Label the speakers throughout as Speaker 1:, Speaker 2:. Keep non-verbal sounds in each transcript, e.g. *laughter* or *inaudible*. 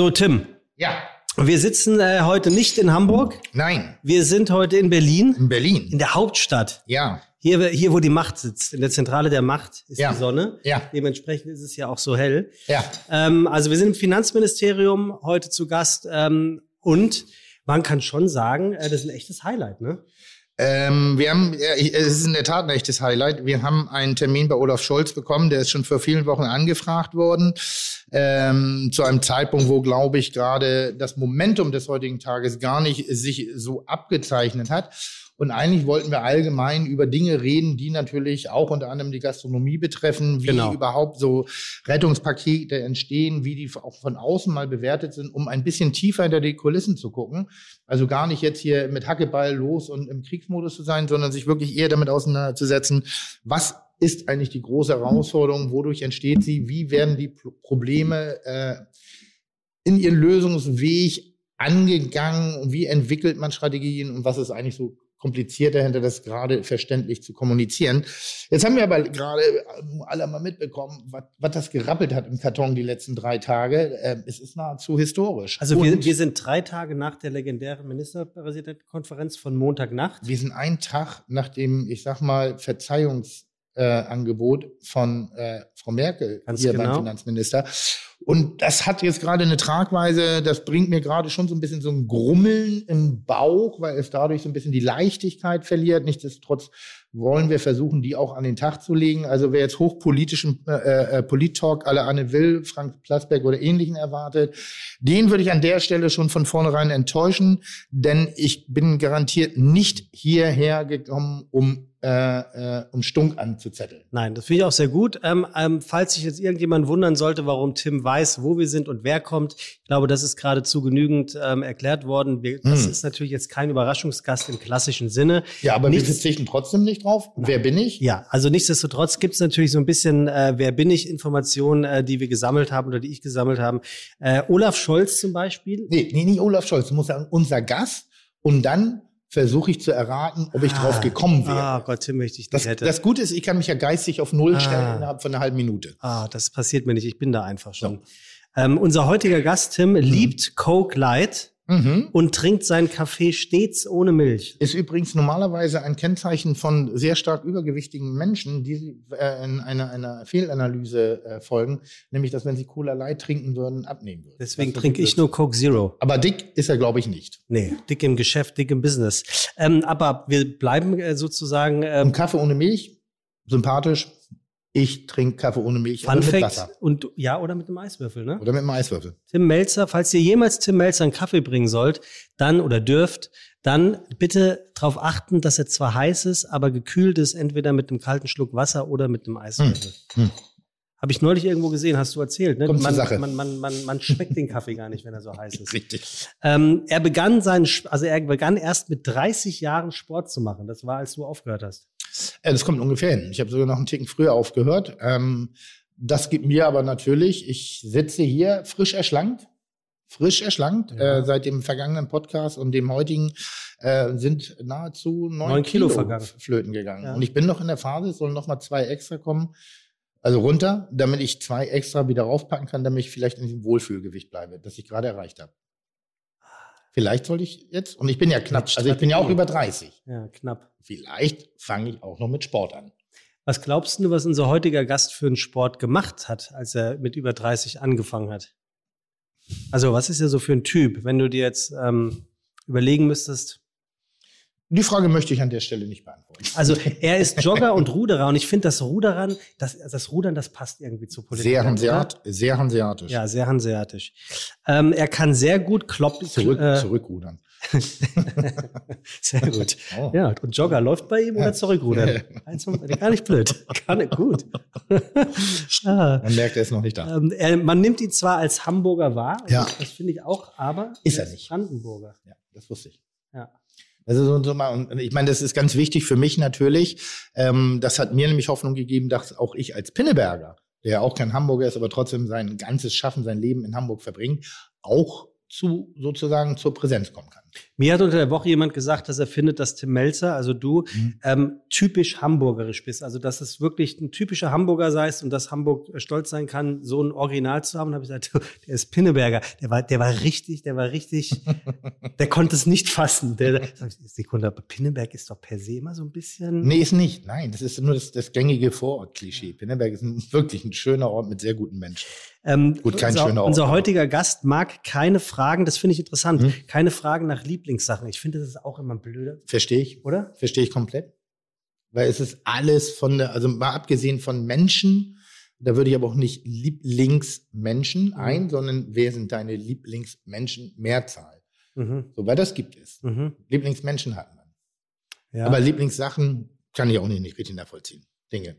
Speaker 1: So, Tim.
Speaker 2: Ja.
Speaker 1: Wir sitzen äh, heute nicht in Hamburg.
Speaker 2: Nein.
Speaker 1: Wir sind heute in Berlin.
Speaker 2: In Berlin.
Speaker 1: In der Hauptstadt.
Speaker 2: Ja.
Speaker 1: Hier, hier, wo die Macht sitzt. In der Zentrale der Macht ist
Speaker 2: ja.
Speaker 1: die Sonne.
Speaker 2: Ja.
Speaker 1: Dementsprechend ist es ja auch so hell.
Speaker 2: Ja.
Speaker 1: Ähm, also wir sind im Finanzministerium heute zu Gast. Ähm, und man kann schon sagen, äh, das ist ein echtes Highlight, ne?
Speaker 2: Ähm, wir haben, es ist in der Tat ein echtes Highlight. Wir haben einen Termin bei Olaf Scholz bekommen, der ist schon vor vielen Wochen angefragt worden. Ähm, zu einem Zeitpunkt, wo, glaube ich, gerade das Momentum des heutigen Tages gar nicht sich so abgezeichnet hat. Und eigentlich wollten wir allgemein über Dinge reden, die natürlich auch unter anderem die Gastronomie betreffen, wie genau. überhaupt so Rettungspakete entstehen, wie die auch von außen mal bewertet sind, um ein bisschen tiefer hinter die Kulissen zu gucken. Also gar nicht jetzt hier mit Hackeball los und im Kriegsmodus zu sein, sondern sich wirklich eher damit auseinanderzusetzen, was ist eigentlich die große Herausforderung, wodurch entsteht sie, wie werden die Probleme äh, in ihren Lösungsweg angegangen und wie entwickelt man Strategien und was ist eigentlich so kompliziert dahinter, das gerade verständlich zu kommunizieren. Jetzt haben wir aber gerade alle mal mitbekommen, was, was das gerappelt hat im Karton die letzten drei Tage. Ähm, es ist nahezu historisch.
Speaker 1: Also wir, wir, sind drei Tage nach der legendären Ministerpräsidentenkonferenz von Montagnacht.
Speaker 2: Wir sind einen Tag nach dem, ich sag mal, Verzeihungs äh, von äh, Frau Merkel
Speaker 1: Ganz
Speaker 2: hier
Speaker 1: genau.
Speaker 2: beim Finanzminister. Und das hat jetzt gerade eine Tragweise, das bringt mir gerade schon so ein bisschen so ein Grummeln im Bauch, weil es dadurch so ein bisschen die Leichtigkeit verliert. Nichtsdestotrotz wollen wir versuchen, die auch an den Tag zu legen. Also wer jetzt hochpolitischen äh, äh, Polit-Talk alle Anne Will, Frank Plasberg oder Ähnlichen erwartet, den würde ich an der Stelle schon von vornherein enttäuschen, denn ich bin garantiert nicht hierher gekommen, um äh, äh, um Stunk anzuzetteln.
Speaker 1: Nein, das finde ich auch sehr gut. Ähm, ähm, falls sich jetzt irgendjemand wundern sollte, warum Tim weiß, wo wir sind und wer kommt, ich glaube, das ist geradezu genügend ähm, erklärt worden. Wir, das
Speaker 2: Hm.
Speaker 1: ist natürlich jetzt kein Überraschungsgast im klassischen Sinne.
Speaker 2: Ja, aber
Speaker 1: Nichts-
Speaker 2: wir verzichten trotzdem nicht drauf. Wer bin ich?
Speaker 1: Ja, also nichtsdestotrotz gibt es natürlich so ein bisschen, äh, wer bin ich, Informationen, äh, die wir gesammelt haben oder die ich gesammelt haben. Äh, Olaf Scholz zum Beispiel.
Speaker 2: Nee, nee, nicht Olaf Scholz. Du musst sagen, unser Gast. Und dann versuche ich zu erraten, ob ich drauf gekommen wäre.
Speaker 1: Ah Gott, Tim, möchte ich
Speaker 2: das,
Speaker 1: hätte.
Speaker 2: das Gute ist, ich kann mich ja geistig auf Null
Speaker 1: Ah.
Speaker 2: stellen innerhalb von einer halben Minute.
Speaker 1: Ah, das passiert mir nicht. Ich bin da einfach schon. Ähm, unser heutiger Gast, Tim, liebt Coke Light
Speaker 2: Mhm.
Speaker 1: und trinkt seinen Kaffee stets ohne Milch.
Speaker 2: Ist übrigens normalerweise ein Kennzeichen von sehr stark übergewichtigen Menschen, die äh, in einer, einer Fehlanalyse äh, folgen, nämlich dass wenn sie Cola Light trinken würden, abnehmen würden.
Speaker 1: Deswegen trinke ich nur Coke Zero.
Speaker 2: Aber dick ist er, glaube ich, nicht.
Speaker 1: Nee, dick im Geschäft, dick im Business. Ähm, aber wir bleiben äh, sozusagen ähm,
Speaker 2: Und Kaffee ohne Milch, sympathisch. Ich trinke Kaffee ohne Milch
Speaker 1: Fun
Speaker 2: aber mit
Speaker 1: Fact.
Speaker 2: Wasser.
Speaker 1: Und ja, oder mit dem Eiswürfel, ne?
Speaker 2: Oder mit einem Eiswürfel.
Speaker 1: Tim Melzer, falls ihr jemals Tim Melzer einen Kaffee bringen sollt, dann oder dürft, dann bitte darauf achten, dass er zwar heiß ist, aber gekühlt ist, entweder mit einem kalten Schluck Wasser oder mit einem Eiswürfel.
Speaker 2: Hm.
Speaker 1: Habe ich neulich irgendwo gesehen, hast du erzählt. Ne?
Speaker 2: Kommt zur
Speaker 1: man,
Speaker 2: Sache.
Speaker 1: Man, man, man, man schmeckt den Kaffee gar nicht, wenn er so heiß ist.
Speaker 2: Richtig.
Speaker 1: Ähm, er begann seinen, also er begann erst mit 30 Jahren Sport zu machen. Das war, als du aufgehört hast.
Speaker 2: Äh, das kommt ungefähr hin. Ich habe sogar noch einen Ticken früher aufgehört. Ähm, das gibt mir aber natürlich, ich sitze hier frisch erschlankt. Frisch erschlankt.
Speaker 1: Ja.
Speaker 2: Äh, seit dem vergangenen Podcast und dem heutigen äh, sind nahezu neun,
Speaker 1: Kilo
Speaker 2: Kilo, flöten gegangen.
Speaker 1: Ja.
Speaker 2: Und ich bin noch in der Phase, es sollen noch mal zwei extra kommen. Also runter, damit ich zwei extra wieder raufpacken kann, damit ich vielleicht in diesem Wohlfühlgewicht bleibe, das ich gerade erreicht habe. Vielleicht sollte ich jetzt, und ich bin ja knapp, also ich bin ja auch über 30.
Speaker 1: Ja, knapp.
Speaker 2: Vielleicht fange ich auch noch mit Sport an.
Speaker 1: Was glaubst du, was unser heutiger Gast für einen Sport gemacht hat, als er mit über 30 angefangen hat? Also, was ist er so für ein Typ, wenn du dir jetzt ähm, überlegen müsstest?
Speaker 2: Die Frage möchte ich an der Stelle nicht beantworten.
Speaker 1: Also, er ist *laughs* Jogger und Ruderer und ich finde, das Rudern, das, das Rudern, das passt irgendwie zur Politik.
Speaker 2: Sehr, hanseat, sehr hanseatisch.
Speaker 1: Ja, sehr hanseatisch. Ähm, er kann sehr gut kloppen.
Speaker 2: Zurück,
Speaker 1: äh,
Speaker 2: zurückrudern. *laughs*
Speaker 1: Sehr gut.
Speaker 2: Oh.
Speaker 1: Ja, und Jogger läuft bei ihm oder zurückrudern? *laughs* Von, gar nicht blöd. Gar nicht gut. ah.
Speaker 2: Man merkt, er ist noch nicht da.
Speaker 1: Ähm, er, man nimmt ihn zwar als Hamburger wahr,
Speaker 2: Ja.
Speaker 1: das finde ich auch, aber
Speaker 2: Ist er nicht.
Speaker 1: Brandenburger.
Speaker 2: Ja, das wusste ich. Also so, so mal, und ich meine, das ist ganz wichtig für mich natürlich. Ähm, das hat mir nämlich Hoffnung gegeben, dass auch ich als Pinneberger, der ja auch kein Hamburger ist, aber trotzdem sein ganzes Schaffen, sein Leben in Hamburg verbringt, auch zu sozusagen zur Präsenz kommen kann.
Speaker 1: Mir hat unter der Woche jemand gesagt, dass er findet, dass Tim Melzer, also du, mhm. ähm, typisch hamburgerisch bist. Also, dass es wirklich ein typischer Hamburger seist und dass Hamburg stolz sein kann, so ein Original zu haben. Und habe ich gesagt, der ist Pinneberger. Der war, der war richtig, der war richtig, *laughs* der konnte es nicht fassen. Der, Sekunde, aber Pinneberg ist doch per se immer so ein bisschen.
Speaker 2: Nee, ist nicht. Nein, das ist nur das, das gängige Vorort-Klischee. Pinneberg ist ein, wirklich ein schöner Ort mit sehr guten Menschen.
Speaker 1: Ähm, Gut, kein unser, schöner Ort. Unser heutiger Gast mag keine Fragen, das finde ich interessant, hm? keine Fragen nach Lieblingssachen. Ich finde, das ist auch immer blöde.
Speaker 2: Verstehe ich. Oder? Verstehe ich komplett. Weil es ist alles von der, also mal abgesehen von Menschen, da würde ich aber auch nicht Lieblingsmenschen mhm. ein, sondern wer sind deine Lieblingsmenschen? Mehrzahl. Mhm. So, weil das gibt es. Mhm. Lieblingsmenschen hat man. Ja. Aber Lieblingssachen kann ich auch nicht, nicht richtig nachvollziehen. Dinge.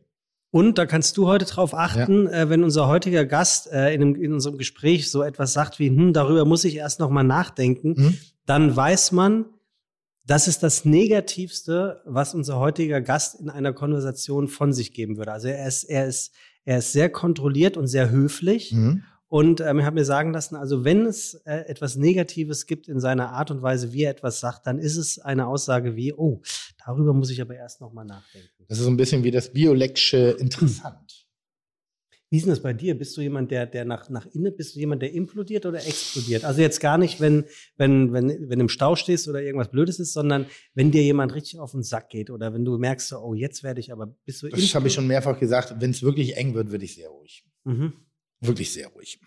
Speaker 1: Und da kannst du heute drauf achten, ja. äh, wenn unser heutiger Gast äh, in, einem, in, unserem Gespräch so etwas sagt wie, hm, darüber muss ich erst noch mal nachdenken, mhm. dann weiß man, das ist das Negativste, was unser heutiger Gast in einer Konversation von sich geben würde. Also er ist, er ist, er ist sehr kontrolliert und sehr höflich. Mhm. Und ähm, ich habe mir sagen lassen, also wenn es äh, etwas Negatives gibt in seiner Art und Weise, wie er etwas sagt, dann ist es eine Aussage wie, oh, darüber muss ich aber erst noch mal nachdenken.
Speaker 2: Das ist so ein bisschen wie das Bioleksche interessant.
Speaker 1: Wie ist denn das bei dir? Bist du jemand, der, der nach, nach innen, bist du jemand, der implodiert oder explodiert? Also jetzt gar nicht, wenn, wenn, wenn, wenn du im Stau stehst oder irgendwas Blödes ist, sondern wenn dir jemand richtig auf den Sack geht oder wenn du merkst, oh, jetzt werde ich aber, bist du
Speaker 2: Das habe ich schon mehrfach gesagt. Wenn es wirklich eng wird, würde ich sehr ruhig. Mhm. Wirklich sehr ruhig.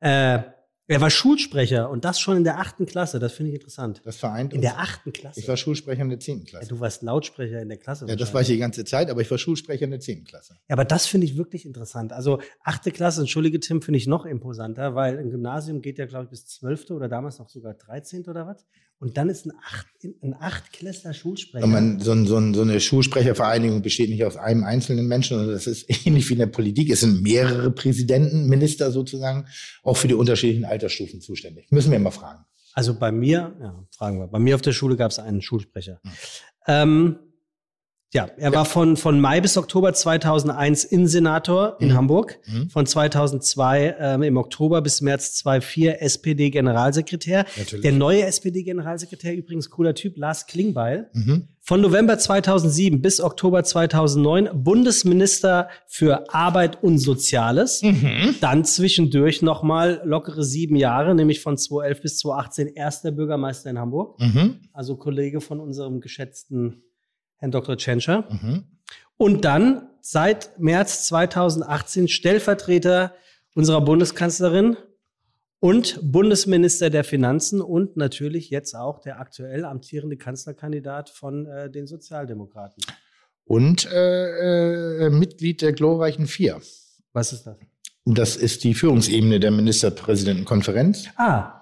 Speaker 1: Äh, er war Schulsprecher und das schon in der achten Klasse. Das finde ich interessant.
Speaker 2: Das vereint
Speaker 1: In der achten Klasse.
Speaker 2: Ich war Schulsprecher in der zehnten Klasse.
Speaker 1: Ja, du warst Lautsprecher in der Klasse.
Speaker 2: Ja, das war ich die ganze Zeit, aber ich war Schulsprecher in der zehnten Klasse.
Speaker 1: Ja, aber das finde ich wirklich interessant. Also achte Klasse, entschuldige Tim, finde ich noch imposanter, weil ein Gymnasium geht ja, glaube ich, bis zwölfte oder damals noch sogar dreizehnte oder was. Und dann ist ein, Acht, ein Achtklässler Schulsprecher.
Speaker 2: Man, so, ein, so, ein, so, eine Schulsprechervereinigung besteht nicht aus einem einzelnen Menschen, sondern das ist *laughs* ähnlich wie in der Politik. Es sind mehrere Präsidenten, Minister sozusagen, auch für die unterschiedlichen Altersstufen zuständig. Müssen wir immer fragen.
Speaker 1: Also bei mir, ja, fragen wir. Bei mir auf der Schule gab es einen Schulsprecher. Hm. Ähm, ja, er ja. war von, von Mai bis Oktober 2001 Innensenator in mhm. Hamburg, mhm. von 2002 ähm, im Oktober bis März 2004 SPD-Generalsekretär. Der neue SPD-Generalsekretär, übrigens cooler Typ, Lars Klingbeil. Mhm. Von November 2007 bis Oktober 2009 Bundesminister für Arbeit und Soziales. Mhm. Dann zwischendurch nochmal lockere sieben Jahre, nämlich von 2011 bis 2018 erster Bürgermeister in Hamburg. Mhm. Also Kollege von unserem geschätzten Herrn Dr. Tschentscher. Mhm. Und dann seit März 2018 Stellvertreter unserer Bundeskanzlerin und Bundesminister der Finanzen und natürlich jetzt auch der aktuell amtierende Kanzlerkandidat von äh, den Sozialdemokraten.
Speaker 2: Und äh, äh, Mitglied der glorreichen Vier.
Speaker 1: Was ist das?
Speaker 2: Das ist die Führungsebene der Ministerpräsidentenkonferenz.
Speaker 1: Ah,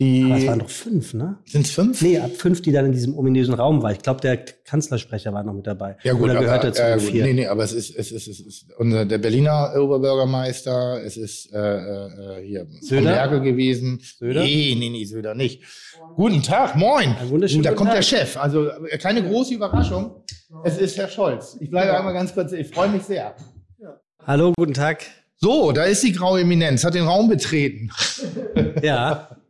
Speaker 1: die Aber es waren doch fünf, ne?
Speaker 2: Sind es fünf?
Speaker 1: Nee, ab fünf, die dann in diesem ominösen Raum war. Ich glaube, der Kanzlersprecher war noch mit dabei.
Speaker 2: Ja gut, Oder gehört aber, äh, vier? Nee, nee, aber es ist, es ist, es ist unser, der Berliner Oberbürgermeister, es ist äh, äh, hier Söder? Merkel gewesen. Söder? Nee, nee, nee, Söder nicht. Guten Tag, moin. Da kommt Tag. der Chef. Also äh, keine große Überraschung. Es ist Herr Scholz. Ich bleibe ja. einmal ganz kurz, ich freue mich sehr.
Speaker 1: Ja. Hallo, guten Tag.
Speaker 2: So, da ist die graue Eminenz, hat den Raum betreten.
Speaker 1: ja. *laughs*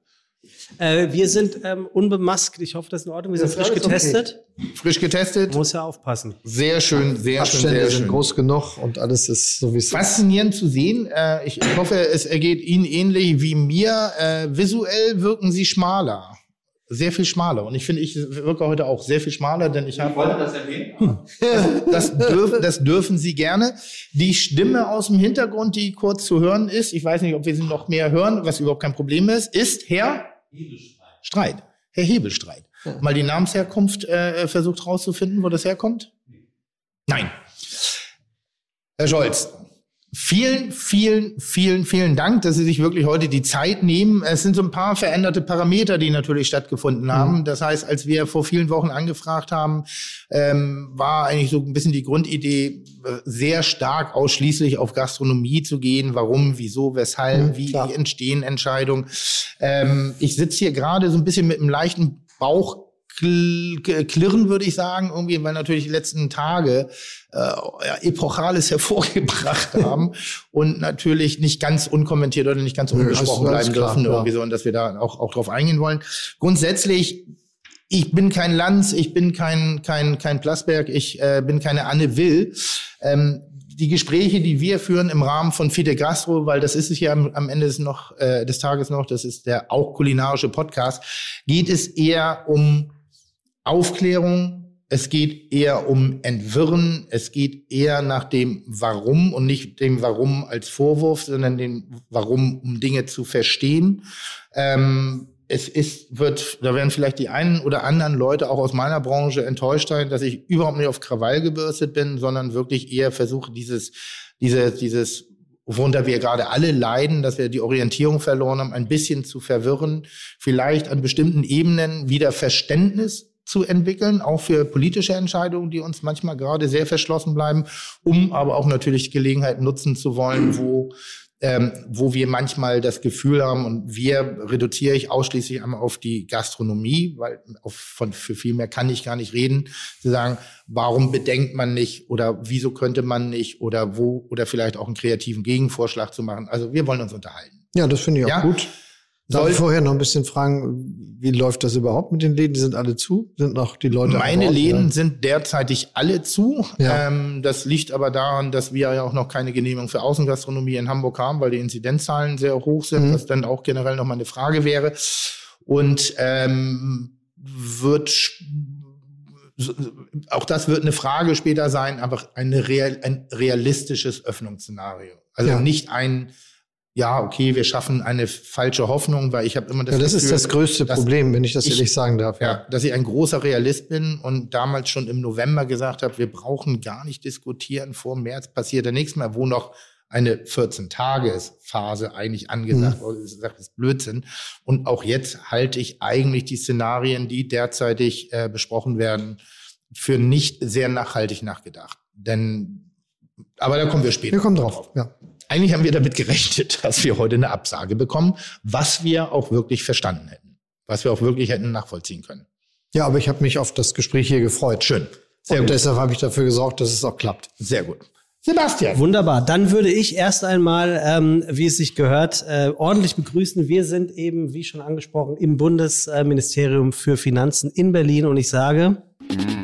Speaker 1: Äh, wir sind ähm, unbemaskt. Ich hoffe, das ist in Ordnung. Wir sind frisch getestet.
Speaker 2: Okay. Frisch getestet.
Speaker 1: Muss ja aufpassen.
Speaker 2: Sehr schön, sehr
Speaker 3: Abstände
Speaker 2: schön, sehr
Speaker 3: sind groß genug und alles ist so wie es ist.
Speaker 2: Faszinierend zu sehen. Äh, ich hoffe, es ergeht Ihnen ähnlich wie mir. Äh, visuell wirken Sie schmaler. Sehr viel schmaler. Und ich finde, ich wirke heute auch sehr viel schmaler, denn ich habe. Ich wollte das erwähnen. *laughs* das, dürf, das dürfen Sie gerne. Die Stimme aus dem Hintergrund, die kurz zu hören ist, ich weiß nicht, ob wir sie noch mehr hören, was überhaupt kein Problem ist, ist Herr Hebelstreit. Streit. Herr Hebelstreit. Ja. Mal die Namensherkunft äh, versucht rauszufinden, wo das herkommt? Nein. Herr Scholz, Vielen, vielen, vielen, vielen Dank, dass Sie sich wirklich heute die Zeit nehmen. Es sind so ein paar veränderte Parameter, die natürlich stattgefunden mhm. haben. Mhm. Das heißt, als wir vor vielen Wochen angefragt haben, ähm, war eigentlich so ein bisschen die Grundidee, äh, sehr stark ausschließlich auf Gastronomie zu gehen. Warum, wieso, weshalb, mhm, wie klar. entstehen Entscheidungen. Ähm, ich sitze hier gerade so ein bisschen mit einem leichten Bauch klirren, würde ich sagen, irgendwie, weil natürlich die letzten Tage äh, ja, Epochales *laughs* hervorgebracht haben und natürlich nicht ganz unkommentiert oder nicht ganz ungesprochen bleiben klar, dürfen, irgendwie so, und dass wir da auch, auch drauf eingehen wollen. Grundsätzlich ich bin kein Lanz, ich bin kein kein kein Plasberg, ich äh, bin keine Anne Will. Ähm, die Gespräche, die wir führen im Rahmen von Fide Gastro, weil das ist es ja am, am Ende des, noch, äh, des Tages noch, das ist der auch kulinarische Podcast, geht es eher um Aufklärung, es geht eher um Entwirren, es geht eher nach dem Warum und nicht dem Warum als Vorwurf, sondern dem Warum, um Dinge zu verstehen. Ähm, es ist, wird, da werden vielleicht die einen oder anderen Leute auch aus meiner Branche enttäuscht sein, dass ich überhaupt nicht auf Krawall gebürstet bin, sondern wirklich eher versuche, dieses, diese, dieses, worunter wir gerade alle leiden, dass wir die Orientierung verloren haben, ein bisschen zu verwirren, vielleicht an bestimmten Ebenen wieder Verständnis zu entwickeln, auch für politische Entscheidungen, die uns manchmal gerade sehr verschlossen bleiben, um aber auch natürlich Gelegenheit nutzen zu wollen, wo ähm, wo wir manchmal das Gefühl haben, und wir reduziere ich ausschließlich einmal auf die Gastronomie, weil auf, von, für viel mehr kann ich gar nicht reden, zu sagen, warum bedenkt man nicht oder wieso könnte man nicht oder wo oder vielleicht auch einen kreativen Gegenvorschlag zu machen. Also wir wollen uns unterhalten.
Speaker 3: Ja, das finde ich auch ja? gut. Darf ich vorher noch ein bisschen fragen, wie läuft das überhaupt mit den Läden? Die sind alle zu? Sind noch die Leute?
Speaker 2: Meine Ort, Läden oder? sind derzeitig alle zu. Ja. Ähm, das liegt aber daran, dass wir ja auch noch keine Genehmigung für Außengastronomie in Hamburg haben, weil die Inzidenzzahlen sehr hoch sind, mhm. was dann auch generell noch mal eine Frage wäre. Und ähm, wird auch das wird eine Frage später sein, einfach eine real, ein realistisches Öffnungsszenario. Also ja. nicht ein ja, okay, wir schaffen eine falsche Hoffnung, weil ich habe immer
Speaker 3: das ja, das Gefühl, ist das größte Problem, wenn ich das ehrlich sagen darf.
Speaker 2: Ja. ja, dass ich ein großer Realist bin und damals schon im November gesagt habe, wir brauchen gar nicht diskutieren, vor März passiert ja nichts mehr, wo noch eine 14-Tages-Phase eigentlich angesagt mhm. wurde. Das ist Blödsinn. Und auch jetzt halte ich eigentlich die Szenarien, die derzeitig äh, besprochen werden, für nicht sehr nachhaltig nachgedacht. Denn, aber da kommen wir später.
Speaker 3: Wir kommen drauf, ja.
Speaker 2: Eigentlich haben wir damit gerechnet, *laughs* dass wir heute eine Absage bekommen, was wir auch wirklich verstanden hätten, was wir auch wirklich hätten nachvollziehen können.
Speaker 3: Ja, aber ich habe mich auf das Gespräch hier gefreut.
Speaker 2: Schön.
Speaker 3: Sehr Und gut. deshalb habe ich dafür gesorgt, dass es auch klappt.
Speaker 2: Sehr gut. Sebastian.
Speaker 1: Wunderbar. Dann würde ich erst einmal, ähm, wie es sich gehört, äh, ordentlich begrüßen. Wir sind eben, wie schon angesprochen, im Bundesministerium für Finanzen in Berlin und ich sage,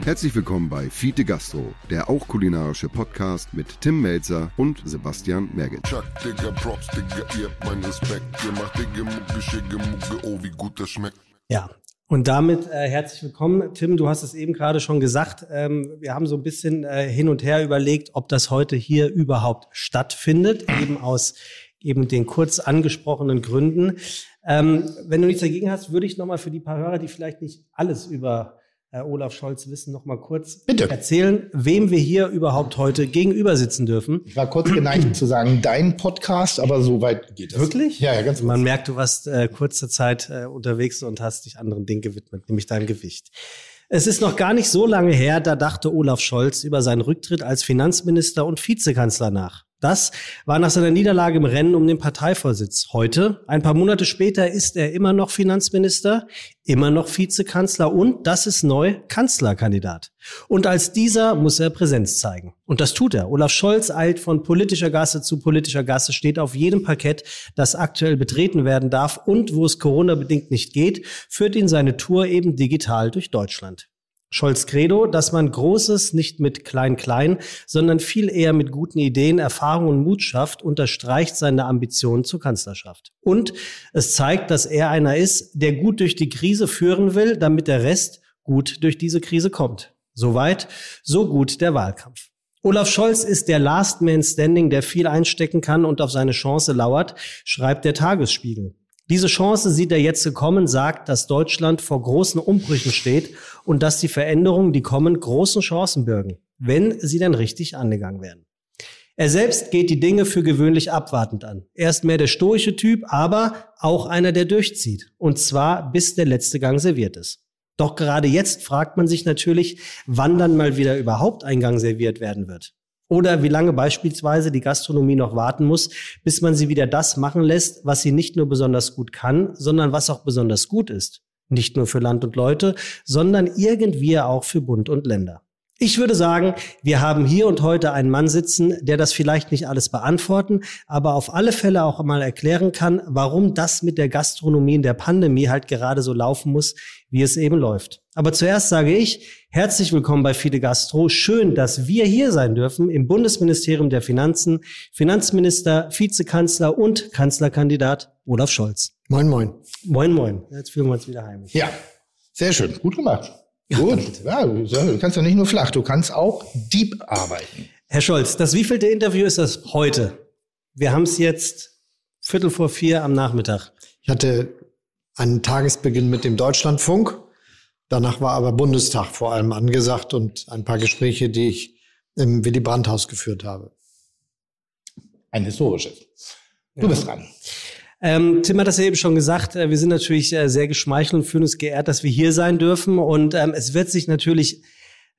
Speaker 4: Herzlich willkommen bei Fiete Gastro, der auch kulinarische Podcast mit Tim Melzer und Sebastian Merget. Chuck, Digga, Props, Digga, ihr habt meinen Respekt. Ihr macht Digga, Mucke, Schicke, Mucke, oh, wie gut das schmeckt.
Speaker 1: Ja, und damit äh, herzlich willkommen. Tim, du hast es eben gerade schon gesagt. Ähm, wir haben so ein bisschen äh, hin und her überlegt, ob das heute hier überhaupt stattfindet, eben aus eben den kurz angesprochenen Gründen. Ähm, wenn du nichts dagegen hast, würde ich nochmal für die paar Hörer, die vielleicht nicht alles über Herr Olaf Scholz wissen, noch mal kurz
Speaker 2: Bitte.
Speaker 1: erzählen, wem wir hier überhaupt heute gegenüber sitzen dürfen.
Speaker 2: Ich war kurz geneigt zu sagen, dein Podcast, aber so weit geht es.
Speaker 1: Wirklich?
Speaker 2: Ja, ja, ganz
Speaker 1: kurz. Man merkt, du warst äh, kurze Zeit äh, unterwegs und hast dich anderen Dingen gewidmet, nämlich deinem Gewicht. Es ist noch gar nicht so lange her, da dachte Olaf Scholz über seinen Rücktritt als Finanzminister und Vizekanzler nach. Das war nach seiner Niederlage im Rennen um den Parteivorsitz. Heute, ein paar Monate später, ist er immer noch Finanzminister, immer noch Vizekanzler und, das ist neu, Kanzlerkandidat. Und als dieser muss er Präsenz zeigen. Und das tut er. Olaf Scholz eilt von politischer Gasse zu politischer Gasse, steht auf jedem Parkett, das aktuell betreten werden darf und, wo es Corona-bedingt nicht geht, führt ihn seine Tour eben digital durch Deutschland. Scholz Credo, dass man Großes nicht mit Klein-Klein, sondern viel eher mit guten Ideen, Erfahrung und Mut schafft, unterstreicht seine Ambitionen zur Kanzlerschaft. Und es zeigt, dass er einer ist, der gut durch die Krise führen will, damit der Rest gut durch diese Krise kommt. Soweit, so gut der Wahlkampf. Olaf Scholz ist der Last Man Standing, der viel einstecken kann und auf seine Chance lauert, schreibt der Tagesspiegel. Diese Chance sieht er jetzt gekommen, sagt, dass Deutschland vor großen Umbrüchen steht und dass die Veränderungen, die kommen, großen Chancen bürgen, wenn sie dann richtig angegangen werden. Er selbst geht die Dinge für gewöhnlich abwartend an. Er ist mehr der stoische Typ, aber auch einer, der durchzieht. Und zwar bis der letzte Gang serviert ist. Doch gerade jetzt fragt man sich natürlich, wann dann mal wieder überhaupt ein Gang serviert werden wird. Oder wie lange beispielsweise die Gastronomie noch warten muss, bis man sie wieder das machen lässt, was sie nicht nur besonders gut kann, sondern was auch besonders gut ist. Nicht nur für Land und Leute, sondern irgendwie auch für Bund und Länder. Ich würde sagen, wir haben hier und heute einen Mann sitzen, der das vielleicht nicht alles beantworten, aber auf alle Fälle auch mal erklären kann, warum das mit der Gastronomie in der Pandemie halt gerade so laufen muss, wie es eben läuft. Aber zuerst sage ich, herzlich willkommen bei Fide Gastro. Schön, dass wir hier sein dürfen im Bundesministerium der Finanzen, Finanzminister, Vizekanzler und Kanzlerkandidat Olaf Scholz.
Speaker 3: Moin, moin.
Speaker 1: Moin, moin. Jetzt fühlen wir uns wieder heimisch.
Speaker 2: Ja, sehr schön. Gut gemacht. Gut. Ja, du kannst ja nicht nur flach, du kannst auch deep arbeiten.
Speaker 1: Herr Scholz, das wievielte Interview ist das heute? Wir haben es jetzt Viertel vor vier am Nachmittag.
Speaker 3: Ich hatte einen Tagesbeginn mit dem Deutschlandfunk. Danach war aber Bundestag vor allem angesagt und ein paar Gespräche, die ich im Willy Brandt-Haus geführt habe.
Speaker 2: Ein historisches. Du ja. bist dran.
Speaker 1: Ähm, Tim hat das ja eben schon gesagt. Äh, wir sind natürlich äh, sehr geschmeichelt und fühlen uns geehrt, dass wir hier sein dürfen. Und ähm, es wird sich natürlich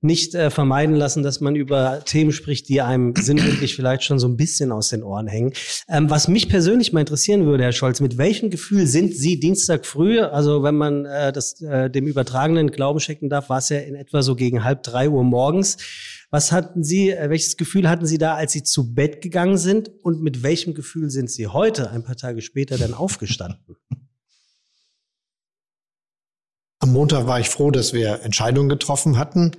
Speaker 1: nicht äh, vermeiden lassen, dass man über Themen spricht, die einem *clears throat* sinnbildlich vielleicht schon so ein bisschen aus den Ohren hängen. Ähm, was mich persönlich mal interessieren würde, Herr Scholz, mit welchem Gefühl sind Sie Dienstag früh, also wenn man äh, das äh, dem übertragenen Glauben schenken darf, war es ja in etwa so gegen halb drei Uhr morgens, was hatten Sie, äh, welches Gefühl hatten Sie da, als Sie zu Bett gegangen sind? Und mit welchem Gefühl sind Sie heute, ein paar Tage später, dann aufgestanden?
Speaker 3: Am Montag war ich froh, dass wir Entscheidungen getroffen hatten.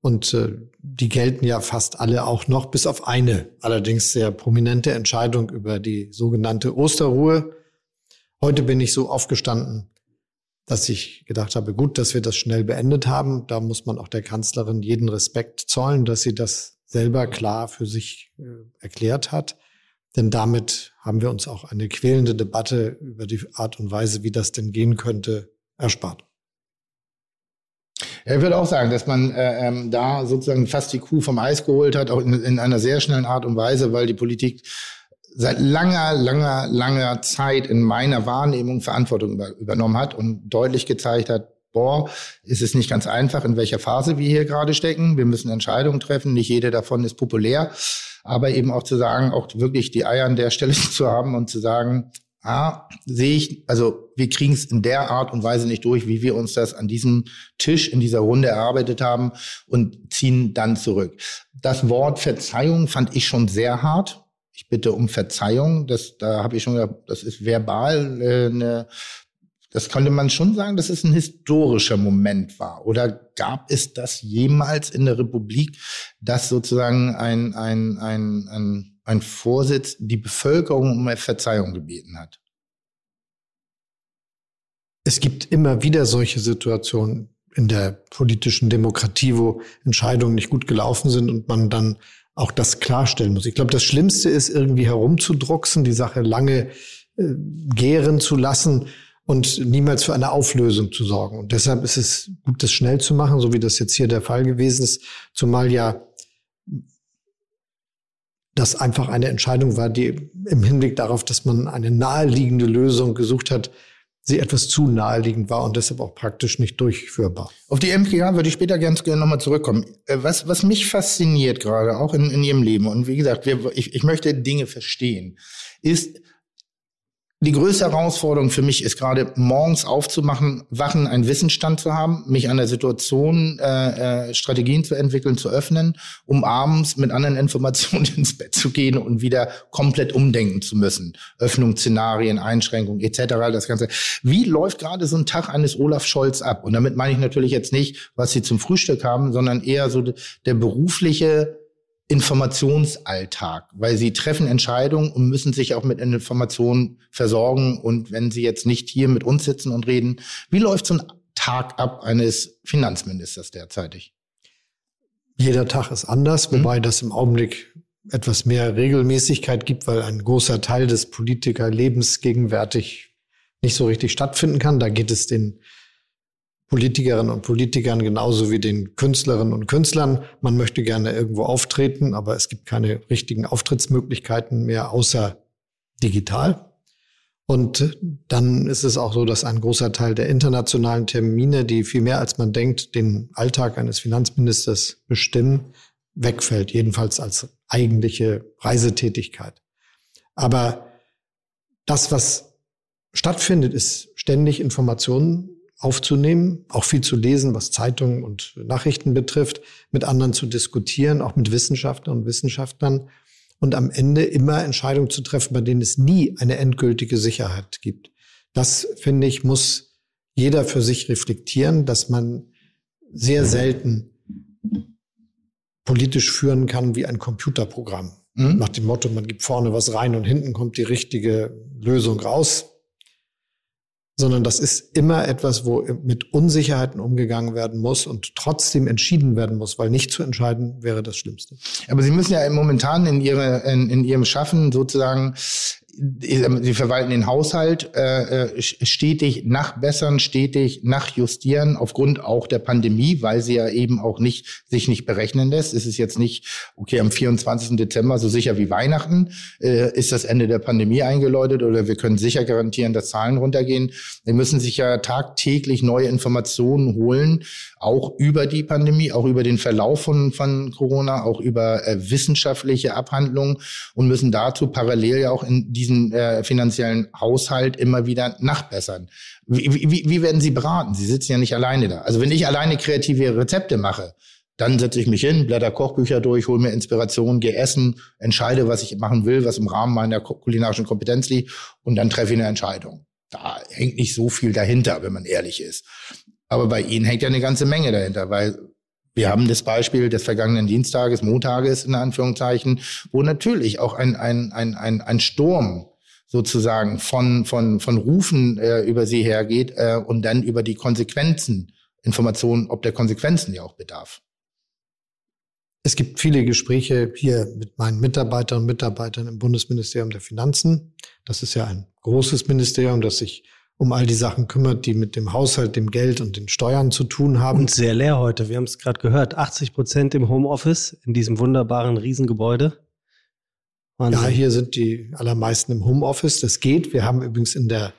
Speaker 3: Und äh, die gelten ja fast alle auch noch, bis auf eine, allerdings sehr prominente Entscheidung über die sogenannte Osterruhe. Heute bin ich so aufgestanden, dass ich gedacht habe, gut, dass wir das schnell beendet haben. Da muss man auch der Kanzlerin jeden Respekt zollen, dass sie das selber klar für sich äh, erklärt hat. Denn damit haben wir uns auch eine quälende Debatte über die Art und Weise, wie das denn gehen könnte, erspart.
Speaker 2: Ich würde auch sagen, dass man äh, ähm, da sozusagen fast die Kuh vom Eis geholt hat, auch in, in einer sehr schnellen Art und Weise, weil die Politik seit langer, langer, langer Zeit in meiner Wahrnehmung Verantwortung über, übernommen hat und deutlich gezeigt hat, boah, ist es nicht ganz einfach, in welcher Phase wir hier gerade stecken. Wir müssen Entscheidungen treffen. Nicht jede davon ist populär. Aber eben auch zu sagen, auch wirklich die Eier an der Stelle *laughs* zu haben und zu sagen, ah, sehe ich, also wir kriegen es in der Art und Weise nicht durch, wie wir uns das an diesem Tisch in dieser Runde erarbeitet haben und ziehen dann zurück. Das Wort Verzeihung fand ich schon sehr hart ich bitte um Verzeihung. Das, da habe ich schon gesagt, das ist verbal äh, eine, das könnte man schon sagen, dass es ein historischer Moment war. Oder gab es das jemals in der Republik, dass sozusagen ein, ein, ein, ein, ein Vorsitz die Bevölkerung um Verzeihung gebeten hat?
Speaker 3: Es gibt immer wieder solche Situationen in der politischen Demokratie, wo Entscheidungen nicht gut gelaufen sind und man dann auch das klarstellen muss. Ich glaube, das Schlimmste ist, irgendwie herumzudrucksen, die Sache lange äh, gären zu lassen und niemals für eine Auflösung zu sorgen. Und deshalb ist es gut, das schnell zu machen, so wie das jetzt hier der Fall gewesen ist, zumal ja das einfach eine Entscheidung war, die im Hinblick darauf, dass man eine naheliegende Lösung gesucht hat, sie etwas zu naheliegend war und deshalb auch praktisch nicht durchführbar.
Speaker 2: Auf die MPA würde ich später ganz gerne nochmal zurückkommen. Äh, was, was mich fasziniert gerade, auch in, in Ihrem Leben, und wie gesagt, wir, ich, ich möchte Dinge verstehen, ist, die größte Herausforderung für mich ist gerade morgens aufzumachen, wachen, einen Wissensstand zu haben, mich an der Situation äh, äh, Strategien zu entwickeln, zu öffnen, um abends mit anderen Informationen *laughs* ins Bett zu gehen und wieder komplett umdenken zu müssen. Öffnungsszenarien, Einschränkungen etc. Das Ganze. Wie läuft gerade so ein Tag eines Olaf Scholz ab? Und damit meine ich natürlich jetzt nicht, was Sie zum Frühstück haben, sondern eher so der berufliche Informationsalltag, weil sie treffen Entscheidungen und müssen sich auch mit Informationen versorgen. Und wenn sie jetzt nicht hier mit uns sitzen und reden, wie läuft so ein Tag ab eines Finanzministers derzeitig?
Speaker 3: Jeder Tag ist anders, mhm. wobei das im Augenblick etwas mehr Regelmäßigkeit gibt, weil ein großer Teil des Politikerlebens gegenwärtig nicht so richtig stattfinden kann. Da geht es den Politikerinnen und Politikern genauso wie den Künstlerinnen und Künstlern. Man möchte gerne irgendwo auftreten, aber es gibt keine richtigen Auftrittsmöglichkeiten mehr außer digital. Und dann ist es auch so, dass ein großer Teil der internationalen Termine, die viel mehr als man denkt, den Alltag eines Finanzministers bestimmen, wegfällt, jedenfalls als eigentliche Reisetätigkeit. Aber das, was stattfindet, ist ständig Informationen aufzunehmen, auch viel zu lesen, was Zeitungen und Nachrichten betrifft, mit anderen zu diskutieren, auch mit Wissenschaftlern und Wissenschaftlern und am Ende immer Entscheidungen zu treffen, bei denen es nie eine endgültige Sicherheit gibt. Das, finde ich, muss jeder für sich reflektieren, dass man sehr selten politisch führen kann wie ein Computerprogramm. Mhm. Nach dem Motto, man gibt vorne was rein und hinten kommt die richtige Lösung raus. Sondern das ist immer etwas, wo mit Unsicherheiten umgegangen werden muss und trotzdem entschieden werden muss, weil nicht zu entscheiden wäre das Schlimmste.
Speaker 2: Aber Sie müssen ja momentan in, ihre, in, in Ihrem Schaffen sozusagen Sie verwalten den Haushalt äh, äh stetig nachbessern, stetig nachjustieren aufgrund auch der Pandemie, weil sie ja eben auch nicht sich nicht berechnen lässt. Es ist jetzt nicht okay am 24. Dezember so sicher wie Weihnachten äh, ist das Ende der Pandemie eingeläutet oder wir können sicher garantieren, dass Zahlen runtergehen. Sie müssen sich ja tagtäglich neue Informationen holen, auch über die Pandemie, auch über den Verlauf von von Corona, auch über äh, wissenschaftliche Abhandlungen und müssen dazu parallel ja auch in die diesen äh, finanziellen Haushalt immer wieder nachbessern. Wie, wie, wie werden Sie beraten? Sie sitzen ja nicht alleine da. Also wenn ich alleine kreative Rezepte mache, dann setze ich mich hin, blätter Kochbücher durch, hole mir Inspiration, gehe essen, entscheide, was ich machen will, was im Rahmen meiner kulinarischen Kompetenz liegt und dann treffe ich eine Entscheidung. Da hängt nicht so viel dahinter, wenn man ehrlich ist. Aber bei Ihnen hängt ja eine ganze Menge dahinter, weil wir haben das Beispiel des vergangenen Dienstages, Montages in Anführungszeichen, wo natürlich auch ein, ein, ein, ein, ein Sturm sozusagen von, von, von Rufen äh, über sie hergeht äh, und dann über die Konsequenzen, Informationen, ob der Konsequenzen ja auch bedarf.
Speaker 3: Es gibt viele Gespräche hier mit meinen Mitarbeiterinnen und Mitarbeitern im Bundesministerium der Finanzen. Das ist ja ein großes Ministerium, das sich um all die Sachen kümmert, die mit dem Haushalt, dem Geld und den Steuern zu tun haben. Und
Speaker 1: sehr leer heute. Wir haben es gerade gehört. 80 Prozent im Homeoffice in diesem wunderbaren Riesengebäude.
Speaker 3: Wahnsinn. Ja, hier sind die allermeisten im Homeoffice. Das geht. Wir haben übrigens in der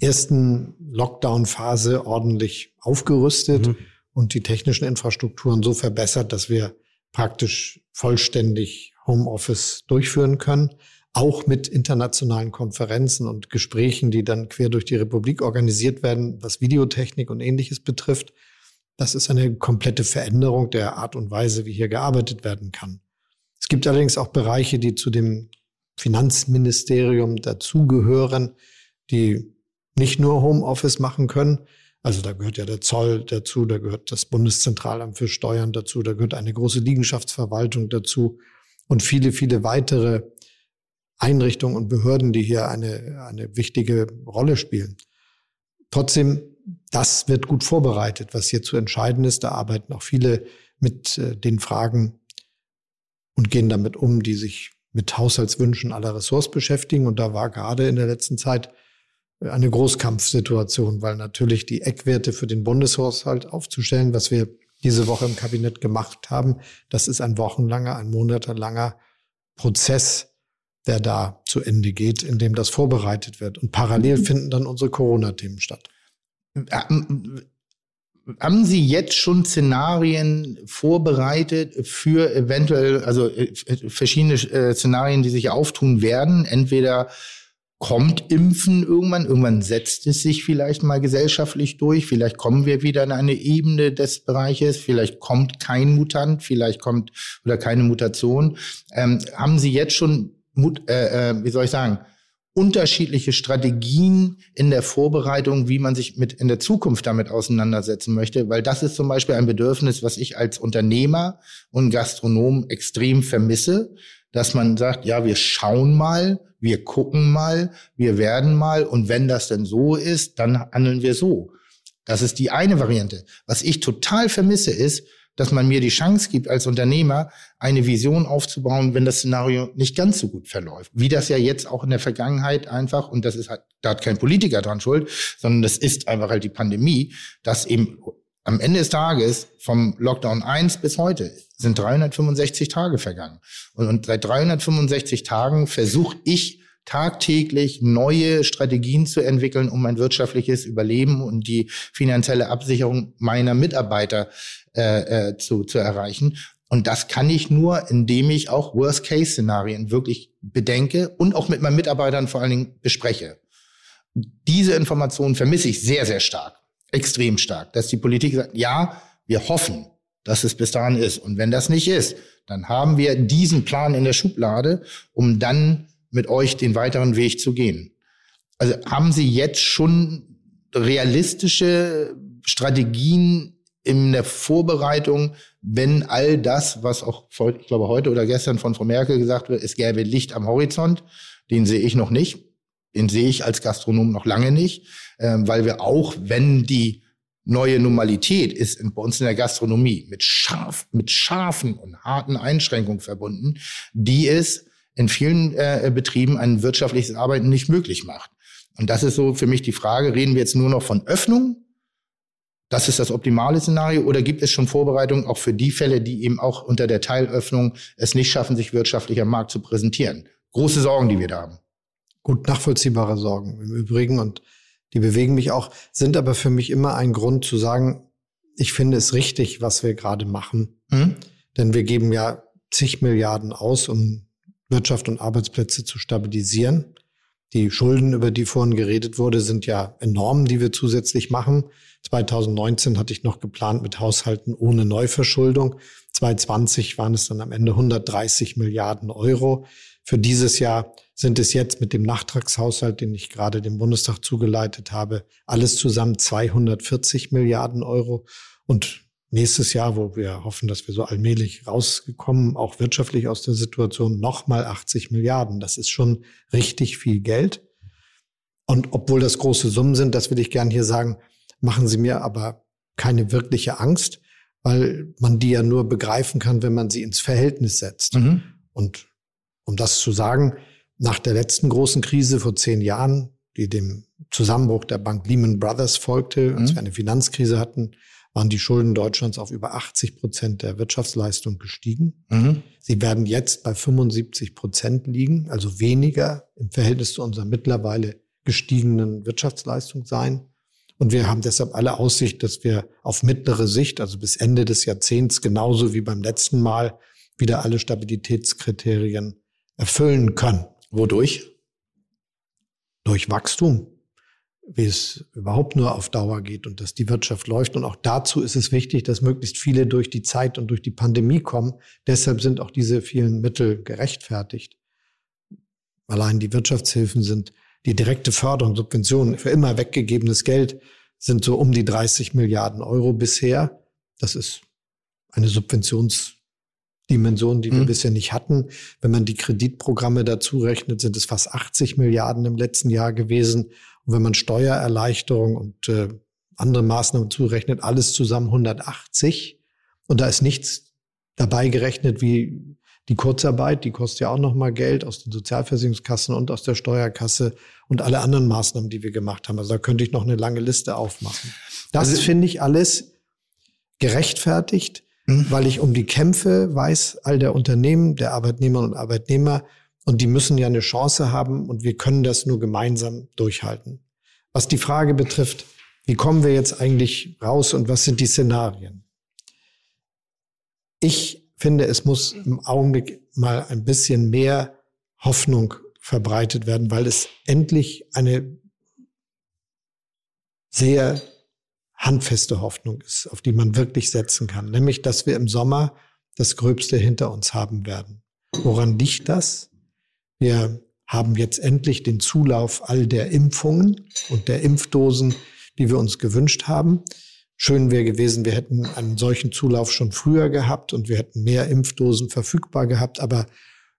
Speaker 3: ersten Lockdown-Phase ordentlich aufgerüstet mhm. und die technischen Infrastrukturen so verbessert, dass wir praktisch vollständig Homeoffice durchführen können auch mit internationalen Konferenzen und Gesprächen, die dann quer durch die Republik organisiert werden, was Videotechnik und ähnliches betrifft. Das ist eine komplette Veränderung der Art und Weise, wie hier gearbeitet werden kann. Es gibt allerdings auch Bereiche, die zu dem Finanzministerium dazugehören, die nicht nur Homeoffice machen können. Also da gehört ja der Zoll dazu, da gehört das Bundeszentralamt für Steuern dazu, da gehört eine große Liegenschaftsverwaltung dazu und viele, viele weitere Einrichtungen und Behörden, die hier eine, eine wichtige Rolle spielen. Trotzdem, das wird gut vorbereitet, was hier zu entscheiden ist. Da arbeiten auch viele mit äh, den Fragen und gehen damit um, die sich mit Haushaltswünschen aller Ressorts beschäftigen. Und da war gerade in der letzten Zeit eine Großkampfsituation, weil natürlich die Eckwerte für den Bundeshaushalt aufzustellen, was wir diese Woche im Kabinett gemacht haben, das ist ein wochenlanger, ein monatelanger Prozess, der da zu Ende geht, in dem das vorbereitet wird. Und parallel mhm. finden dann unsere Corona-Themen statt.
Speaker 2: Haben Sie jetzt schon Szenarien vorbereitet für eventuell, also äh, verschiedene äh, Szenarien, die sich auftun werden? Entweder kommt Impfen irgendwann, irgendwann setzt es sich vielleicht mal gesellschaftlich durch, vielleicht kommen wir wieder in eine Ebene des Bereiches, vielleicht kommt kein Mutant, vielleicht kommt oder keine Mutation. Ähm, haben Sie jetzt schon äh, äh, wie soll ich sagen, unterschiedliche Strategien in der Vorbereitung, wie man sich mit in der Zukunft damit auseinandersetzen möchte, weil das ist zum Beispiel ein Bedürfnis, was ich als Unternehmer und Gastronom extrem vermisse, dass man sagt, ja, wir schauen mal, wir gucken mal, wir werden mal und wenn das denn so ist, dann handeln wir so. Das ist die eine Variante. Was ich total vermisse ist, dass man mir die Chance gibt, als Unternehmer eine Vision aufzubauen, wenn das Szenario nicht ganz so gut verläuft. Wie das ja jetzt auch in der Vergangenheit einfach, und das ist halt, da hat kein Politiker dran schuld, sondern das ist einfach halt die Pandemie, dass eben am Ende des Tages vom Lockdown 1 bis heute sind 365 Tage vergangen. Und, und seit 365 Tagen versuche ich tagtäglich neue Strategien zu entwickeln, um mein wirtschaftliches Überleben und die finanzielle Absicherung meiner Mitarbeiter äh, äh, zu, zu erreichen. Und das kann ich nur, indem ich auch Worst-Case-Szenarien wirklich bedenke und auch mit meinen Mitarbeitern vor allen Dingen bespreche. diese Information vermisse ich sehr, sehr stark, extrem stark, dass die Politik sagt, ja, wir hoffen, dass es bis dahin ist. Und wenn das nicht ist, dann haben wir diesen Plan in der Schublade, um dann mit euch den weiteren Weg zu gehen. Also haben Sie jetzt schon realistische Strategien in der Vorbereitung, wenn all das, was auch, ich glaube, heute oder gestern von Frau Merkel gesagt wird, es gäbe Licht am Horizont, den sehe ich noch nicht. Den sehe ich als Gastronom noch lange nicht, äh, weil wir auch, wenn die neue Normalität ist bei uns in der Gastronomie mit scharf, mit scharfen und harten Einschränkungen verbunden, die es in vielen äh, Betrieben ein wirtschaftliches Arbeiten nicht möglich macht. Und das ist so für mich die Frage, reden wir jetzt nur noch von Öffnung? Das ist das optimale Szenario oder gibt es schon Vorbereitungen auch für die Fälle, die eben auch unter der Teilöffnung es nicht schaffen, sich wirtschaftlich am Markt zu präsentieren? Große Sorgen, die wir da haben.
Speaker 3: Gut nachvollziehbare Sorgen im Übrigen und die bewegen mich auch, sind aber für mich immer ein Grund zu sagen, ich finde es richtig, was wir gerade machen. Mhm. Denn wir geben ja zig Milliarden aus, um Wirtschaft und Arbeitsplätze zu stabilisieren. Die Schulden, über die vorhin geredet wurde, sind ja enorm, die wir zusätzlich machen. 2019 hatte ich noch geplant mit Haushalten ohne Neuverschuldung. 2020 waren es dann am Ende 130 Milliarden Euro. Für dieses Jahr sind es jetzt mit dem Nachtragshaushalt, den ich gerade dem Bundestag zugeleitet habe, alles zusammen 240 Milliarden Euro. Und nächstes Jahr, wo wir hoffen, dass wir so allmählich rausgekommen, auch wirtschaftlich aus der Situation, nochmal 80 Milliarden. Das ist schon richtig viel Geld. Und obwohl das große Summen sind, das will ich gern hier sagen, machen Sie mir aber keine wirkliche Angst, weil man die ja nur begreifen kann, wenn man sie ins Verhältnis setzt. Mhm. Und um das zu sagen, nach der letzten großen Krise vor zehn Jahren, die dem Zusammenbruch der Bank Lehman Brothers folgte, als mhm. wir eine Finanzkrise hatten, waren die Schulden Deutschlands auf über 80 Prozent der Wirtschaftsleistung gestiegen. Mhm. Sie werden jetzt bei 75 Prozent liegen, also weniger im Verhältnis zu unserer mittlerweile gestiegenen Wirtschaftsleistung sein. Und wir haben deshalb alle Aussicht, dass wir auf mittlere Sicht, also bis Ende des Jahrzehnts, genauso wie beim letzten Mal, wieder alle Stabilitätskriterien erfüllen können.
Speaker 2: Wodurch?
Speaker 3: Durch Wachstum, wie es überhaupt nur auf Dauer geht und dass die Wirtschaft läuft. Und auch dazu ist es wichtig, dass möglichst viele durch die Zeit und durch die Pandemie kommen. Deshalb sind auch diese vielen Mittel gerechtfertigt. Allein die Wirtschaftshilfen sind die direkte Förderung, Subventionen für immer weggegebenes Geld sind so um die 30 Milliarden Euro bisher. Das ist eine Subventions Dimension, die wir mhm. bisher nicht hatten. Wenn man die Kreditprogramme dazu rechnet, sind es fast 80 Milliarden im letzten Jahr gewesen. Und wenn man Steuererleichterung und äh, andere Maßnahmen zurechnet, alles zusammen 180. Und da ist nichts dabei gerechnet wie die Kurzarbeit, die kostet ja auch nochmal Geld aus den Sozialversicherungskassen und aus der Steuerkasse und alle anderen Maßnahmen, die wir gemacht haben. Also da könnte ich noch eine lange Liste aufmachen. Das also, finde ich alles gerechtfertigt mhm. weil ich um die Kämpfe weiß, all der Unternehmen, der Arbeitnehmerinnen und Arbeitnehmer, und die müssen ja eine Chance haben und wir können das nur gemeinsam durchhalten. Was die Frage betrifft, wie kommen wir jetzt eigentlich raus und was sind die Szenarien? Ich finde, es muss im Augenblick mal ein bisschen mehr Hoffnung verbreitet werden, weil es endlich eine sehr handfeste Hoffnung ist, auf die man wirklich setzen kann, nämlich dass wir im Sommer das Gröbste hinter uns haben werden. Woran liegt das? Wir haben jetzt endlich den Zulauf all der Impfungen und der Impfdosen, die wir uns gewünscht haben. Schön wäre gewesen, wir hätten einen solchen Zulauf schon früher gehabt und wir hätten mehr Impfdosen verfügbar gehabt. Aber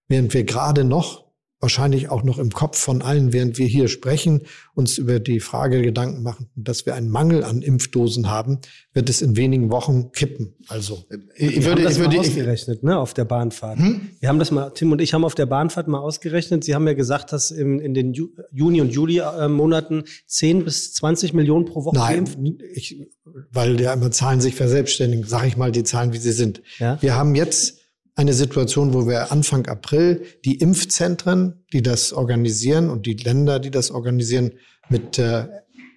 Speaker 3: während wir gerade noch wahrscheinlich auch noch im Kopf von allen, während wir hier sprechen, uns über die Frage Gedanken machen, dass wir einen Mangel an Impfdosen haben, wird es in wenigen Wochen kippen. Also
Speaker 1: ich würde, haben das ich würde, mal ausgerechnet, ne, auf der Bahnfahrt. Hm? Wir haben das mal, Tim und ich haben auf der Bahnfahrt mal ausgerechnet. Sie haben ja gesagt, dass in, in den Juni und Juli äh, Monaten 10 bis 20 Millionen pro Woche
Speaker 3: Nein, geimpft. Ich, weil ja immer Zahlen sich verselbstständigen, sage ich mal die Zahlen, wie sie sind. Ja? Wir haben jetzt eine Situation, wo wir Anfang April die Impfzentren, die das organisieren und die Länder, die das organisieren, mit äh,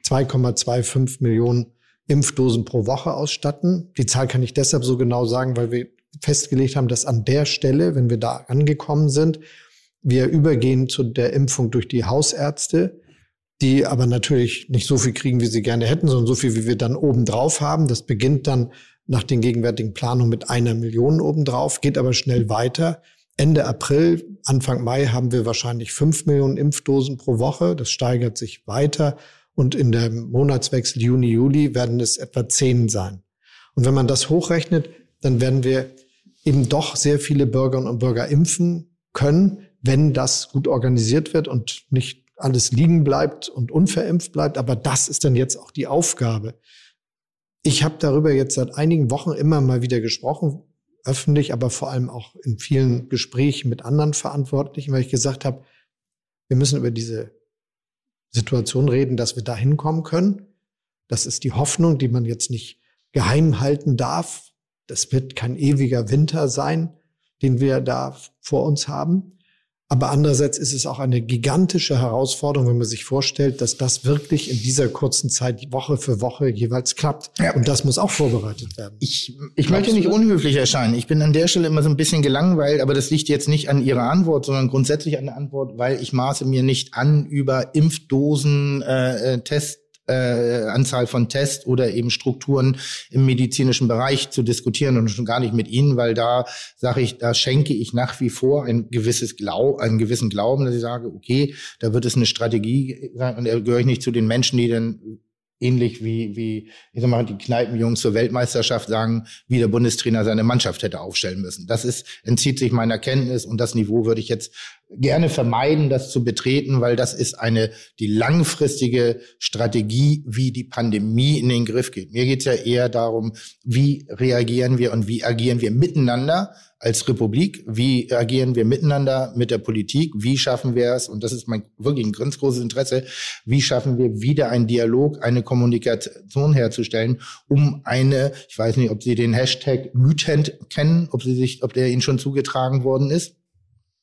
Speaker 3: 2,25 Millionen Impfdosen pro Woche ausstatten. Die Zahl kann ich deshalb so genau sagen, weil wir festgelegt haben, dass an der Stelle, wenn wir da angekommen sind, wir übergehen zu der Impfung durch die Hausärzte die aber natürlich nicht so viel kriegen, wie sie gerne hätten, sondern so viel, wie wir dann obendrauf haben. Das beginnt dann nach den gegenwärtigen Planungen mit einer Million obendrauf, geht aber schnell weiter. Ende April, Anfang Mai haben wir wahrscheinlich fünf Millionen Impfdosen pro Woche. Das steigert sich weiter. Und in dem Monatswechsel Juni, Juli werden es etwa zehn sein. Und wenn man das hochrechnet, dann werden wir eben doch sehr viele Bürgerinnen und Bürger impfen können, wenn das gut organisiert wird und nicht alles liegen bleibt und unverimpft bleibt. Aber das ist dann jetzt auch die Aufgabe. Ich habe darüber jetzt seit einigen Wochen immer mal wieder gesprochen, öffentlich, aber vor allem auch in vielen Gesprächen mit anderen Verantwortlichen, weil ich gesagt habe, wir müssen über diese Situation reden, dass wir da hinkommen können. Das ist die Hoffnung, die man jetzt nicht geheim halten darf. Das wird kein ewiger Winter sein, den wir da vor uns haben. Aber andererseits ist es auch eine gigantische Herausforderung, wenn man sich vorstellt, dass das wirklich in dieser kurzen Zeit Woche für Woche jeweils klappt. Ja. Und das muss auch vorbereitet werden.
Speaker 2: Ich, ich möchte nicht unhöflich erscheinen. Ich bin an der Stelle immer so ein bisschen gelangweilt, aber das liegt jetzt nicht an Ihrer Antwort, sondern grundsätzlich an der Antwort, weil ich maße mir nicht an, über Impfdosen, äh, äh Test äh, Anzahl von Tests oder eben Strukturen im medizinischen Bereich zu diskutieren und schon gar nicht mit Ihnen, weil da sage ich, da schenke ich nach wie vor ein gewisses Glaub, einen gewissen Glauben, dass ich sage, okay, da wird es eine Strategie sein und da gehöre ich nicht zu den Menschen, die dann ähnlich wie, wie, ich sag mal, die Kneipenjungs zur Weltmeisterschaft sagen, wie der Bundestrainer seine Mannschaft hätte aufstellen müssen. Das ist, entzieht sich meiner Kenntnis und das Niveau würde ich jetzt gerne vermeiden, das zu betreten, weil das ist eine, die langfristige Strategie, wie die Pandemie in den Griff geht. Mir geht es ja eher darum, wie reagieren wir und wie agieren wir miteinander als Republik, wie agieren wir miteinander mit der Politik, wie schaffen wir es, und das ist mein wirklich ein ganz großes Interesse, wie schaffen wir wieder einen Dialog, eine Kommunikation herzustellen, um eine, ich weiß nicht, ob Sie den Hashtag Mythend kennen, ob Sie sich, ob der Ihnen schon zugetragen worden ist.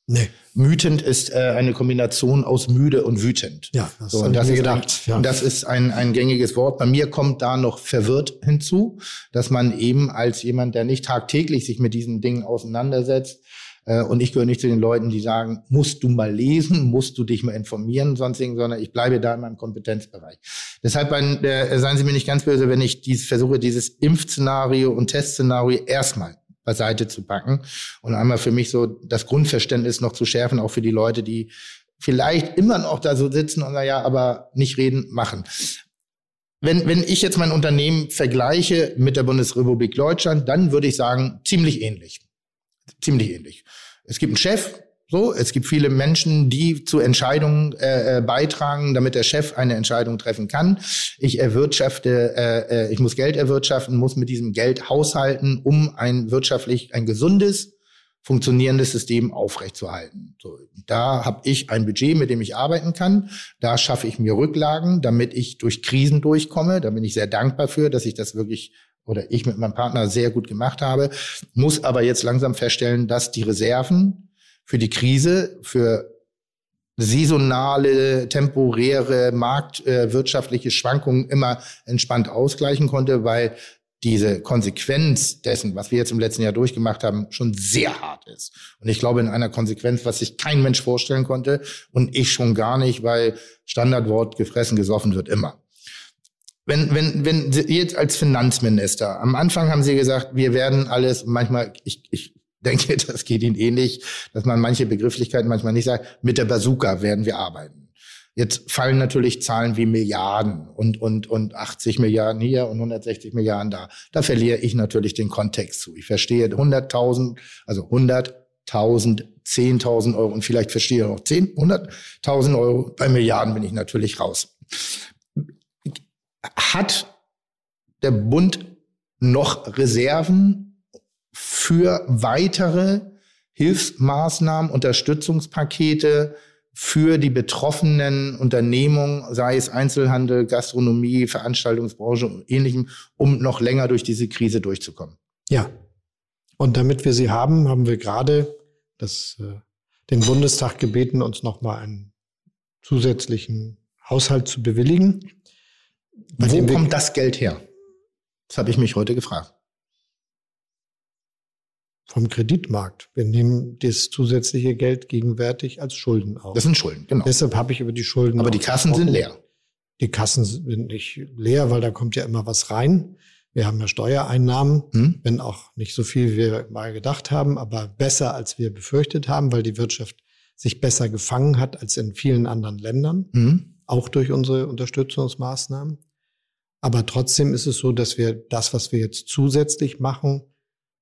Speaker 2: Nee. Mütend ist äh, eine Kombination aus müde und wütend.
Speaker 3: Ja, das,
Speaker 2: so, und das ist gedacht. Ein, ja. das ist ein, ein gängiges Wort. Bei mir kommt da noch verwirrt hinzu, dass man eben als jemand, der nicht tagtäglich sich mit diesen Dingen auseinandersetzt, äh, und ich gehöre nicht zu den Leuten, die sagen, musst du mal lesen, musst du dich mal informieren, sonstigen, sondern ich bleibe da in meinem Kompetenzbereich. Deshalb äh, seien Sie mir nicht ganz böse, wenn ich dies, versuche, dieses Impfszenario und Testszenario erstmal beiseite zu packen und einmal für mich so das Grundverständnis noch zu schärfen, auch für die Leute, die vielleicht immer noch da so sitzen und naja, aber nicht reden, machen. Wenn, wenn ich jetzt mein Unternehmen vergleiche mit der Bundesrepublik Deutschland, dann würde ich sagen, ziemlich ähnlich. Ziemlich ähnlich. Es gibt einen Chef, so, es gibt viele Menschen, die zu Entscheidungen äh, äh, beitragen, damit der Chef eine Entscheidung treffen kann. Ich erwirtschafte, äh, äh, ich muss Geld erwirtschaften, muss mit diesem Geld haushalten, um ein wirtschaftlich ein gesundes, funktionierendes System aufrechtzuerhalten. So, da habe ich ein Budget, mit dem ich arbeiten kann. Da schaffe ich mir Rücklagen, damit ich durch Krisen durchkomme. Da bin ich sehr dankbar für, dass ich das wirklich oder ich mit meinem Partner sehr gut gemacht habe. Muss aber jetzt langsam feststellen, dass die Reserven für die Krise, für saisonale, temporäre, marktwirtschaftliche äh, Schwankungen immer entspannt ausgleichen konnte, weil diese Konsequenz dessen, was wir jetzt im letzten Jahr durchgemacht haben, schon sehr hart ist. Und ich glaube, in einer Konsequenz, was sich kein Mensch vorstellen konnte und ich schon gar nicht, weil Standardwort gefressen, gesoffen wird immer. Wenn, wenn, wenn Sie jetzt als Finanzminister, am Anfang haben Sie gesagt, wir werden alles, manchmal, ich, ich denke, *laughs* das geht Ihnen ähnlich, dass man manche Begrifflichkeiten manchmal nicht sagt. Mit der Bazooka werden wir arbeiten. Jetzt fallen natürlich Zahlen wie Milliarden und, und, und 80 Milliarden hier und 160 Milliarden da. Da verliere ich natürlich den Kontext zu. Ich verstehe 100.000, also 100.000, 10.000 Euro und vielleicht verstehe ich auch 10, 100.000 Euro. Bei Milliarden bin ich natürlich raus. Hat der Bund noch Reserven für weitere Hilfsmaßnahmen, Unterstützungspakete für die betroffenen Unternehmungen, sei es Einzelhandel, Gastronomie, Veranstaltungsbranche und ähnlichem, um noch länger durch diese Krise durchzukommen.
Speaker 3: Ja. Und damit wir sie haben, haben wir gerade das, äh, den Bundestag gebeten, uns nochmal einen zusätzlichen Haushalt zu bewilligen.
Speaker 2: Wo kommt das Geld her? Das habe ich mich heute gefragt
Speaker 3: vom Kreditmarkt. Wir nehmen das zusätzliche Geld gegenwärtig als Schulden auf.
Speaker 2: Das sind Schulden,
Speaker 3: genau. Deshalb habe ich über die Schulden.
Speaker 2: Aber die Kassen sind leer.
Speaker 3: Die Kassen sind nicht leer, weil da kommt ja immer was rein. Wir haben ja Steuereinnahmen, hm. wenn auch nicht so viel, wie wir mal gedacht haben, aber besser, als wir befürchtet haben, weil die Wirtschaft sich besser gefangen hat als in vielen anderen Ländern, hm. auch durch unsere Unterstützungsmaßnahmen. Aber trotzdem ist es so, dass wir das, was wir jetzt zusätzlich machen,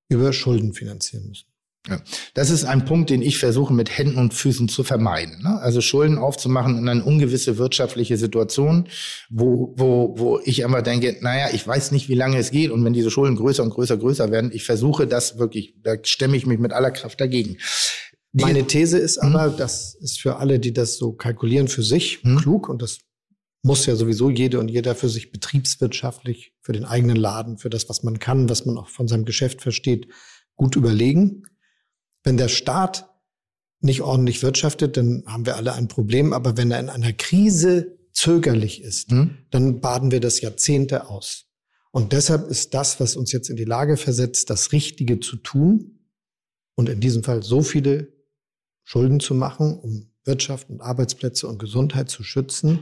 Speaker 3: über Schulden finanzieren müssen.
Speaker 2: Ja, das ist ein Punkt, den ich versuche mit Händen und Füßen zu vermeiden. Ne? Also Schulden aufzumachen in eine ungewisse wirtschaftliche Situation, wo, wo, wo ich immer denke, naja, ich weiß nicht, wie lange es geht. Und wenn diese Schulden größer und größer, größer werden, ich versuche das wirklich, da stemme ich mich mit aller Kraft dagegen.
Speaker 3: Die, Meine These ist aber, hm? das ist für alle, die das so kalkulieren, für sich hm? klug und das muss ja sowieso jede und jeder für sich betriebswirtschaftlich, für den eigenen Laden, für das, was man kann, was man auch von seinem Geschäft versteht, gut überlegen. Wenn der Staat nicht ordentlich wirtschaftet, dann haben wir alle ein Problem. Aber wenn er in einer Krise zögerlich ist, mhm. dann baden wir das Jahrzehnte aus. Und deshalb ist das, was uns jetzt in die Lage versetzt, das Richtige zu tun und in diesem Fall so viele Schulden zu machen, um Wirtschaft und Arbeitsplätze und Gesundheit zu schützen,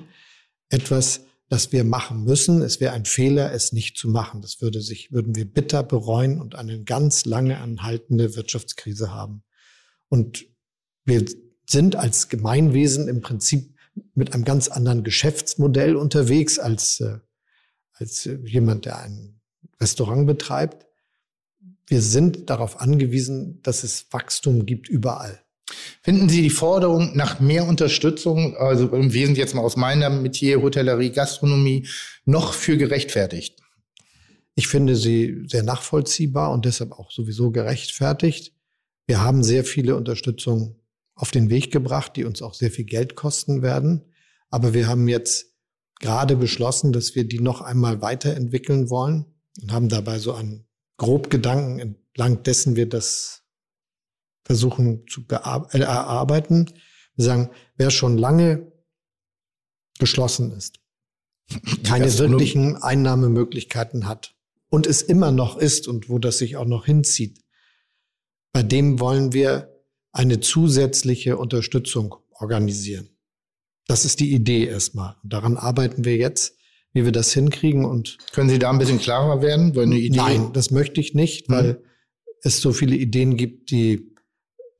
Speaker 3: etwas, das wir machen müssen. Es wäre ein Fehler, es nicht zu machen. Das würde sich, würden wir bitter bereuen und eine ganz lange anhaltende Wirtschaftskrise haben. Und wir sind als Gemeinwesen im Prinzip mit einem ganz anderen Geschäftsmodell unterwegs als, äh, als jemand, der ein Restaurant betreibt. Wir sind darauf angewiesen, dass es Wachstum gibt überall.
Speaker 2: Finden Sie die Forderung nach mehr Unterstützung, also im Wesentlichen jetzt mal aus meiner Metier Hotellerie, Gastronomie, noch für gerechtfertigt?
Speaker 3: Ich finde sie sehr nachvollziehbar und deshalb auch sowieso gerechtfertigt. Wir haben sehr viele Unterstützung auf den Weg gebracht, die uns auch sehr viel Geld kosten werden. Aber wir haben jetzt gerade beschlossen, dass wir die noch einmal weiterentwickeln wollen und haben dabei so einen Grobgedanken entlang dessen wir das versuchen zu äh, erarbeiten. Wir sagen, wer schon lange geschlossen ist, *laughs* keine wirklichen Einnahmemöglichkeiten hat und es immer noch ist und wo das sich auch noch hinzieht, bei dem wollen wir eine zusätzliche Unterstützung organisieren. Das ist die Idee erstmal. Daran arbeiten wir jetzt, wie wir das hinkriegen. Und
Speaker 2: können Sie da ein bisschen klarer werden?
Speaker 3: Weil eine Idee Nein, das möchte ich nicht, weil mhm. es so viele Ideen gibt, die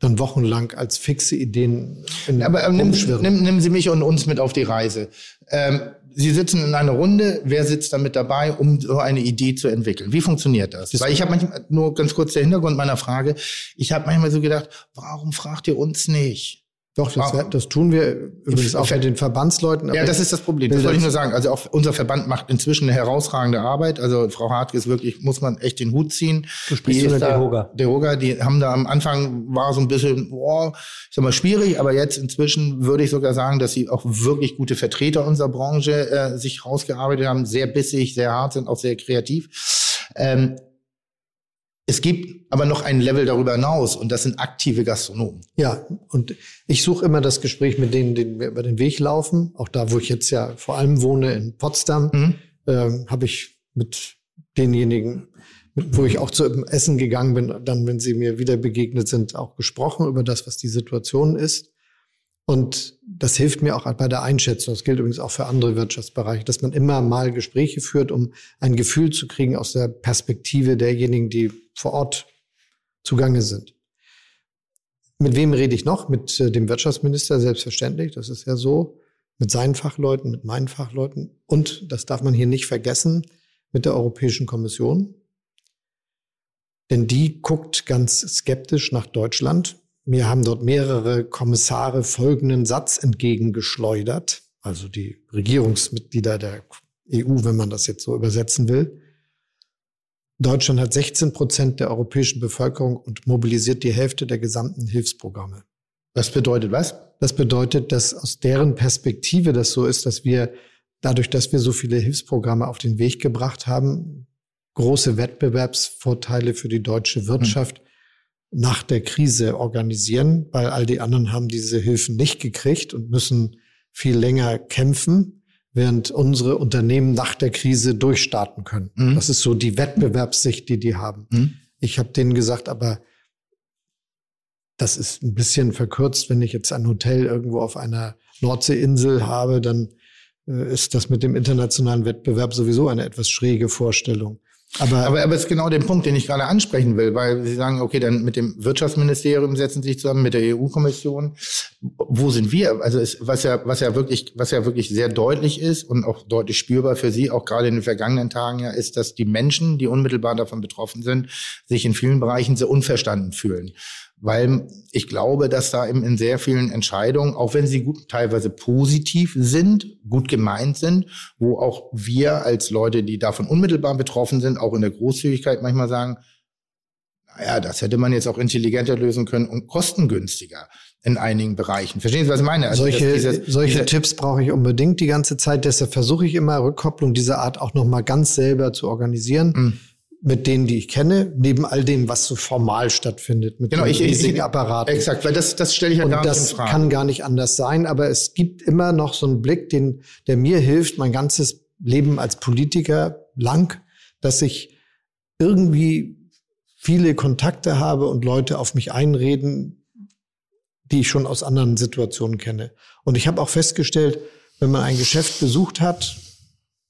Speaker 3: dann wochenlang als fixe Ideen
Speaker 2: in Aber ähm, nimm, nimm, nehmen Sie mich und uns mit auf die Reise. Ähm, Sie sitzen in einer Runde, wer sitzt da mit dabei, um so eine Idee zu entwickeln? Wie funktioniert das? das Weil ich habe manchmal, nur ganz kurz der Hintergrund meiner Frage, ich habe manchmal so gedacht, warum fragt ihr uns nicht?
Speaker 3: Doch, das, das, tun wir übrigens auch mit den Verbandsleuten.
Speaker 2: Ja, das ist das Problem. Das wollte ich nur sagen. Also auch unser Verband macht inzwischen eine herausragende Arbeit. Also Frau Hartke ist wirklich, muss man echt den Hut ziehen.
Speaker 1: Du sprichst über Deroga.
Speaker 2: Deroga, die haben da am Anfang war so ein bisschen, boah, ich sag mal schwierig, aber jetzt inzwischen würde ich sogar sagen, dass sie auch wirklich gute Vertreter unserer Branche äh, sich rausgearbeitet haben, sehr bissig, sehr hart sind, auch sehr kreativ. Ähm, es gibt aber noch ein Level darüber hinaus und das sind aktive Gastronomen.
Speaker 3: Ja, und ich suche immer das Gespräch mit denen, denen wir über den Weg laufen. Auch da, wo ich jetzt ja vor allem wohne, in Potsdam, mhm. ähm, habe ich mit denjenigen, mit, wo ich auch zu Essen gegangen bin, dann, wenn sie mir wieder begegnet sind, auch gesprochen über das, was die Situation ist. Und das hilft mir auch bei der Einschätzung. Das gilt übrigens auch für andere Wirtschaftsbereiche, dass man immer mal Gespräche führt, um ein Gefühl zu kriegen aus der Perspektive derjenigen, die vor Ort zugange sind. Mit wem rede ich noch? Mit äh, dem Wirtschaftsminister, selbstverständlich. Das ist ja so. Mit seinen Fachleuten, mit meinen Fachleuten. Und, das darf man hier nicht vergessen, mit der Europäischen Kommission. Denn die guckt ganz skeptisch nach Deutschland mir haben dort mehrere Kommissare folgenden Satz entgegengeschleudert, also die Regierungsmitglieder der EU, wenn man das jetzt so übersetzen will. Deutschland hat 16 Prozent der europäischen Bevölkerung und mobilisiert die Hälfte der gesamten Hilfsprogramme.
Speaker 2: Was bedeutet was?
Speaker 3: Das bedeutet, dass aus deren Perspektive das so ist, dass wir dadurch, dass wir so viele Hilfsprogramme auf den Weg gebracht haben, große Wettbewerbsvorteile für die deutsche Wirtschaft hm nach der Krise organisieren, weil all die anderen haben diese Hilfen nicht gekriegt und müssen viel länger kämpfen, während unsere Unternehmen nach der Krise durchstarten können. Mhm. Das ist so die Wettbewerbssicht, die die haben. Mhm. Ich habe denen gesagt, aber das ist ein bisschen verkürzt, wenn ich jetzt ein Hotel irgendwo auf einer Nordseeinsel habe, dann äh, ist das mit dem internationalen Wettbewerb sowieso eine etwas schräge Vorstellung.
Speaker 2: Aber, aber, aber es ist genau der Punkt, den ich gerade ansprechen will, weil Sie sagen, okay, dann mit dem Wirtschaftsministerium setzen Sie sich zusammen, mit der EU-Kommission. Wo sind wir? Also es, was ja, was ja wirklich, was ja wirklich sehr deutlich ist und auch deutlich spürbar für Sie, auch gerade in den vergangenen Tagen ja, ist, dass die Menschen, die unmittelbar davon betroffen sind, sich in vielen Bereichen sehr unverstanden fühlen weil ich glaube, dass da eben in sehr vielen Entscheidungen, auch wenn sie gut, teilweise positiv sind, gut gemeint sind, wo auch wir als Leute, die davon unmittelbar betroffen sind, auch in der Großzügigkeit manchmal sagen, naja, das hätte man jetzt auch intelligenter lösen können und kostengünstiger in einigen Bereichen. Verstehen Sie, was ich meine?
Speaker 3: Also solche dieses, solche diese Tipps brauche ich unbedingt die ganze Zeit. Deshalb versuche ich immer Rückkopplung dieser Art auch nochmal ganz selber zu organisieren. Mhm mit denen, die ich kenne, neben all dem, was so formal stattfindet, mit
Speaker 2: genau,
Speaker 3: den
Speaker 2: ich, riesigen ich, Apparaten.
Speaker 3: Exakt, weil das, das stelle ich ja Und gar nicht in Frage. Das kann gar nicht anders sein, aber es gibt immer noch so einen Blick, den, der mir hilft, mein ganzes Leben als Politiker lang, dass ich irgendwie viele Kontakte habe und Leute auf mich einreden, die ich schon aus anderen Situationen kenne. Und ich habe auch festgestellt, wenn man ein Geschäft besucht hat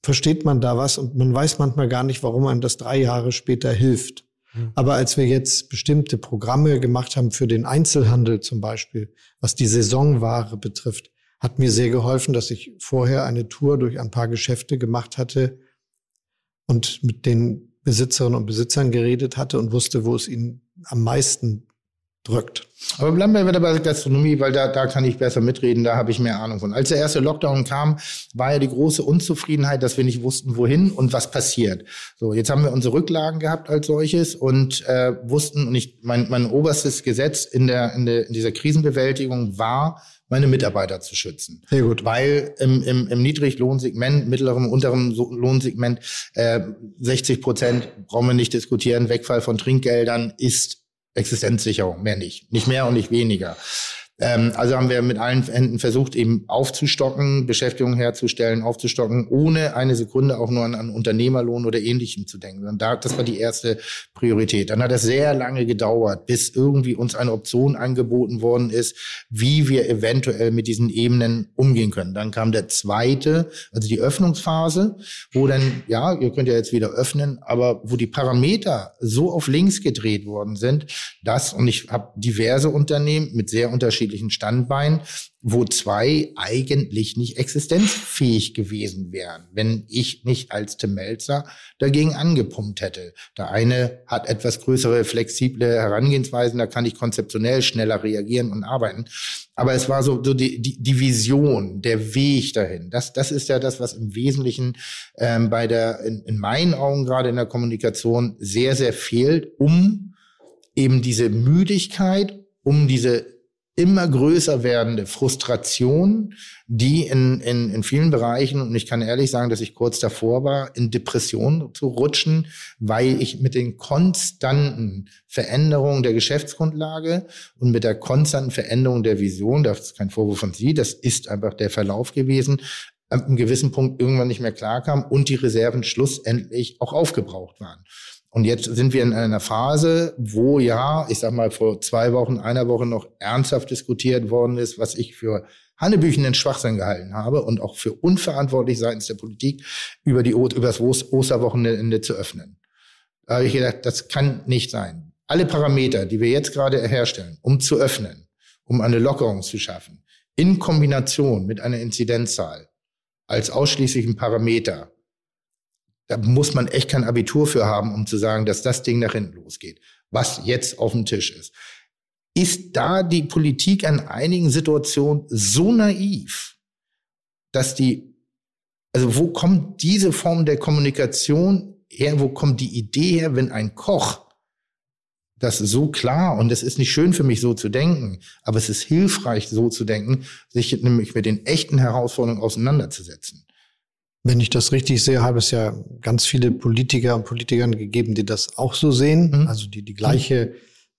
Speaker 3: versteht man da was und man weiß manchmal gar nicht, warum einem das drei Jahre später hilft. Mhm. Aber als wir jetzt bestimmte Programme gemacht haben für den Einzelhandel zum Beispiel, was die Saisonware betrifft, hat mir sehr geholfen, dass ich vorher eine Tour durch ein paar Geschäfte gemacht hatte und mit den Besitzerinnen und Besitzern geredet hatte und wusste, wo es ihnen am meisten drückt.
Speaker 2: Aber bleiben wir wieder bei der Gastronomie, weil da, da kann ich besser mitreden, da habe ich mehr Ahnung von. Als der erste Lockdown kam, war ja die große Unzufriedenheit, dass wir nicht wussten, wohin und was passiert. So, jetzt haben wir unsere Rücklagen gehabt als solches und äh, wussten, und ich, mein, mein oberstes Gesetz in, der, in, der, in dieser Krisenbewältigung war, meine Mitarbeiter zu schützen.
Speaker 3: Sehr gut.
Speaker 2: Weil im, im, im Niedriglohnsegment, mittlerem, unterem Lohnsegment, äh, 60 Prozent brauchen wir nicht diskutieren, Wegfall von Trinkgeldern ist Existenzsicherung, mehr nicht. Nicht mehr und nicht weniger. Ähm, also haben wir mit allen Händen versucht, eben aufzustocken, Beschäftigung herzustellen, aufzustocken, ohne eine Sekunde auch nur an, an Unternehmerlohn oder ähnlichem zu denken. Und da, das war die erste Priorität. Dann hat es sehr lange gedauert, bis irgendwie uns eine Option angeboten worden ist, wie wir eventuell mit diesen Ebenen umgehen können. Dann kam der zweite, also die Öffnungsphase, wo dann, ja, ihr könnt ja jetzt wieder öffnen, aber wo die Parameter so auf links gedreht worden sind, dass, und ich habe diverse Unternehmen mit sehr unterschiedlichen unterschiedlichen Standbeinen, wo zwei eigentlich nicht existenzfähig gewesen wären, wenn ich nicht als Tim Melzer dagegen angepumpt hätte. Der eine hat etwas größere, flexible Herangehensweisen, da kann ich konzeptionell schneller reagieren und arbeiten. Aber es war so, so die, die, die Vision, der Weg dahin. Das, das ist ja das, was im Wesentlichen ähm, bei der, in, in meinen Augen gerade in der Kommunikation sehr, sehr fehlt, um eben diese Müdigkeit, um diese immer größer werdende Frustration, die in, in, in vielen Bereichen, und ich kann ehrlich sagen, dass ich kurz davor war, in Depressionen zu rutschen, weil ich mit den konstanten Veränderungen der Geschäftsgrundlage und mit der konstanten Veränderung der Vision, das ist kein Vorwurf von Sie, das ist einfach der Verlauf gewesen, an einem gewissen Punkt irgendwann nicht mehr klarkam und die Reserven schlussendlich auch aufgebraucht waren. Und jetzt sind wir in einer Phase, wo ja, ich sag mal, vor zwei Wochen, einer Woche noch ernsthaft diskutiert worden ist, was ich für Hannebüchen Schwachsinn gehalten habe und auch für unverantwortlich seitens der Politik über die über das Osterwochenende zu öffnen. Da habe ich gedacht, das kann nicht sein. Alle Parameter, die wir jetzt gerade herstellen, um zu öffnen, um eine Lockerung zu schaffen, in Kombination mit einer Inzidenzzahl als ausschließlichen Parameter da muss man echt kein Abitur für haben, um zu sagen, dass das Ding nach hinten losgeht, was jetzt auf dem Tisch ist. Ist da die Politik an einigen Situationen so naiv, dass die, also wo kommt diese Form der Kommunikation her, wo kommt die Idee her, wenn ein Koch das so klar, und es ist nicht schön für mich so zu denken, aber es ist hilfreich so zu denken, sich nämlich mit den echten Herausforderungen auseinanderzusetzen.
Speaker 3: Wenn ich das richtig sehe, habe es ja ganz viele Politiker und Politikern gegeben, die das auch so sehen, mhm. also die die gleiche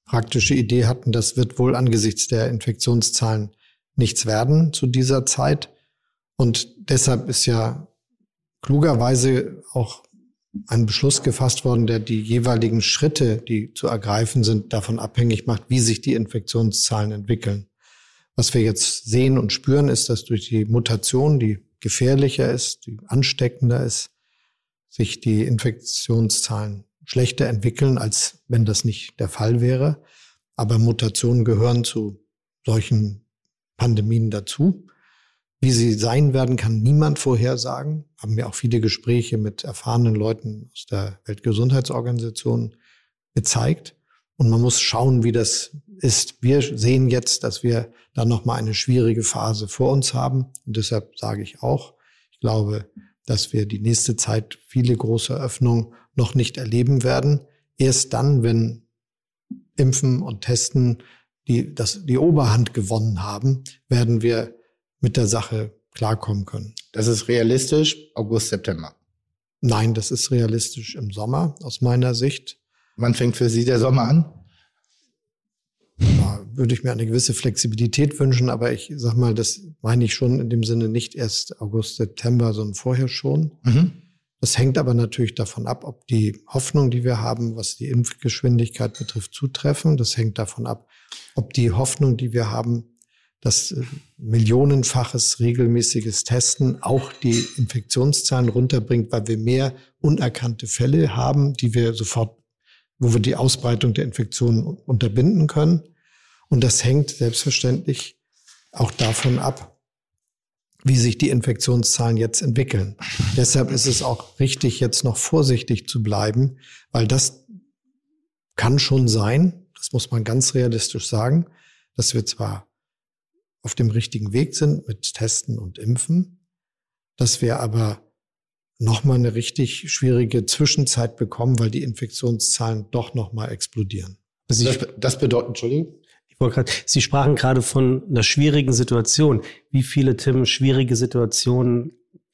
Speaker 3: praktische Idee hatten, das wird wohl angesichts der Infektionszahlen nichts werden zu dieser Zeit. Und deshalb ist ja klugerweise auch ein Beschluss gefasst worden, der die jeweiligen Schritte, die zu ergreifen sind, davon abhängig macht, wie sich die Infektionszahlen entwickeln. Was wir jetzt sehen und spüren, ist, dass durch die Mutation, die gefährlicher ist, die ansteckender ist, sich die Infektionszahlen schlechter entwickeln, als wenn das nicht der Fall wäre. Aber Mutationen gehören zu solchen Pandemien dazu. Wie sie sein werden, kann niemand vorhersagen. Haben wir auch viele Gespräche mit erfahrenen Leuten aus der Weltgesundheitsorganisation gezeigt. Und man muss schauen, wie das ist. Wir sehen jetzt, dass wir da nochmal eine schwierige Phase vor uns haben. Und deshalb sage ich auch, ich glaube, dass wir die nächste Zeit viele große Öffnungen noch nicht erleben werden. Erst dann, wenn Impfen und Testen die, das, die Oberhand gewonnen haben, werden wir mit der Sache klarkommen können.
Speaker 2: Das ist realistisch, August, September.
Speaker 3: Nein, das ist realistisch im Sommer aus meiner Sicht.
Speaker 2: Wann fängt für Sie der Sommer an?
Speaker 3: Da würde ich mir eine gewisse Flexibilität wünschen, aber ich sag mal, das meine ich schon in dem Sinne nicht erst August, September, sondern vorher schon. Mhm. Das hängt aber natürlich davon ab, ob die Hoffnung, die wir haben, was die Impfgeschwindigkeit betrifft, zutreffen. Das hängt davon ab, ob die Hoffnung, die wir haben, dass äh, millionenfaches regelmäßiges Testen auch die Infektionszahlen runterbringt, weil wir mehr unerkannte Fälle haben, die wir sofort, wo wir die Ausbreitung der Infektionen unterbinden können. Und das hängt selbstverständlich auch davon ab, wie sich die Infektionszahlen jetzt entwickeln. Deshalb ist es auch richtig, jetzt noch vorsichtig zu bleiben, weil das kann schon sein, das muss man ganz realistisch sagen, dass wir zwar auf dem richtigen Weg sind mit Testen und Impfen, dass wir aber nochmal eine richtig schwierige Zwischenzeit bekommen, weil die Infektionszahlen doch nochmal explodieren.
Speaker 2: Das, das bedeutet, Entschuldigung?
Speaker 1: Ich wollte gerade, Sie sprachen gerade von einer schwierigen Situation. Wie viele, Tim, schwierige Situationen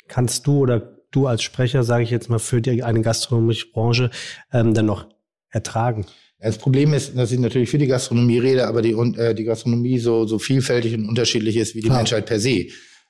Speaker 1: kannst du oder du als Sprecher, sage ich jetzt mal, für die, eine gastronomische Branche ähm, dann noch ertragen?
Speaker 2: Das Problem ist, dass ich natürlich für die Gastronomie rede, aber die, äh, die Gastronomie so, so vielfältig und unterschiedlich ist wie die Klar. Menschheit per se.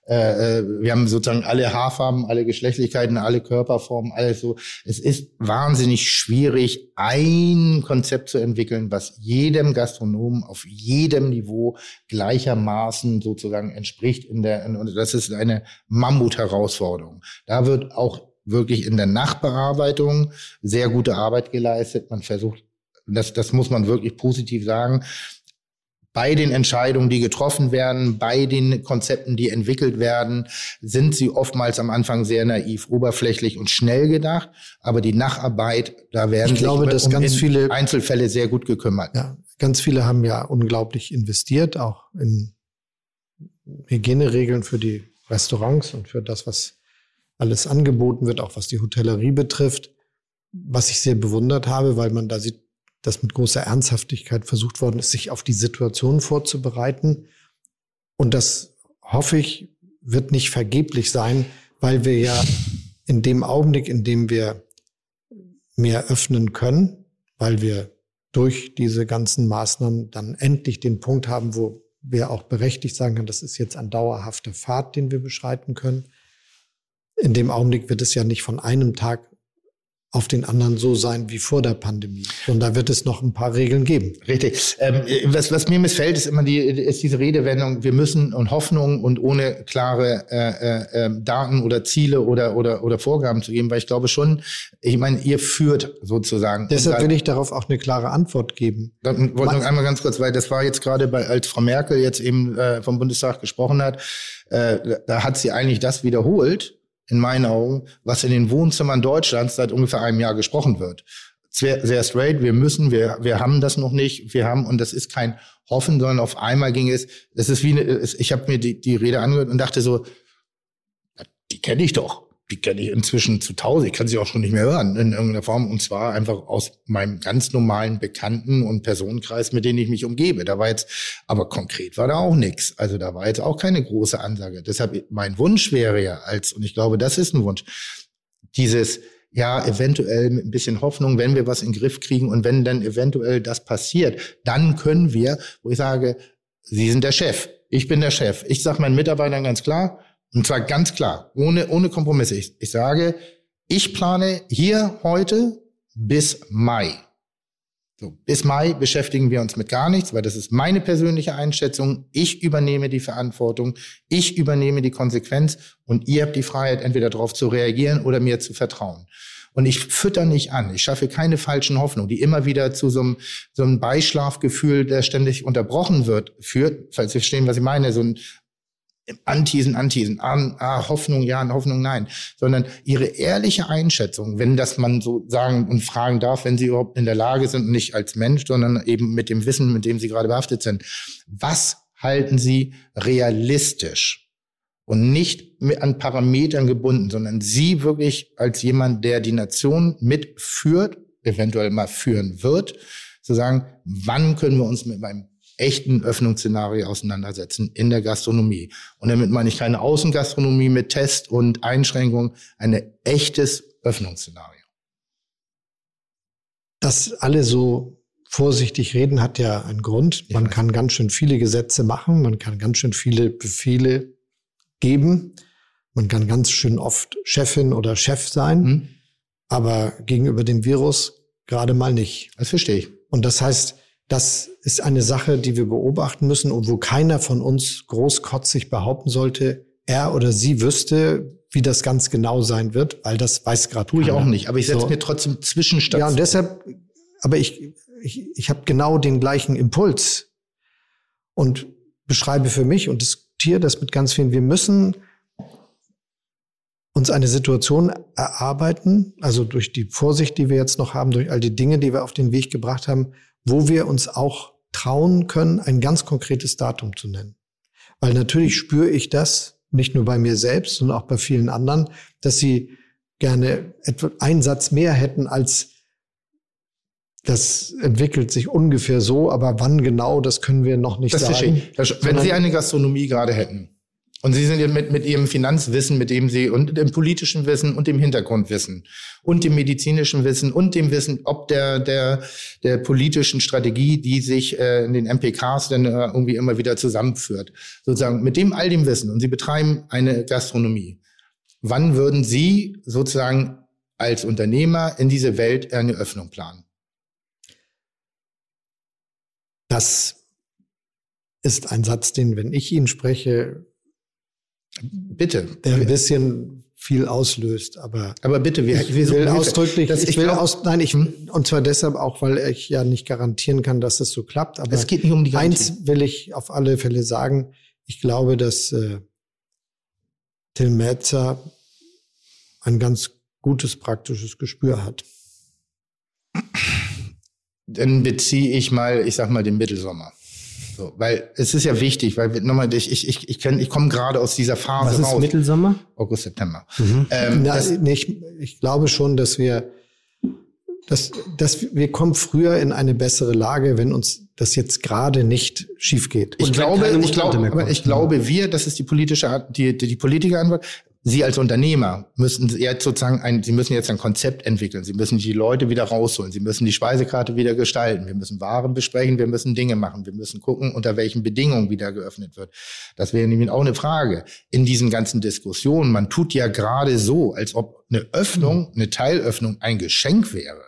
Speaker 2: Äh, äh, wir haben sozusagen alle Haarfarben, alle Geschlechtlichkeiten, alle Körperformen, alles so. Es ist wahnsinnig schwierig, ein Konzept zu entwickeln, was jedem Gastronomen auf jedem Niveau gleichermaßen sozusagen entspricht. In der, und das ist eine Mammut-Herausforderung. Da wird auch wirklich in der Nachbearbeitung sehr gute Arbeit geleistet. Man versucht das, das muss man wirklich positiv sagen, bei den Entscheidungen, die getroffen werden, bei den Konzepten, die entwickelt werden, sind sie oftmals am Anfang sehr naiv, oberflächlich und schnell gedacht. Aber die Nacharbeit, da werden
Speaker 3: ich glaube, dass um ganz viele
Speaker 2: Einzelfälle sehr gut gekümmert.
Speaker 3: Ja, ganz viele haben ja unglaublich investiert, auch in Hygieneregeln für die Restaurants und für das, was alles angeboten wird, auch was die Hotellerie betrifft. Was ich sehr bewundert habe, weil man da sieht, dass mit großer Ernsthaftigkeit versucht worden ist, sich auf die Situation vorzubereiten. Und das hoffe ich, wird nicht vergeblich sein, weil wir ja in dem Augenblick, in dem wir mehr öffnen können, weil wir durch diese ganzen Maßnahmen dann endlich den Punkt haben, wo wir auch berechtigt sagen können, das ist jetzt ein dauerhafter Pfad, den wir beschreiten können. In dem Augenblick wird es ja nicht von einem Tag auf den anderen so sein wie vor der Pandemie. Und da wird es noch ein paar Regeln geben.
Speaker 2: Richtig. Ähm, was, was mir missfällt, ist immer die, ist diese Redewendung, wir müssen und Hoffnung und ohne klare äh, äh, Daten oder Ziele oder, oder, oder Vorgaben zu geben, weil ich glaube schon, ich meine, ihr führt sozusagen.
Speaker 3: Deshalb will ich darauf auch eine klare Antwort geben.
Speaker 2: Dann wollte ich noch einmal ganz kurz, weil das war jetzt gerade bei, als Frau Merkel jetzt eben äh, vom Bundestag gesprochen hat, äh, da hat sie eigentlich das wiederholt, in meinen Augen, was in den Wohnzimmern Deutschlands seit ungefähr einem Jahr gesprochen wird. Sehr, sehr straight, wir müssen, wir, wir haben das noch nicht, wir haben, und das ist kein Hoffen, sondern auf einmal ging es, das ist wie, eine, ich habe mir die, die Rede angehört und dachte so, die kenne ich doch die kenne ich inzwischen zu tausend. Ich kann sie auch schon nicht mehr hören in irgendeiner Form. Und zwar einfach aus meinem ganz normalen Bekannten- und Personenkreis, mit denen ich mich umgebe. Da war jetzt, aber konkret war da auch nichts. Also da war jetzt auch keine große Ansage. Deshalb mein Wunsch wäre ja als, und ich glaube, das ist ein Wunsch, dieses, ja, eventuell mit ein bisschen Hoffnung, wenn wir was in den Griff kriegen und wenn dann eventuell das passiert, dann können wir, wo ich sage, Sie sind der Chef, ich bin der Chef. Ich sage meinen Mitarbeitern ganz klar, und zwar ganz klar, ohne, ohne Kompromisse. Ich, ich sage, ich plane hier heute bis Mai. So, bis Mai beschäftigen wir uns mit gar nichts, weil das ist meine persönliche Einschätzung. Ich übernehme die Verantwortung, ich übernehme die Konsequenz und ihr habt die Freiheit, entweder darauf zu reagieren oder mir zu vertrauen. Und ich fütter nicht an. Ich schaffe keine falschen Hoffnungen, die immer wieder zu so einem, so einem Beischlafgefühl, der ständig unterbrochen wird, führt, falls Sie verstehen, was ich meine, so ein Antisen, Antisen, ah, Hoffnung ja, Hoffnung nein, sondern ihre ehrliche Einschätzung, wenn das man so sagen und fragen darf, wenn sie überhaupt in der Lage sind, nicht als Mensch, sondern eben mit dem Wissen, mit dem sie gerade behaftet sind. Was halten sie realistisch? Und nicht an Parametern gebunden, sondern sie wirklich als jemand, der die Nation mitführt, eventuell mal führen wird, zu sagen, wann können wir uns mit meinem echten Öffnungsszenario auseinandersetzen in der Gastronomie. Und damit meine ich keine Außengastronomie mit Test und Einschränkung, ein echtes Öffnungsszenario.
Speaker 3: Dass alle so vorsichtig reden, hat ja einen Grund. Man kann ganz schön viele Gesetze machen, man kann ganz schön viele Befehle geben, man kann ganz schön oft Chefin oder Chef sein, mhm. aber gegenüber dem Virus gerade mal nicht.
Speaker 2: Das verstehe ich.
Speaker 3: Und das heißt, das ist eine Sache, die wir beobachten müssen und wo keiner von uns großkotzig behaupten sollte, er oder sie wüsste, wie das ganz genau sein wird, weil das weiß gerade
Speaker 2: Tue ich auch nicht, aber ich setze so. mir trotzdem Zwischenstand.
Speaker 3: Ja, und deshalb, aber ich, ich, ich habe genau den gleichen Impuls und beschreibe für mich und diskutiere das mit ganz vielen. Wir müssen uns eine Situation erarbeiten, also durch die Vorsicht, die wir jetzt noch haben, durch all die Dinge, die wir auf den Weg gebracht haben, wo wir uns auch trauen können, ein ganz konkretes Datum zu nennen. Weil natürlich spüre ich das nicht nur bei mir selbst, sondern auch bei vielen anderen, dass sie gerne etwa einen Satz mehr hätten als das entwickelt sich ungefähr so, aber wann genau, das können wir noch nicht
Speaker 2: das
Speaker 3: sagen.
Speaker 2: Wenn Sie eine Gastronomie gerade hätten, und Sie sind mit, mit Ihrem Finanzwissen, mit dem Sie und dem politischen Wissen und dem Hintergrundwissen und dem medizinischen Wissen und dem Wissen, ob der, der, der politischen Strategie, die sich äh, in den MPKs dann äh, irgendwie immer wieder zusammenführt. Sozusagen mit dem all dem Wissen und Sie betreiben eine Gastronomie. Wann würden Sie sozusagen als Unternehmer in diese Welt eine Öffnung planen?
Speaker 3: Das ist ein Satz, den, wenn ich ihn spreche,
Speaker 2: Bitte.
Speaker 3: Der ein bisschen viel auslöst, aber.
Speaker 2: Aber bitte, wir,
Speaker 3: ich will ausdrücklich, ich, will aus, nein, ich, und zwar deshalb auch, weil ich ja nicht garantieren kann, dass es so klappt, aber.
Speaker 2: Es geht nicht um die
Speaker 3: Garantie. Eins will ich auf alle Fälle sagen. Ich glaube, dass, äh, Till Metzer ein ganz gutes praktisches Gespür hat.
Speaker 2: Dann beziehe ich mal, ich sag mal, den Mittelsommer. So, weil es ist ja wichtig, weil nochmal, ich, ich, ich, ich, kenn, ich komme gerade aus dieser Phase
Speaker 1: Was ist raus. Mittelsommer?
Speaker 2: August, September.
Speaker 3: Mhm. Ähm, Na, das, nee, ich, ich glaube schon, dass wir, dass, dass wir kommen früher in eine bessere Lage, wenn uns das jetzt gerade nicht schief geht.
Speaker 2: Ich glaube, ich glaube, ich glaube, wir, das ist die politische, die, die, die Politikerantwort. Sie als Unternehmer müssen jetzt sozusagen ein, Sie müssen jetzt ein Konzept entwickeln. Sie müssen die Leute wieder rausholen. Sie müssen die Speisekarte wieder gestalten. Wir müssen Waren besprechen. Wir müssen Dinge machen. Wir müssen gucken, unter welchen Bedingungen wieder geöffnet wird. Das wäre nämlich auch eine Frage in diesen ganzen Diskussionen. Man tut ja gerade so, als ob eine Öffnung, eine Teilöffnung ein Geschenk wäre.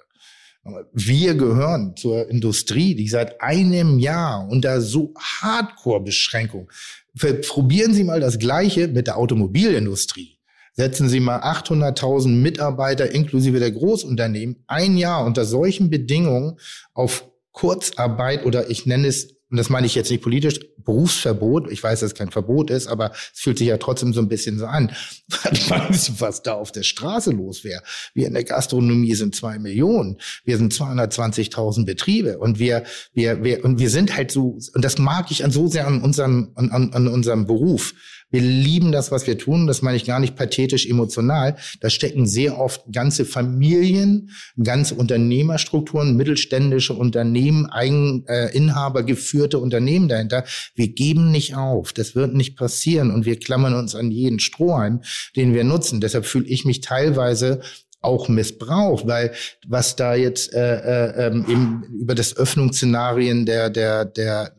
Speaker 2: Wir gehören zur Industrie, die seit einem Jahr unter so Hardcore-Beschränkung Probieren Sie mal das Gleiche mit der Automobilindustrie. Setzen Sie mal 800.000 Mitarbeiter inklusive der Großunternehmen ein Jahr unter solchen Bedingungen auf Kurzarbeit oder ich nenne es und das meine ich jetzt nicht politisch, Berufsverbot. Ich weiß, dass es kein Verbot ist, aber es fühlt sich ja trotzdem so ein bisschen so an. *laughs* Was da auf der Straße los wäre? Wir in der Gastronomie sind zwei Millionen. Wir sind 220.000 Betriebe und wir, wir, wir, und wir sind halt so, und das mag ich an so sehr an unserem, an, an unserem Beruf. Wir lieben das, was wir tun. Das meine ich gar nicht pathetisch emotional. Da stecken sehr oft ganze Familien, ganze Unternehmerstrukturen, mittelständische Unternehmen, Eigeninhaber äh, geführte Unternehmen dahinter. Wir geben nicht auf. Das wird nicht passieren. Und wir klammern uns an jeden Strohhalm, den wir nutzen. Deshalb fühle ich mich teilweise auch missbraucht, weil was da jetzt äh, äh, ähm, eben über das Öffnungsszenarien der der der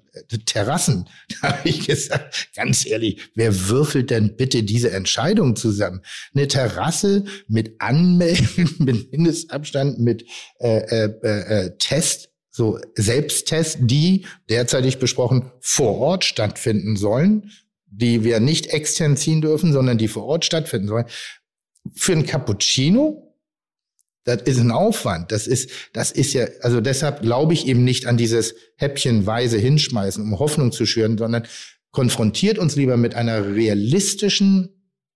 Speaker 2: Terrassen. *laughs* Da habe ich gesagt, ganz ehrlich, wer würfelt denn bitte diese Entscheidung zusammen? Eine Terrasse mit Anmelden, *laughs* mit Mindestabstand, mit äh, äh, äh, Test so Selbsttests, die derzeitig besprochen vor Ort stattfinden sollen, die wir nicht extern ziehen dürfen, sondern die vor Ort stattfinden sollen. Für ein Cappuccino, das ist ein Aufwand. Das ist, das ist ja, also deshalb glaube ich eben nicht an dieses häppchenweise hinschmeißen, um Hoffnung zu schüren, sondern konfrontiert uns lieber mit einer realistischen,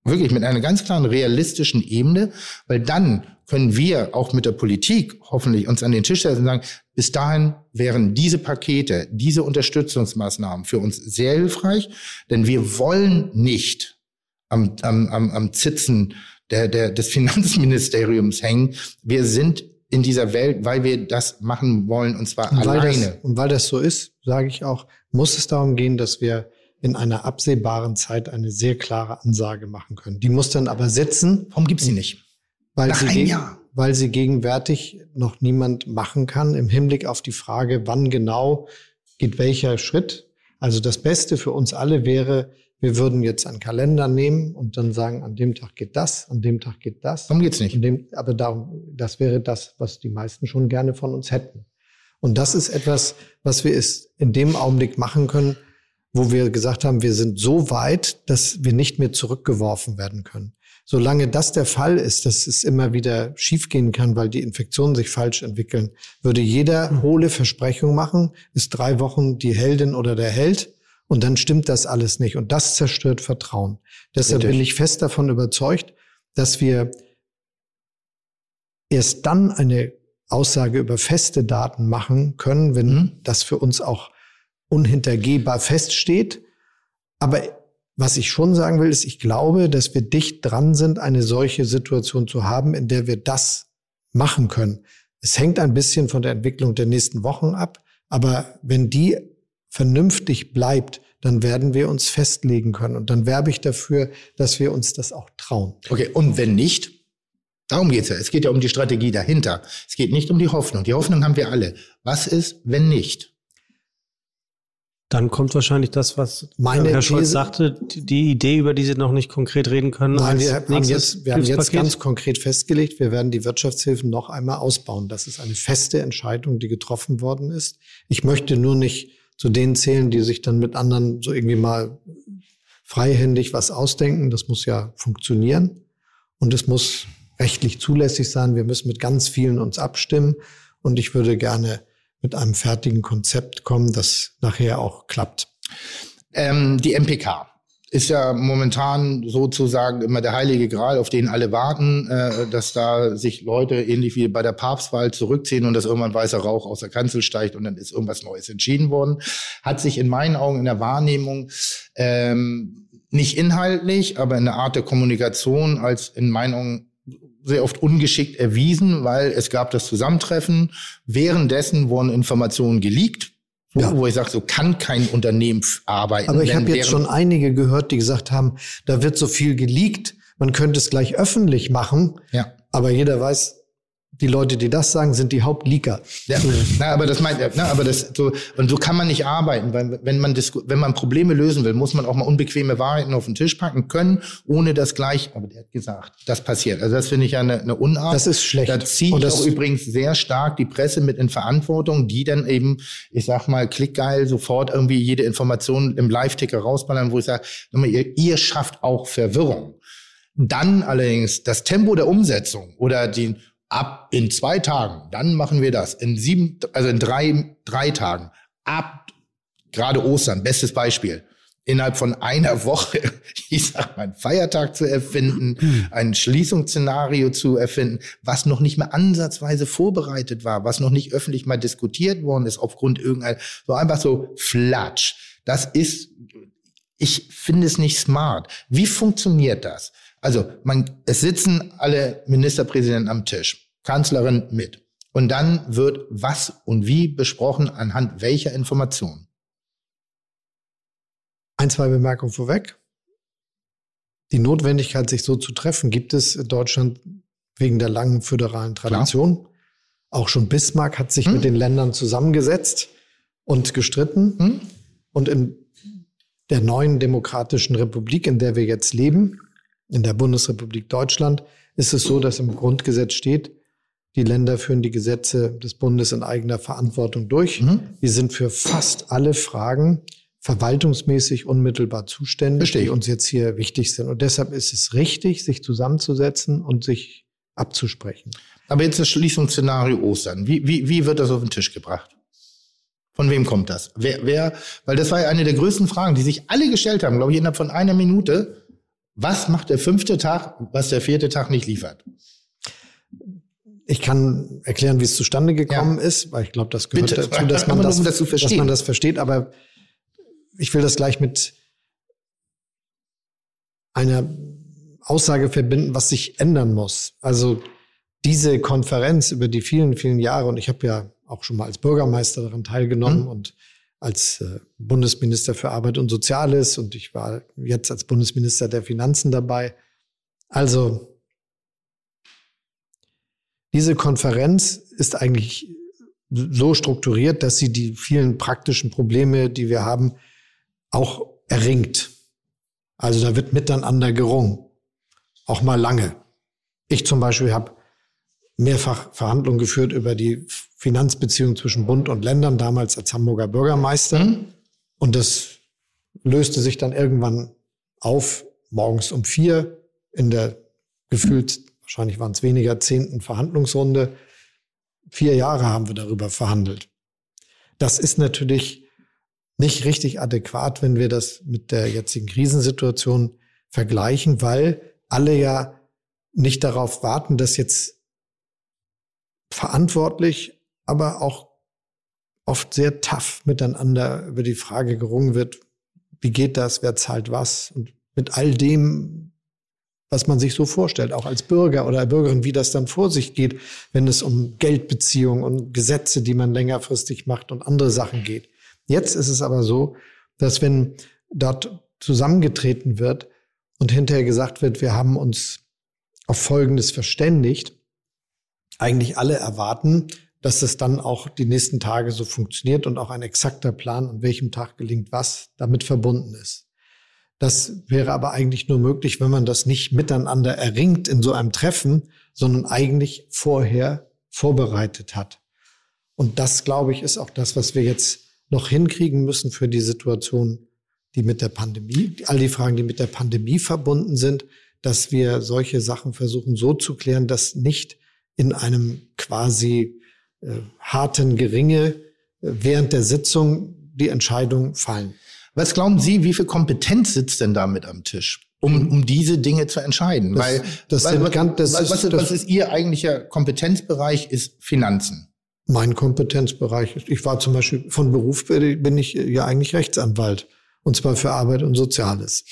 Speaker 2: wirklich mit einer ganz klaren realistischen Ebene, weil dann können wir auch mit der Politik hoffentlich uns an den Tisch setzen und sagen, bis dahin wären diese Pakete, diese Unterstützungsmaßnahmen für uns sehr hilfreich, denn wir wollen nicht am, am, am, am Zitzen der, der, des *laughs* Finanzministeriums hängen. Wir sind in dieser Welt, weil wir das machen wollen und zwar
Speaker 3: und
Speaker 2: alleine.
Speaker 3: Das, und weil das so ist, sage ich auch, muss es darum gehen, dass wir in einer absehbaren Zeit eine sehr klare Ansage machen können. Die muss dann aber sitzen.
Speaker 2: Warum gibt's sie nicht?
Speaker 3: Weil Nach sie, weil sie gegenwärtig noch niemand machen kann im Hinblick auf die Frage, wann genau geht welcher Schritt. Also das Beste für uns alle wäre, wir würden jetzt einen Kalender nehmen und dann sagen, an dem Tag geht das, an dem Tag geht das.
Speaker 2: Warum geht's nicht?
Speaker 3: Dem, aber darum, das wäre das, was die meisten schon gerne von uns hätten. Und das ist etwas, was wir es in dem Augenblick machen können, wo wir gesagt haben, wir sind so weit, dass wir nicht mehr zurückgeworfen werden können. Solange das der Fall ist, dass es immer wieder schiefgehen kann, weil die Infektionen sich falsch entwickeln, würde jeder hohle Versprechung machen, ist drei Wochen die Heldin oder der Held und dann stimmt das alles nicht. Und das zerstört Vertrauen. Deshalb Richtig. bin ich fest davon überzeugt, dass wir erst dann eine Aussage über feste Daten machen können, wenn mhm. das für uns auch unhintergehbar feststeht. Aber was ich schon sagen will, ist, ich glaube, dass wir dicht dran sind, eine solche Situation zu haben, in der wir das machen können. Es hängt ein bisschen von der Entwicklung der nächsten Wochen ab, aber wenn die vernünftig bleibt, dann werden wir uns festlegen können. Und dann werbe ich dafür, dass wir uns das auch trauen.
Speaker 2: Okay, und wenn nicht? Darum geht's ja. Es geht ja um die Strategie dahinter. Es geht nicht um die Hoffnung. Die Hoffnung haben wir alle. Was ist, wenn nicht?
Speaker 1: Dann kommt wahrscheinlich das, was Meine Herr Scholz These, sagte, die Idee, über die Sie noch nicht konkret reden können.
Speaker 3: Nein, wir haben jetzt, wir haben jetzt ganz konkret festgelegt, wir werden die Wirtschaftshilfen noch einmal ausbauen. Das ist eine feste Entscheidung, die getroffen worden ist. Ich möchte nur nicht zu denen zählen, die sich dann mit anderen so irgendwie mal freihändig was ausdenken. Das muss ja funktionieren und es muss rechtlich zulässig sein. Wir müssen mit ganz vielen uns abstimmen und ich würde gerne mit einem fertigen Konzept kommen, das nachher auch klappt?
Speaker 2: Ähm, die MPK ist ja momentan sozusagen immer der heilige Gral, auf den alle warten, äh, dass da sich Leute ähnlich wie bei der Papstwahl zurückziehen und dass irgendwann weißer Rauch aus der Kanzel steigt und dann ist irgendwas Neues entschieden worden. Hat sich in meinen Augen in der Wahrnehmung ähm, nicht inhaltlich, aber in der Art der Kommunikation als in meinen Augen sehr oft ungeschickt erwiesen, weil es gab das Zusammentreffen. Währenddessen wurden Informationen geleakt. Ja. Wo ich sage, so kann kein Unternehmen arbeiten.
Speaker 3: Aber ich habe jetzt schon einige gehört, die gesagt haben, da wird so viel geleakt, man könnte es gleich öffentlich machen. Ja. Aber jeder weiß, die Leute, die das sagen, sind die Hauptleaker.
Speaker 2: Ja, na, aber das meint, na, aber das so und so kann man nicht arbeiten, weil wenn man wenn man Probleme lösen will, muss man auch mal unbequeme Wahrheiten auf den Tisch packen können, ohne das gleich. Aber der hat gesagt, das passiert. Also das finde ich ja eine, eine Unart.
Speaker 3: Das ist schlecht.
Speaker 2: Da zieht und das auch übrigens sehr stark die Presse mit in Verantwortung, die dann eben, ich sag mal, klickgeil sofort irgendwie jede Information im Live-Ticker rausballern, wo ich sage, ihr, ihr schafft auch Verwirrung. Dann allerdings das Tempo der Umsetzung oder die ab in zwei Tagen, dann machen wir das. In sieben, also in drei, drei Tagen, ab gerade Ostern, bestes Beispiel. Innerhalb von einer *laughs* Woche, ich sag mal, einen Feiertag zu erfinden, ein Schließungsszenario zu erfinden, was noch nicht mal ansatzweise vorbereitet war, was noch nicht öffentlich mal diskutiert worden ist aufgrund irgendeiner, so einfach so flatsch. Das ist, ich finde es nicht smart. Wie funktioniert das? Also man, es sitzen alle Ministerpräsidenten am Tisch, Kanzlerin mit. Und dann wird was und wie besprochen anhand welcher Informationen.
Speaker 3: Ein, zwei Bemerkungen vorweg. Die Notwendigkeit, sich so zu treffen, gibt es in Deutschland wegen der langen föderalen Tradition. Klar. Auch schon Bismarck hat sich hm. mit den Ländern zusammengesetzt und gestritten. Hm. Und in der neuen demokratischen Republik, in der wir jetzt leben, in der Bundesrepublik Deutschland ist es so, dass im Grundgesetz steht, Die Länder führen die Gesetze des Bundes in eigener Verantwortung durch. Mhm. Wir sind für fast alle Fragen verwaltungsmäßig unmittelbar zuständig,
Speaker 2: Verstehe.
Speaker 3: die uns jetzt hier wichtig sind. Und deshalb ist es richtig, sich zusammenzusetzen und sich abzusprechen.
Speaker 2: Aber jetzt das Schließungsszenario Ostern. Wie, wie, wie wird das auf den Tisch gebracht? Von wem kommt das? Wer, wer, weil das war ja eine der größten Fragen, die sich alle gestellt haben, glaube ich, innerhalb von einer Minute. Was macht der fünfte Tag, was der vierte Tag nicht liefert?
Speaker 3: Ich kann erklären, wie es zustande gekommen ja. ist, weil ich glaube, das gehört Bitte. dazu, dass man *laughs* das, das dass man das versteht. Aber ich will das gleich mit einer Aussage verbinden, was sich ändern muss. Also diese Konferenz über die vielen, vielen Jahre, und ich habe ja auch schon mal als Bürgermeister daran teilgenommen mhm. und als äh, Bundesminister für Arbeit und Soziales und ich war jetzt als Bundesminister der Finanzen dabei. Also diese Konferenz ist eigentlich so strukturiert, dass sie die vielen praktischen Probleme, die wir haben, auch erringt. Also da wird miteinander gerungen, auch mal lange. Ich zum Beispiel habe mehrfach Verhandlungen geführt über die Finanzbeziehungen zwischen Bund und Ländern, damals als Hamburger Bürgermeister. Mhm. Und das löste sich dann irgendwann auf, morgens um vier in der gefühlt, wahrscheinlich waren es weniger, zehnten Verhandlungsrunde. Vier Jahre haben wir darüber verhandelt. Das ist natürlich nicht richtig adäquat, wenn wir das mit der jetzigen Krisensituation vergleichen, weil alle ja nicht darauf warten, dass jetzt verantwortlich, aber auch oft sehr tough miteinander über die Frage gerungen wird, wie geht das, wer zahlt was und mit all dem, was man sich so vorstellt, auch als Bürger oder Bürgerin, wie das dann vor sich geht, wenn es um Geldbeziehungen und Gesetze, die man längerfristig macht und andere Sachen geht. Jetzt ist es aber so, dass wenn dort zusammengetreten wird und hinterher gesagt wird, wir haben uns auf Folgendes verständigt, eigentlich alle erwarten, dass es dann auch die nächsten Tage so funktioniert und auch ein exakter Plan, an welchem Tag gelingt was, damit verbunden ist. Das wäre aber eigentlich nur möglich, wenn man das nicht miteinander erringt in so einem Treffen, sondern eigentlich vorher vorbereitet hat. Und das, glaube ich, ist auch das, was wir jetzt noch hinkriegen müssen für die Situation, die mit der Pandemie, all die Fragen, die mit der Pandemie verbunden sind, dass wir solche Sachen versuchen so zu klären, dass nicht in einem quasi äh, harten Geringe äh, während der Sitzung die Entscheidungen fallen.
Speaker 2: Was glauben Sie, wie viel Kompetenz sitzt denn damit am Tisch? Um, um diese Dinge zu entscheiden. Das, weil, das weil, was, ganz, das was, ist, was ist Ihr eigentlicher Kompetenzbereich, ist Finanzen.
Speaker 3: Mein Kompetenzbereich ist, ich war zum Beispiel von Beruf bin ich ja eigentlich Rechtsanwalt. Und zwar für Arbeit und Soziales.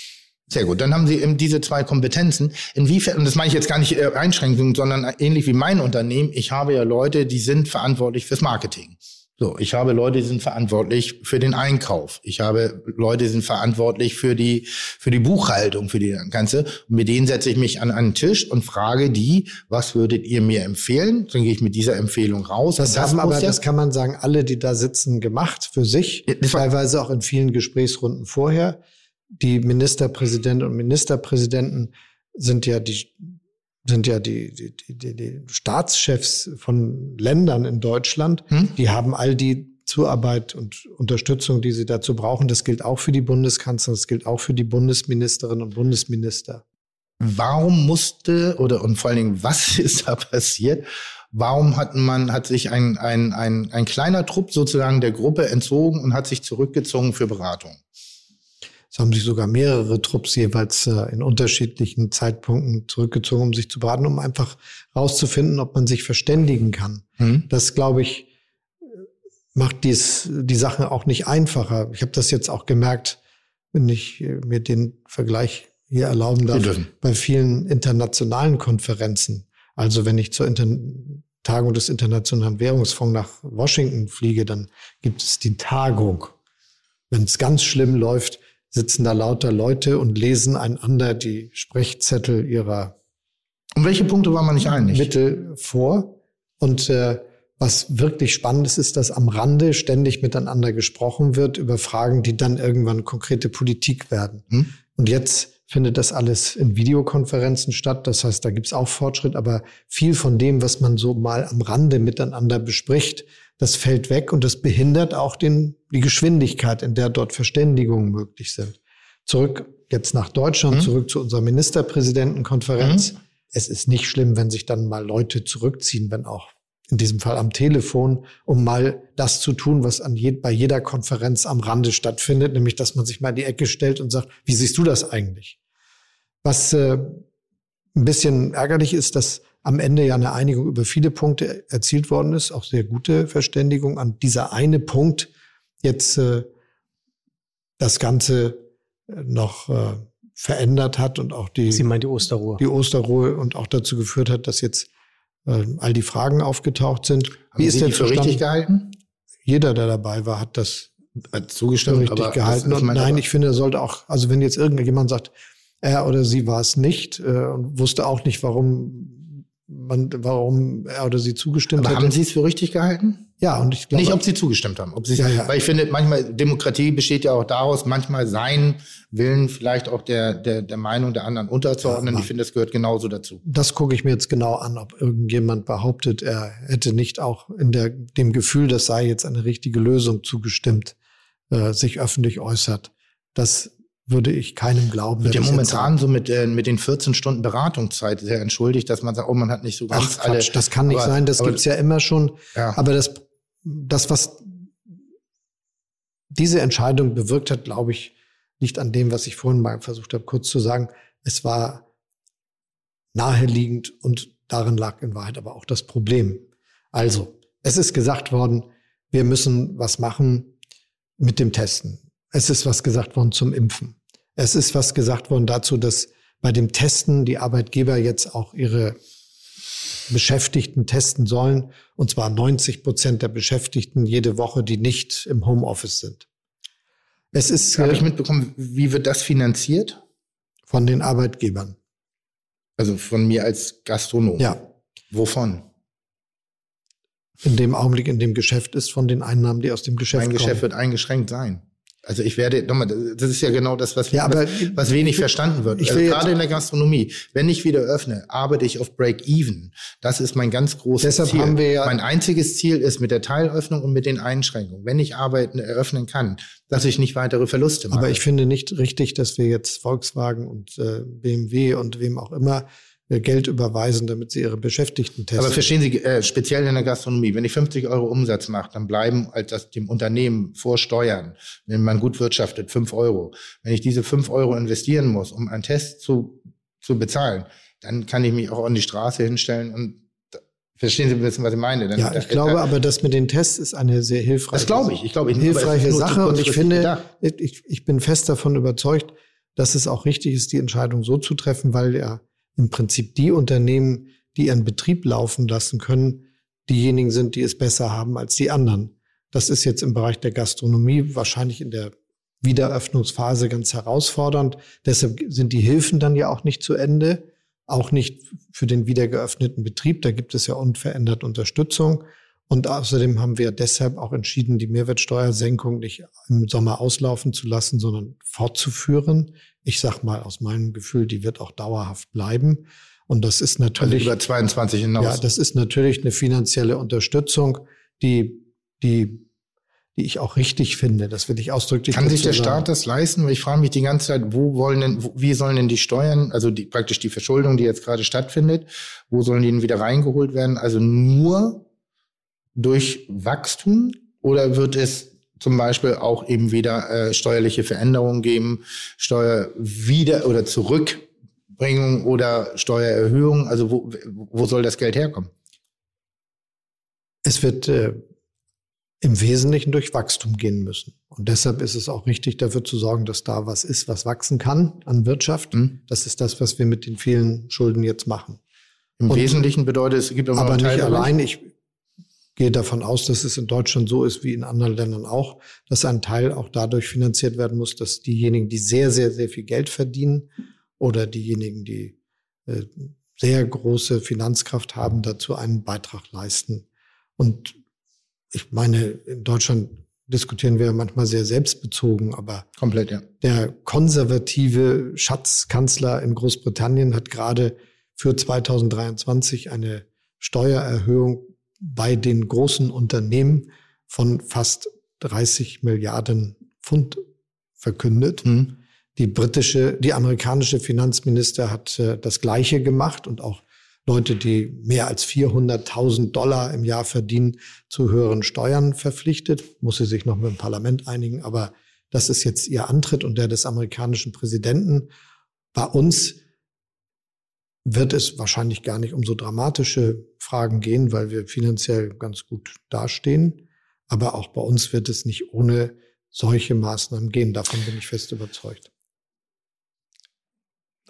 Speaker 2: Sehr gut. Dann haben Sie eben diese zwei Kompetenzen. Inwiefern, und das meine ich jetzt gar nicht äh, einschränken, sondern ähnlich wie mein Unternehmen. Ich habe ja Leute, die sind verantwortlich fürs Marketing. So, ich habe Leute, die sind verantwortlich für den Einkauf. Ich habe Leute, die sind verantwortlich für die, für die Buchhaltung, für die ganze. Und mit denen setze ich mich an einen Tisch und frage die, was würdet ihr mir empfehlen? Dann gehe ich mit dieser Empfehlung raus.
Speaker 3: Das, das haben aber, ja das kann man sagen, alle, die da sitzen, gemacht für sich. Teilweise auch in vielen Gesprächsrunden vorher die Ministerpräsidenten und Ministerpräsidenten sind ja die sind ja die, die, die, die Staatschefs von Ländern in Deutschland. Hm? Die haben all die Zuarbeit und Unterstützung, die sie dazu brauchen. Das gilt auch für die Bundeskanzlerin, das gilt auch für die Bundesministerinnen und Bundesminister.
Speaker 2: Warum musste oder und vor allen Dingen, was *laughs* ist da passiert? Warum hat man, hat sich ein, ein, ein, ein kleiner Trupp sozusagen der Gruppe entzogen und hat sich zurückgezogen für Beratung?
Speaker 3: Es haben sich sogar mehrere Trupps jeweils äh, in unterschiedlichen Zeitpunkten zurückgezogen, um sich zu beraten, um einfach rauszufinden, ob man sich verständigen kann. Mhm. Das, glaube ich, macht dies, die Sache auch nicht einfacher. Ich habe das jetzt auch gemerkt, wenn ich äh, mir den Vergleich hier erlauben darf, bei vielen internationalen Konferenzen. Also wenn ich zur Inter Tagung des Internationalen Währungsfonds nach Washington fliege, dann gibt es die Tagung. Wenn es ganz schlimm läuft, sitzen da lauter Leute und lesen einander die Sprechzettel ihrer
Speaker 2: um welche Punkte war man nicht einig?
Speaker 3: Mittel vor. Und äh, was wirklich spannend ist, ist, dass am Rande ständig miteinander gesprochen wird über Fragen, die dann irgendwann konkrete Politik werden. Hm? Und jetzt findet das alles in Videokonferenzen statt. Das heißt, da gibt's auch Fortschritt, aber viel von dem, was man so mal am Rande miteinander bespricht, das fällt weg und das behindert auch den, die Geschwindigkeit, in der dort Verständigungen möglich sind. Zurück jetzt nach Deutschland, mhm. zurück zu unserer Ministerpräsidentenkonferenz. Mhm. Es ist nicht schlimm, wenn sich dann mal Leute zurückziehen, wenn auch in diesem Fall am Telefon, um mal das zu tun, was an je, bei jeder Konferenz am Rande stattfindet, nämlich dass man sich mal in die Ecke stellt und sagt, wie siehst du das eigentlich? Was äh, ein bisschen ärgerlich ist, dass am Ende ja eine Einigung über viele Punkte erzielt worden ist, auch sehr gute Verständigung an dieser eine Punkt jetzt äh, das Ganze äh, noch äh, verändert hat und auch die
Speaker 1: Sie meint die Osterruhe
Speaker 3: die Osterruhe und auch dazu geführt hat, dass jetzt äh, all die Fragen aufgetaucht sind.
Speaker 2: Haben Wie ist Sie denn für richtig gehalten?
Speaker 3: Jeder, der dabei war, hat das
Speaker 2: hat zugestimmt,
Speaker 3: richtig aber gehalten. und nein, ich finde, er sollte auch, also wenn jetzt irgendjemand sagt, er oder sie war es nicht äh, und wusste auch nicht, warum man, warum er oder sie zugestimmt
Speaker 2: hat.
Speaker 3: Haben
Speaker 2: Sie es für richtig gehalten?
Speaker 3: Ja, und ich glaube.
Speaker 2: Nicht, ob Sie zugestimmt haben. Ob Sie, ja, ja. Weil ich finde, manchmal, Demokratie besteht ja auch daraus, manchmal sein Willen vielleicht auch der, der, der Meinung der anderen unterzuordnen. Ja, ich finde, das gehört genauso dazu.
Speaker 3: Das gucke ich mir jetzt genau an, ob irgendjemand behauptet, er hätte nicht auch in der, dem Gefühl, das sei jetzt eine richtige Lösung zugestimmt, äh, sich öffentlich äußert. Das würde ich keinem glauben.
Speaker 2: Wird ja momentan so mit, äh, mit den 14 Stunden Beratungszeit sehr entschuldigt, dass man sagt, oh, man hat nicht so ganz
Speaker 3: Ach, Quatsch, alle. Das kann nicht aber, sein, das aber, gibt's ja immer schon. Ja. Aber das, das, was diese Entscheidung bewirkt hat, glaube ich, liegt an dem, was ich vorhin mal versucht habe, kurz zu sagen. Es war naheliegend und darin lag in Wahrheit aber auch das Problem. Also, es ist gesagt worden, wir müssen was machen mit dem Testen. Es ist was gesagt worden zum Impfen. Es ist was gesagt worden dazu, dass bei dem Testen die Arbeitgeber jetzt auch ihre Beschäftigten testen sollen. Und zwar 90 Prozent der Beschäftigten jede Woche, die nicht im Homeoffice sind.
Speaker 2: Es ist. Habe ich äh, mitbekommen, wie wird das finanziert?
Speaker 3: Von den Arbeitgebern.
Speaker 2: Also von mir als Gastronom.
Speaker 3: Ja.
Speaker 2: Wovon?
Speaker 3: In dem Augenblick, in dem Geschäft ist, von den Einnahmen, die aus dem Geschäft
Speaker 2: mein
Speaker 3: kommen.
Speaker 2: Mein Geschäft wird eingeschränkt sein. Also ich werde, nochmal, das ist ja genau das, was, ja, aber, was, was wenig verstanden wird. Also gerade in der Gastronomie. Wenn ich wieder öffne, arbeite ich auf Break-Even. Das ist mein ganz großes
Speaker 3: Deshalb
Speaker 2: Ziel.
Speaker 3: Haben wir ja
Speaker 2: mein einziges Ziel ist mit der Teilöffnung und mit den Einschränkungen, wenn ich arbeiten, eröffnen kann, dass ich nicht weitere Verluste mache.
Speaker 3: Aber ich finde nicht richtig, dass wir jetzt Volkswagen und äh, BMW und wem auch immer Geld überweisen, damit sie ihre Beschäftigten testen.
Speaker 2: Aber verstehen Sie, äh, speziell in der Gastronomie, wenn ich 50 Euro Umsatz mache, dann bleiben als das dem Unternehmen vor Steuern, wenn man gut wirtschaftet, 5 Euro. Wenn ich diese 5 Euro investieren muss, um einen Test zu, zu bezahlen, dann kann ich mich auch an die Straße hinstellen und Verstehen Sie ein bisschen, was ich meine? Dann,
Speaker 3: ja, ich glaube aber, das mit den Tests ist eine sehr hilfreiche,
Speaker 2: das glaube ich. Ich glaube, ich
Speaker 3: hilfreiche Sache und ich finde, ich, ich bin fest davon überzeugt, dass es auch richtig ist, die Entscheidung so zu treffen, weil ja im Prinzip die Unternehmen, die ihren Betrieb laufen lassen können, diejenigen sind, die es besser haben als die anderen. Das ist jetzt im Bereich der Gastronomie wahrscheinlich in der Wiederöffnungsphase ganz herausfordernd. Deshalb sind die Hilfen dann ja auch nicht zu Ende, auch nicht für den wiedergeöffneten Betrieb. Da gibt es ja unverändert Unterstützung. Und außerdem haben wir deshalb auch entschieden, die Mehrwertsteuersenkung nicht im Sommer auslaufen zu lassen, sondern fortzuführen. Ich sag mal aus meinem Gefühl, die wird auch dauerhaft bleiben. Und das ist natürlich.
Speaker 2: Also über 22 hinaus.
Speaker 3: Ja, das ist natürlich eine finanzielle Unterstützung, die, die, die ich auch richtig finde. Das will ich ausdrücklich
Speaker 2: Kann sich der sagen. Staat das leisten? Ich frage mich die ganze Zeit, wo wollen denn, wie sollen denn die Steuern, also die, praktisch die Verschuldung, die jetzt gerade stattfindet, wo sollen die denn wieder reingeholt werden? Also nur durch Wachstum oder wird es zum Beispiel auch eben wieder äh, steuerliche Veränderungen geben, Steuer wieder oder Zurückbringung oder Steuererhöhung? Also wo, wo soll das Geld herkommen?
Speaker 3: Es wird äh, im Wesentlichen durch Wachstum gehen müssen. Und deshalb ist es auch richtig, dafür zu sorgen, dass da was ist, was wachsen kann an Wirtschaft. Mhm. Das ist das, was wir mit den vielen Schulden jetzt machen.
Speaker 2: Im Und, Wesentlichen bedeutet es, es gibt
Speaker 3: aber nicht allein. Ich, gehe davon aus, dass es in Deutschland so ist wie in anderen Ländern auch, dass ein Teil auch dadurch finanziert werden muss, dass diejenigen, die sehr, sehr, sehr viel Geld verdienen oder diejenigen, die äh, sehr große Finanzkraft haben, dazu einen Beitrag leisten. Und ich meine, in Deutschland diskutieren wir manchmal sehr selbstbezogen, aber
Speaker 2: komplett, ja.
Speaker 3: Der konservative Schatzkanzler in Großbritannien hat gerade für 2023 eine Steuererhöhung bei den großen Unternehmen von fast 30 Milliarden Pfund verkündet. Mhm. Die britische, die amerikanische Finanzminister hat äh, das Gleiche gemacht und auch Leute, die mehr als 400.000 Dollar im Jahr verdienen, zu höheren Steuern verpflichtet. Muss sie sich noch mit dem Parlament einigen, aber das ist jetzt ihr Antritt und der des amerikanischen Präsidenten. Bei uns wird es wahrscheinlich gar nicht um so dramatische Fragen gehen, weil wir finanziell ganz gut dastehen. Aber auch bei uns wird es nicht ohne solche Maßnahmen gehen. Davon bin ich fest überzeugt.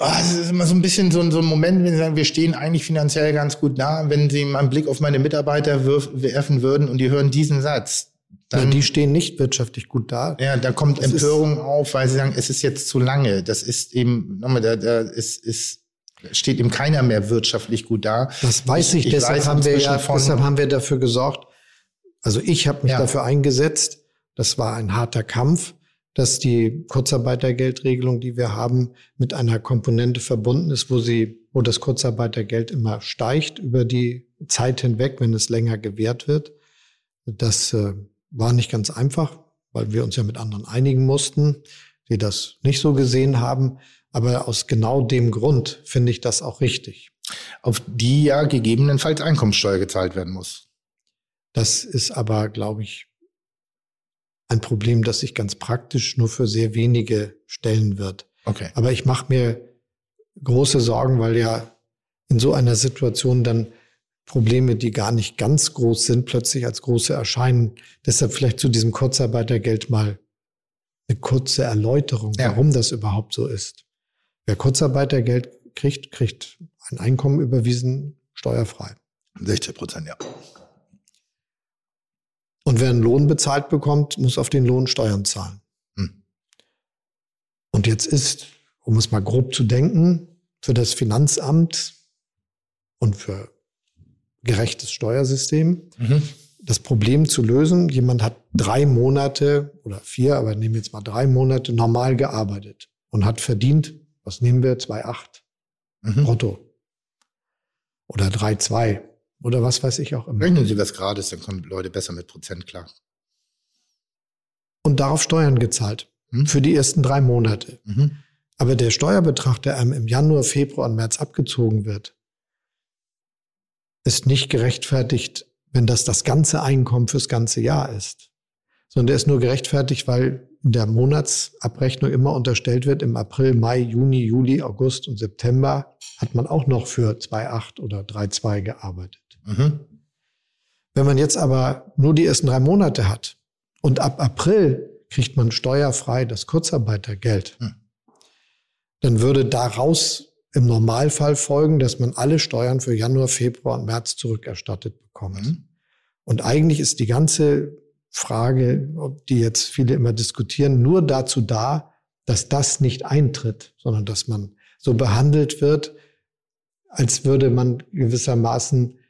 Speaker 2: Oh, es ist immer so ein bisschen so, so ein Moment, wenn Sie sagen, wir stehen eigentlich finanziell ganz gut da. Wenn Sie mal einen Blick auf meine Mitarbeiter werfen würden und die hören diesen Satz,
Speaker 3: dann, ja, die stehen nicht wirtschaftlich gut da.
Speaker 2: Ja, da kommt das Empörung auf, weil sie sagen, es ist jetzt zu lange. Das ist eben, nochmal, da, da ist, ist, steht eben keiner mehr wirtschaftlich gut da.
Speaker 3: Das weiß ich, ich deshalb weiß haben wir ja, deshalb haben wir dafür gesorgt. Also ich habe mich ja. dafür eingesetzt. Das war ein harter Kampf dass die Kurzarbeitergeldregelung, die wir haben, mit einer Komponente verbunden ist, wo sie, wo das Kurzarbeitergeld immer steigt über die Zeit hinweg, wenn es länger gewährt wird. Das äh, war nicht ganz einfach, weil wir uns ja mit anderen einigen mussten, die das nicht so gesehen haben. Aber aus genau dem Grund finde ich das auch richtig.
Speaker 2: Auf die ja gegebenenfalls Einkommensteuer gezahlt werden muss.
Speaker 3: Das ist aber, glaube ich, ein Problem, das sich ganz praktisch nur für sehr wenige stellen wird.
Speaker 2: Okay.
Speaker 3: Aber ich mache mir große Sorgen, weil ja in so einer Situation dann Probleme, die gar nicht ganz groß sind, plötzlich als große erscheinen. Deshalb vielleicht zu diesem Kurzarbeitergeld mal eine kurze Erläuterung, ja. warum das überhaupt so ist. Wer Kurzarbeitergeld kriegt, kriegt ein Einkommen überwiesen, steuerfrei.
Speaker 2: 60 Prozent, ja.
Speaker 3: Und wer einen Lohn bezahlt bekommt, muss auf den Lohn Steuern zahlen. Hm. Und jetzt ist, um es mal grob zu denken, für das Finanzamt und für gerechtes Steuersystem mhm. das Problem zu lösen. Jemand hat drei Monate oder vier, aber nehmen wir jetzt mal drei Monate normal gearbeitet und hat verdient, was nehmen wir, 2,8 mhm. brutto oder 3,2 oder was weiß ich auch immer.
Speaker 2: Rechnen Sie was Grades, dann kommen Leute besser mit Prozent klar.
Speaker 3: Und darauf Steuern gezahlt. Hm? Für die ersten drei Monate. Mhm. Aber der Steuerbetrag, der einem im Januar, Februar und März abgezogen wird, ist nicht gerechtfertigt, wenn das das ganze Einkommen fürs ganze Jahr ist. Sondern der ist nur gerechtfertigt, weil der Monatsabrechnung immer unterstellt wird, im April, Mai, Juni, Juli, August und September hat man auch noch für 2,8 oder 3,2 gearbeitet. Mhm. Wenn man jetzt aber nur die ersten drei Monate hat und ab April kriegt man steuerfrei das Kurzarbeitergeld, mhm. dann würde daraus im Normalfall folgen, dass man alle Steuern für Januar, Februar und März zurückerstattet bekommt. Mhm. Und eigentlich ist die ganze Frage, die jetzt viele immer diskutieren, nur dazu da, dass das nicht eintritt, sondern dass man so behandelt wird, als würde man gewissermaßen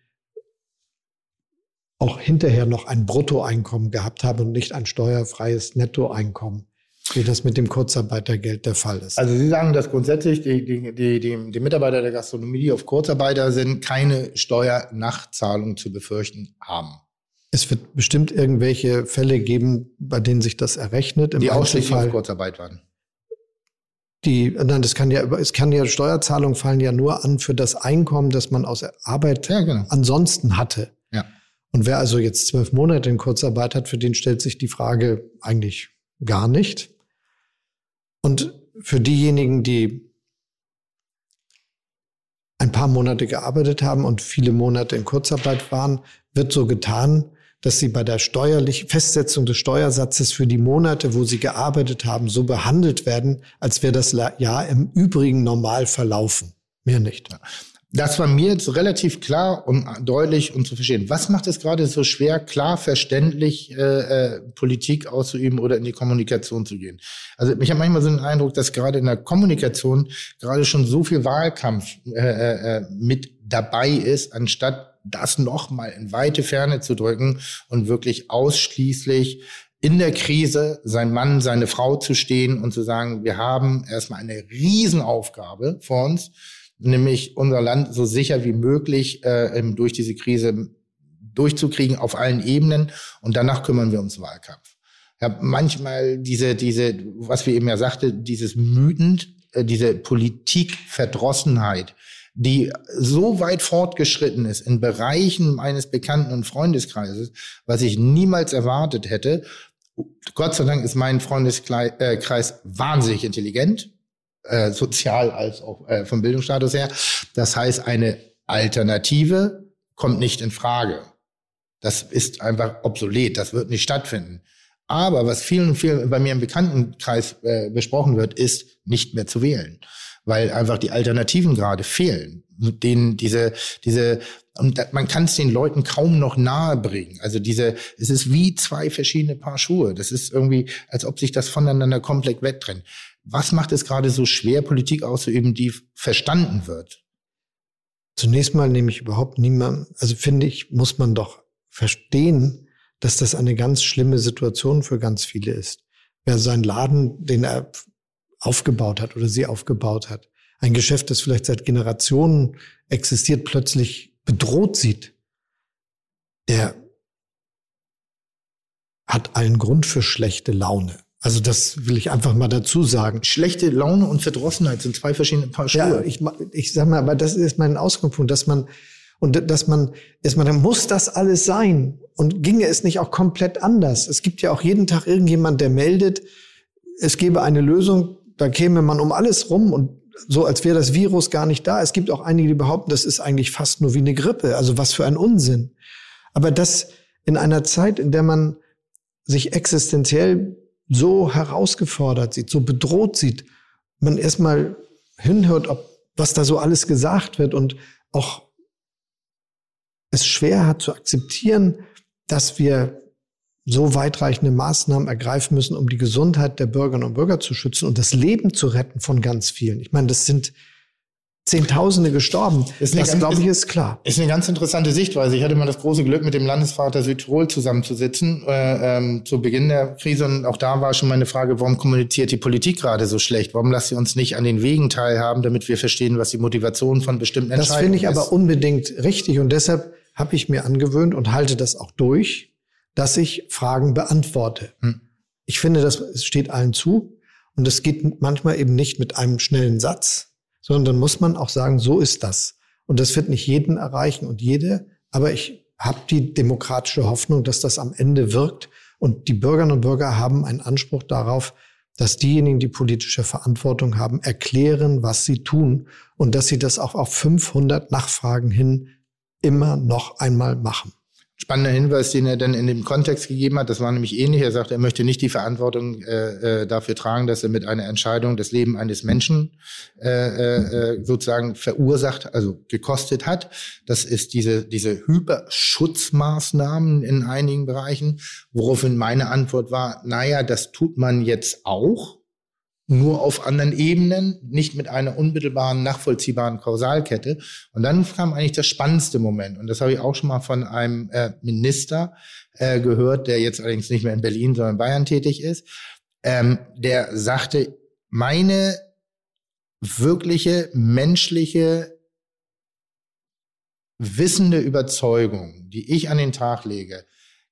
Speaker 3: auch hinterher noch ein Bruttoeinkommen gehabt haben und nicht ein steuerfreies Nettoeinkommen, wie das mit dem Kurzarbeitergeld der Fall ist.
Speaker 2: Also Sie sagen, dass grundsätzlich die, die, die, die, die Mitarbeiter der Gastronomie, die auf Kurzarbeiter sind, keine Steuernachzahlung zu befürchten haben.
Speaker 3: Es wird bestimmt irgendwelche Fälle geben, bei denen sich das errechnet.
Speaker 2: Im die ausschließlich auf Kurzarbeit waren.
Speaker 3: Die, nein, das kann ja, es kann ja, Steuerzahlungen fallen ja nur an für das Einkommen, das man aus Arbeit ja, genau. ansonsten hatte.
Speaker 2: Ja.
Speaker 3: Und wer also jetzt zwölf Monate in Kurzarbeit hat, für den stellt sich die Frage eigentlich gar nicht. Und für diejenigen, die ein paar Monate gearbeitet haben und viele Monate in Kurzarbeit waren, wird so getan, dass sie bei der steuerlichen Festsetzung des Steuersatzes für die Monate, wo sie gearbeitet haben, so behandelt werden, als wäre das Jahr im Übrigen normal verlaufen. Mehr nicht.
Speaker 2: Das war mir jetzt relativ klar und deutlich und zu verstehen. Was macht es gerade so schwer, klar verständlich äh, äh, Politik auszuüben oder in die Kommunikation zu gehen? Also ich habe manchmal so den Eindruck, dass gerade in der Kommunikation gerade schon so viel Wahlkampf äh, äh, äh mit dabei ist, anstatt das nochmal in weite Ferne zu drücken und wirklich ausschließlich in der Krise sein Mann, seine Frau zu stehen und zu sagen, wir haben erstmal eine Riesenaufgabe vor uns, nämlich unser Land so sicher wie möglich äh, durch diese Krise durchzukriegen auf allen Ebenen und danach kümmern wir uns Wahlkampf. Ja, manchmal diese, diese, was wir eben ja sagte, dieses Mütend, äh, diese Politikverdrossenheit, die so weit fortgeschritten ist in Bereichen meines Bekannten- und Freundeskreises, was ich niemals erwartet hätte, Gott sei Dank ist mein Freundeskreis äh, wahnsinnig intelligent, äh, sozial als auch äh, vom Bildungsstatus her. Das heißt, eine Alternative kommt nicht in Frage. Das ist einfach obsolet, das wird nicht stattfinden. Aber was vielen, vielen bei mir im Bekanntenkreis äh, besprochen wird, ist nicht mehr zu wählen, weil einfach die Alternativen gerade fehlen, denen diese diese und man kann es den Leuten kaum noch nahe bringen. Also diese, es ist wie zwei verschiedene Paar Schuhe. Das ist irgendwie, als ob sich das voneinander komplett wegtrennt. Was macht es gerade so schwer, Politik auszuüben, die verstanden wird?
Speaker 3: Zunächst mal nehme ich überhaupt niemand, also finde ich, muss man doch verstehen, dass das eine ganz schlimme Situation für ganz viele ist. Wer seinen Laden, den er aufgebaut hat oder sie aufgebaut hat, ein Geschäft, das vielleicht seit Generationen existiert, plötzlich bedroht sieht, der hat allen Grund für schlechte Laune. Also das will ich einfach mal dazu sagen.
Speaker 2: Schlechte Laune und Verdrossenheit sind zwei verschiedene Paar Schuhe.
Speaker 3: Ja, ich, ich sag mal, aber das ist mein Ausgangspunkt, dass man und dass man erstmal, dann muss das alles sein. Und ginge es nicht auch komplett anders? Es gibt ja auch jeden Tag irgendjemand, der meldet, es gäbe eine Lösung, da käme man um alles rum und so, als wäre das Virus gar nicht da. Es gibt auch einige, die behaupten, das ist eigentlich fast nur wie eine Grippe. Also was für ein Unsinn. Aber das in einer Zeit, in der man sich existenziell so herausgefordert sieht, so bedroht sieht, man erstmal hinhört, ob was da so alles gesagt wird und auch es schwer hat zu akzeptieren, dass wir so weitreichende Maßnahmen ergreifen müssen, um die Gesundheit der Bürgerinnen und Bürger zu schützen und das Leben zu retten von ganz vielen. Ich meine, das sind Zehntausende gestorben.
Speaker 2: Ist das, glaube ich, ist klar. Ist eine ganz interessante Sichtweise. Ich hatte mal das große Glück, mit dem Landesvater Südtirol zusammenzusitzen äh, ähm, zu Beginn der Krise. Und auch da war schon meine Frage, warum kommuniziert die Politik gerade so schlecht? Warum lasst sie uns nicht an den Wegen teilhaben, damit wir verstehen, was die Motivation von bestimmten Entscheidungen ist?
Speaker 3: Das finde ich aber unbedingt richtig. Und deshalb habe ich mir angewöhnt und halte das auch durch, dass ich Fragen beantworte. Hm. Ich finde, das steht allen zu und es geht manchmal eben nicht mit einem schnellen Satz, sondern dann muss man auch sagen, so ist das. Und das wird nicht jeden erreichen und jede, aber ich habe die demokratische Hoffnung, dass das am Ende wirkt und die Bürgerinnen und Bürger haben einen Anspruch darauf, dass diejenigen, die politische Verantwortung haben, erklären, was sie tun und dass sie das auch auf 500 Nachfragen hin immer noch einmal machen.
Speaker 2: Spannender Hinweis, den er dann in dem Kontext gegeben hat, das war nämlich ähnlich. Er sagt, er möchte nicht die Verantwortung äh, äh, dafür tragen, dass er mit einer Entscheidung das Leben eines Menschen äh, äh, sozusagen verursacht, also gekostet hat. Das ist diese, diese Hyperschutzmaßnahmen in einigen Bereichen, woraufhin meine Antwort war, naja, das tut man jetzt auch nur auf anderen Ebenen, nicht mit einer unmittelbaren, nachvollziehbaren Kausalkette. Und dann kam eigentlich das spannendste Moment. Und das habe ich auch schon mal von einem äh, Minister äh, gehört, der jetzt allerdings nicht mehr in Berlin, sondern in Bayern tätig ist. Ähm, der sagte, meine wirkliche menschliche wissende Überzeugung, die ich an den Tag lege,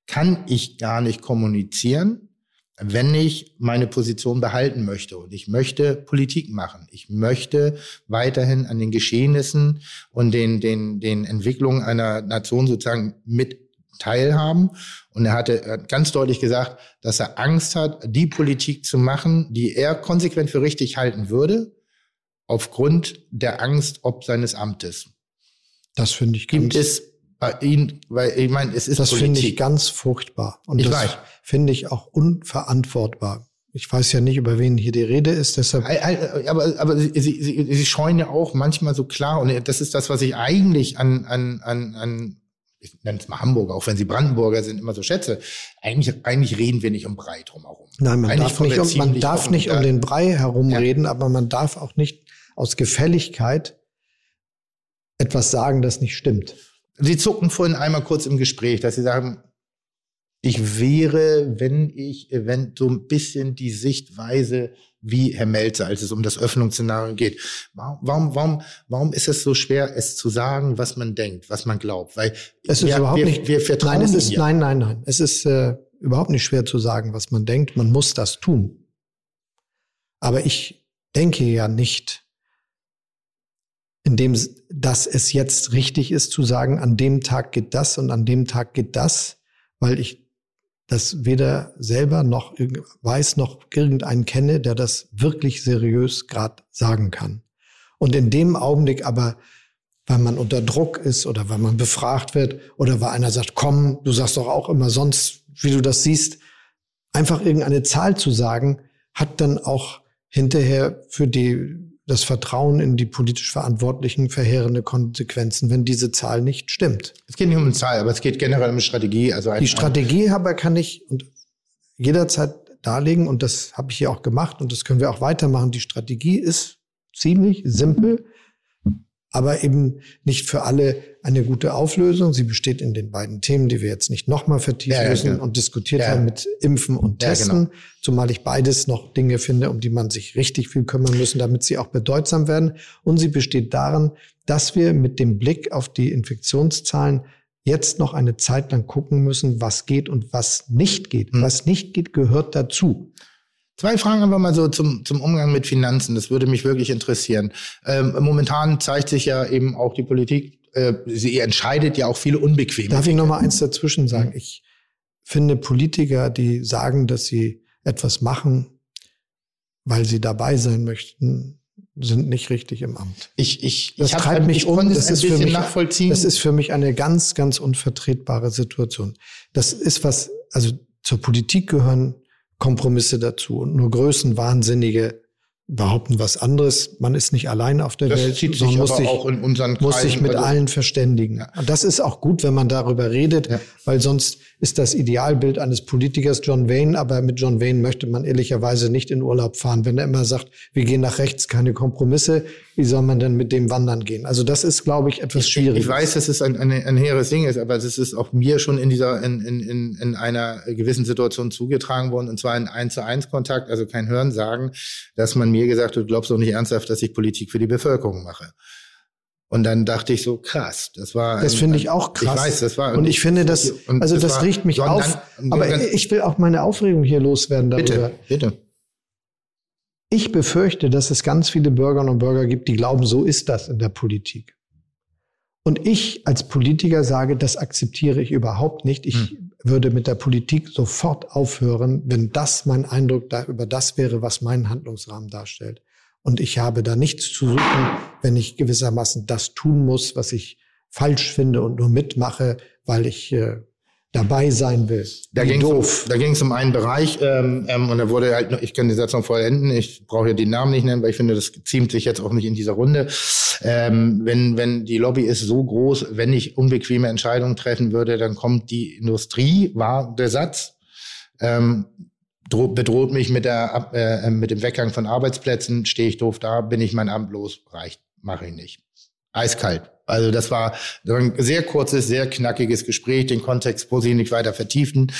Speaker 2: kann ich gar nicht kommunizieren, wenn ich meine Position behalten möchte und ich möchte Politik machen, ich möchte weiterhin an den Geschehnissen und den, den, den Entwicklungen einer Nation sozusagen mit teilhaben. Und er hatte ganz deutlich gesagt, dass er Angst hat, die Politik zu machen, die er konsequent für richtig halten würde, aufgrund der Angst ob seines Amtes.
Speaker 3: Das finde ich
Speaker 2: ganz. Gibt es Ihnen, weil ich meine, es ist
Speaker 3: Das finde ich ganz furchtbar. Und ich das finde ich auch unverantwortbar. Ich weiß ja nicht, über wen hier die Rede ist, deshalb.
Speaker 2: Aber, aber Sie, Sie, Sie scheuen ja auch manchmal so klar, und das ist das, was ich eigentlich an, an, an, an ich nenne es mal Hamburger, auch wenn Sie Brandenburger sind, immer so schätze. Eigentlich, eigentlich reden wir nicht um Brei drumherum.
Speaker 3: Nein, man eigentlich darf nicht, um, man darf nicht um den Brei herumreden, ja. aber man darf auch nicht aus Gefälligkeit etwas sagen, das nicht stimmt.
Speaker 2: Sie zuckten vorhin einmal kurz im Gespräch, dass Sie sagen, ich wäre, wenn ich, wenn so ein bisschen die Sichtweise wie Herr Melzer, als es um das Öffnungsszenario geht. Warum, warum, warum, ist es so schwer, es zu sagen, was man denkt, was man glaubt? Weil
Speaker 3: es ist
Speaker 2: wir,
Speaker 3: überhaupt
Speaker 2: wir,
Speaker 3: nicht.
Speaker 2: Wir vertrauen
Speaker 3: nein, es ist nein, nein, nein. Es ist äh, überhaupt nicht schwer zu sagen, was man denkt. Man muss das tun. Aber ich denke ja nicht, indem dass es jetzt richtig ist zu sagen, an dem Tag geht das und an dem Tag geht das, weil ich das weder selber noch weiß noch irgendeinen kenne, der das wirklich seriös gerade sagen kann. Und in dem Augenblick aber, weil man unter Druck ist oder weil man befragt wird oder weil einer sagt, komm, du sagst doch auch immer sonst, wie du das siehst, einfach irgendeine Zahl zu sagen, hat dann auch hinterher für die das Vertrauen in die politisch Verantwortlichen verheerende Konsequenzen, wenn diese Zahl nicht stimmt.
Speaker 2: Es geht nicht um eine Zahl, aber es geht generell um eine Strategie. Also
Speaker 3: die Strategie aber kann ich und jederzeit darlegen und das habe ich hier auch gemacht und das können wir auch weitermachen. Die Strategie ist ziemlich simpel aber eben nicht für alle eine gute Auflösung. Sie besteht in den beiden Themen, die wir jetzt nicht nochmal vertiefen ja, ja, müssen genau. und diskutiert ja. haben mit Impfen und Testen, genau. zumal ich beides noch Dinge finde, um die man sich richtig viel kümmern müssen, damit sie auch bedeutsam werden. Und sie besteht darin, dass wir mit dem Blick auf die Infektionszahlen jetzt noch eine Zeit lang gucken müssen, was geht und was nicht geht. Hm. Was nicht geht, gehört dazu.
Speaker 2: Zwei Fragen einfach mal so zum, zum Umgang mit Finanzen. Das würde mich wirklich interessieren. Ähm, momentan zeigt sich ja eben auch die Politik, äh, sie entscheidet ja auch viele unbequeme.
Speaker 3: Darf ich noch mal eins dazwischen sagen? Mhm. Ich finde Politiker, die sagen, dass sie etwas machen, weil sie dabei sein möchten, sind nicht richtig im Amt.
Speaker 2: Ich, ich,
Speaker 3: das
Speaker 2: ich
Speaker 3: treibt mich
Speaker 2: ich
Speaker 3: um.
Speaker 2: Das ist für mich.
Speaker 3: Das ist für mich eine ganz, ganz unvertretbare Situation. Das ist was, also zur Politik gehören Kompromisse dazu. Und nur Größenwahnsinnige behaupten was anderes. Man ist nicht allein auf der
Speaker 2: das
Speaker 3: Welt,
Speaker 2: zieht sich muss sich,
Speaker 3: auch in unseren muss sich mit also, allen verständigen. Ja. Und das ist auch gut, wenn man darüber redet, ja. weil sonst ist das Idealbild eines Politikers John Wayne, aber mit John Wayne möchte man ehrlicherweise nicht in Urlaub fahren. Wenn er immer sagt, wir gehen nach rechts, keine Kompromisse, wie soll man denn mit dem wandern gehen? Also das ist, glaube ich, etwas schwierig.
Speaker 2: Ich, ich weiß, dass es ein, ein, ein hehres Ding ist, aber es ist auch mir schon in dieser, in, in, in einer gewissen Situation zugetragen worden, und zwar in eins zu eins Kontakt, also kein Hören sagen, dass man mir gesagt hat, du glaubst doch nicht ernsthaft, dass ich Politik für die Bevölkerung mache. Und dann dachte ich so, krass, das war.
Speaker 3: Das finde ich auch krass.
Speaker 2: Ich weiß, das war.
Speaker 3: Und ich finde das, also das, das riecht mich so, auf. Dann, aber dann, ich will auch meine Aufregung hier loswerden darüber.
Speaker 2: Bitte, bitte.
Speaker 3: Ich befürchte, dass es ganz viele Bürgerinnen und Bürger gibt, die glauben, so ist das in der Politik. Und ich als Politiker sage, das akzeptiere ich überhaupt nicht. Ich hm. würde mit der Politik sofort aufhören, wenn das mein Eindruck da über das wäre, was meinen Handlungsrahmen darstellt. Und ich habe da nichts zu suchen, wenn ich gewissermaßen das tun muss, was ich falsch finde und nur mitmache, weil ich äh, dabei sein will.
Speaker 2: Da ging doof. Um, da ging es um einen Bereich ähm, ähm, und da wurde halt, ich kann die Satz noch vollenden, ich brauche ja den Namen nicht nennen, weil ich finde, das ziemt sich jetzt auch nicht in dieser Runde. Ähm, wenn, wenn die Lobby ist so groß, wenn ich unbequeme Entscheidungen treffen würde, dann kommt die Industrie, war der Satz. Ähm, bedroht mich mit, der, äh, mit dem Weggang von Arbeitsplätzen, stehe ich doof da, bin ich mein Amt los, reicht, mache ich nicht. Eiskalt. Also das war ein sehr kurzes, sehr knackiges Gespräch, den Kontext muss ich nicht weiter vertiefen.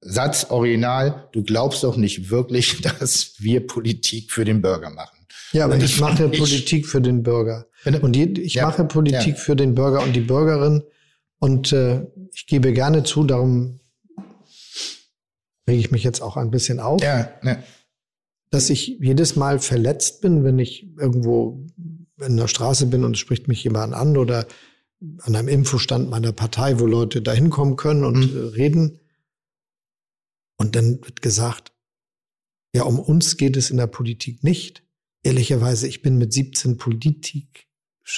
Speaker 2: Satz original, du glaubst doch nicht wirklich, *laughs* dass wir Politik für den Bürger machen.
Speaker 3: Ja, aber ich mache *laughs* ich, Politik für den Bürger. Und ich ja, mache Politik ja. für den Bürger und die Bürgerin. Und äh, ich gebe gerne zu, darum rege ich mich jetzt auch ein bisschen auf,
Speaker 2: ja, ja.
Speaker 3: dass ich jedes Mal verletzt bin, wenn ich irgendwo in der Straße bin und es spricht mich jemand an oder an einem Infostand meiner Partei, wo Leute da hinkommen können und mhm. reden. Und dann wird gesagt, ja, um uns geht es in der Politik nicht. Ehrlicherweise, ich bin mit 17 Politik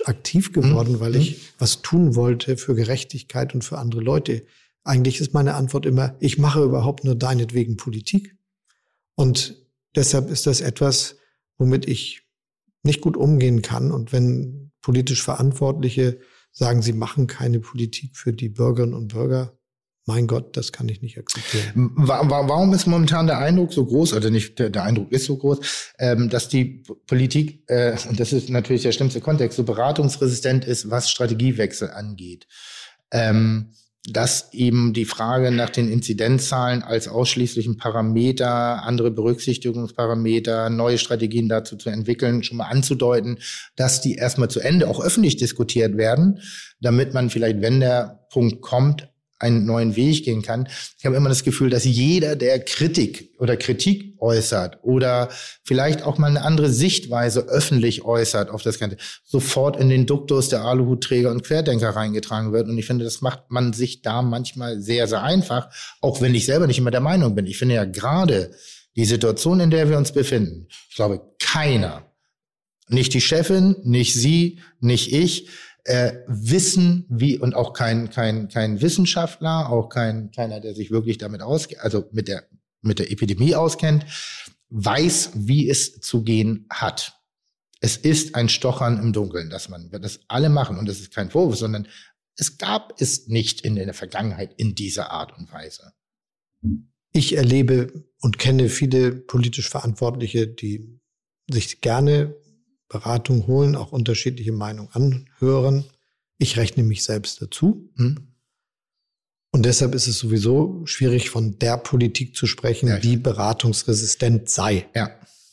Speaker 3: aktiv geworden, mhm. weil ich was tun wollte für Gerechtigkeit und für andere Leute. Eigentlich ist meine Antwort immer, ich mache überhaupt nur deinetwegen Politik. Und deshalb ist das etwas, womit ich nicht gut umgehen kann. Und wenn politisch Verantwortliche sagen, sie machen keine Politik für die Bürgerinnen und Bürger, mein Gott, das kann ich nicht akzeptieren.
Speaker 2: Warum ist momentan der Eindruck so groß, oder nicht, der, Eindruck ist so groß, ähm, dass die Politik, äh, und das ist natürlich der schlimmste Kontext, so beratungsresistent ist, was Strategiewechsel angeht? Ähm, dass eben die Frage nach den Inzidenzzahlen als ausschließlichen Parameter, andere Berücksichtigungsparameter, neue Strategien dazu zu entwickeln, schon mal anzudeuten, dass die erstmal zu Ende auch öffentlich diskutiert werden, damit man vielleicht, wenn der Punkt kommt, einen neuen Weg gehen kann. Ich habe immer das Gefühl, dass jeder, der Kritik oder Kritik äußert oder vielleicht auch mal eine andere Sichtweise öffentlich äußert auf das Ganze, sofort in den Duktus der Aluhutträger und Querdenker reingetragen wird. Und ich finde, das macht man sich da manchmal sehr, sehr einfach, auch wenn ich selber nicht immer der Meinung bin. Ich finde ja gerade die Situation, in der wir uns befinden, ich glaube, keiner, nicht die Chefin, nicht Sie, nicht ich, äh, wissen, wie und auch kein kein kein Wissenschaftler, auch kein keiner, der sich wirklich damit auskennt, also mit der mit der Epidemie auskennt, weiß, wie es zu gehen hat. Es ist ein Stochern im Dunkeln, dass man das alle machen und das ist kein Vorwurf, sondern es gab es nicht in der Vergangenheit in dieser Art und Weise.
Speaker 3: Ich erlebe und kenne viele politisch Verantwortliche, die sich gerne Beratung holen, auch unterschiedliche Meinungen anhören. Ich rechne mich selbst dazu. Hm? Und deshalb ist es sowieso schwierig, von der Politik zu sprechen, ja, die beratungsresistent sei.
Speaker 2: Ja.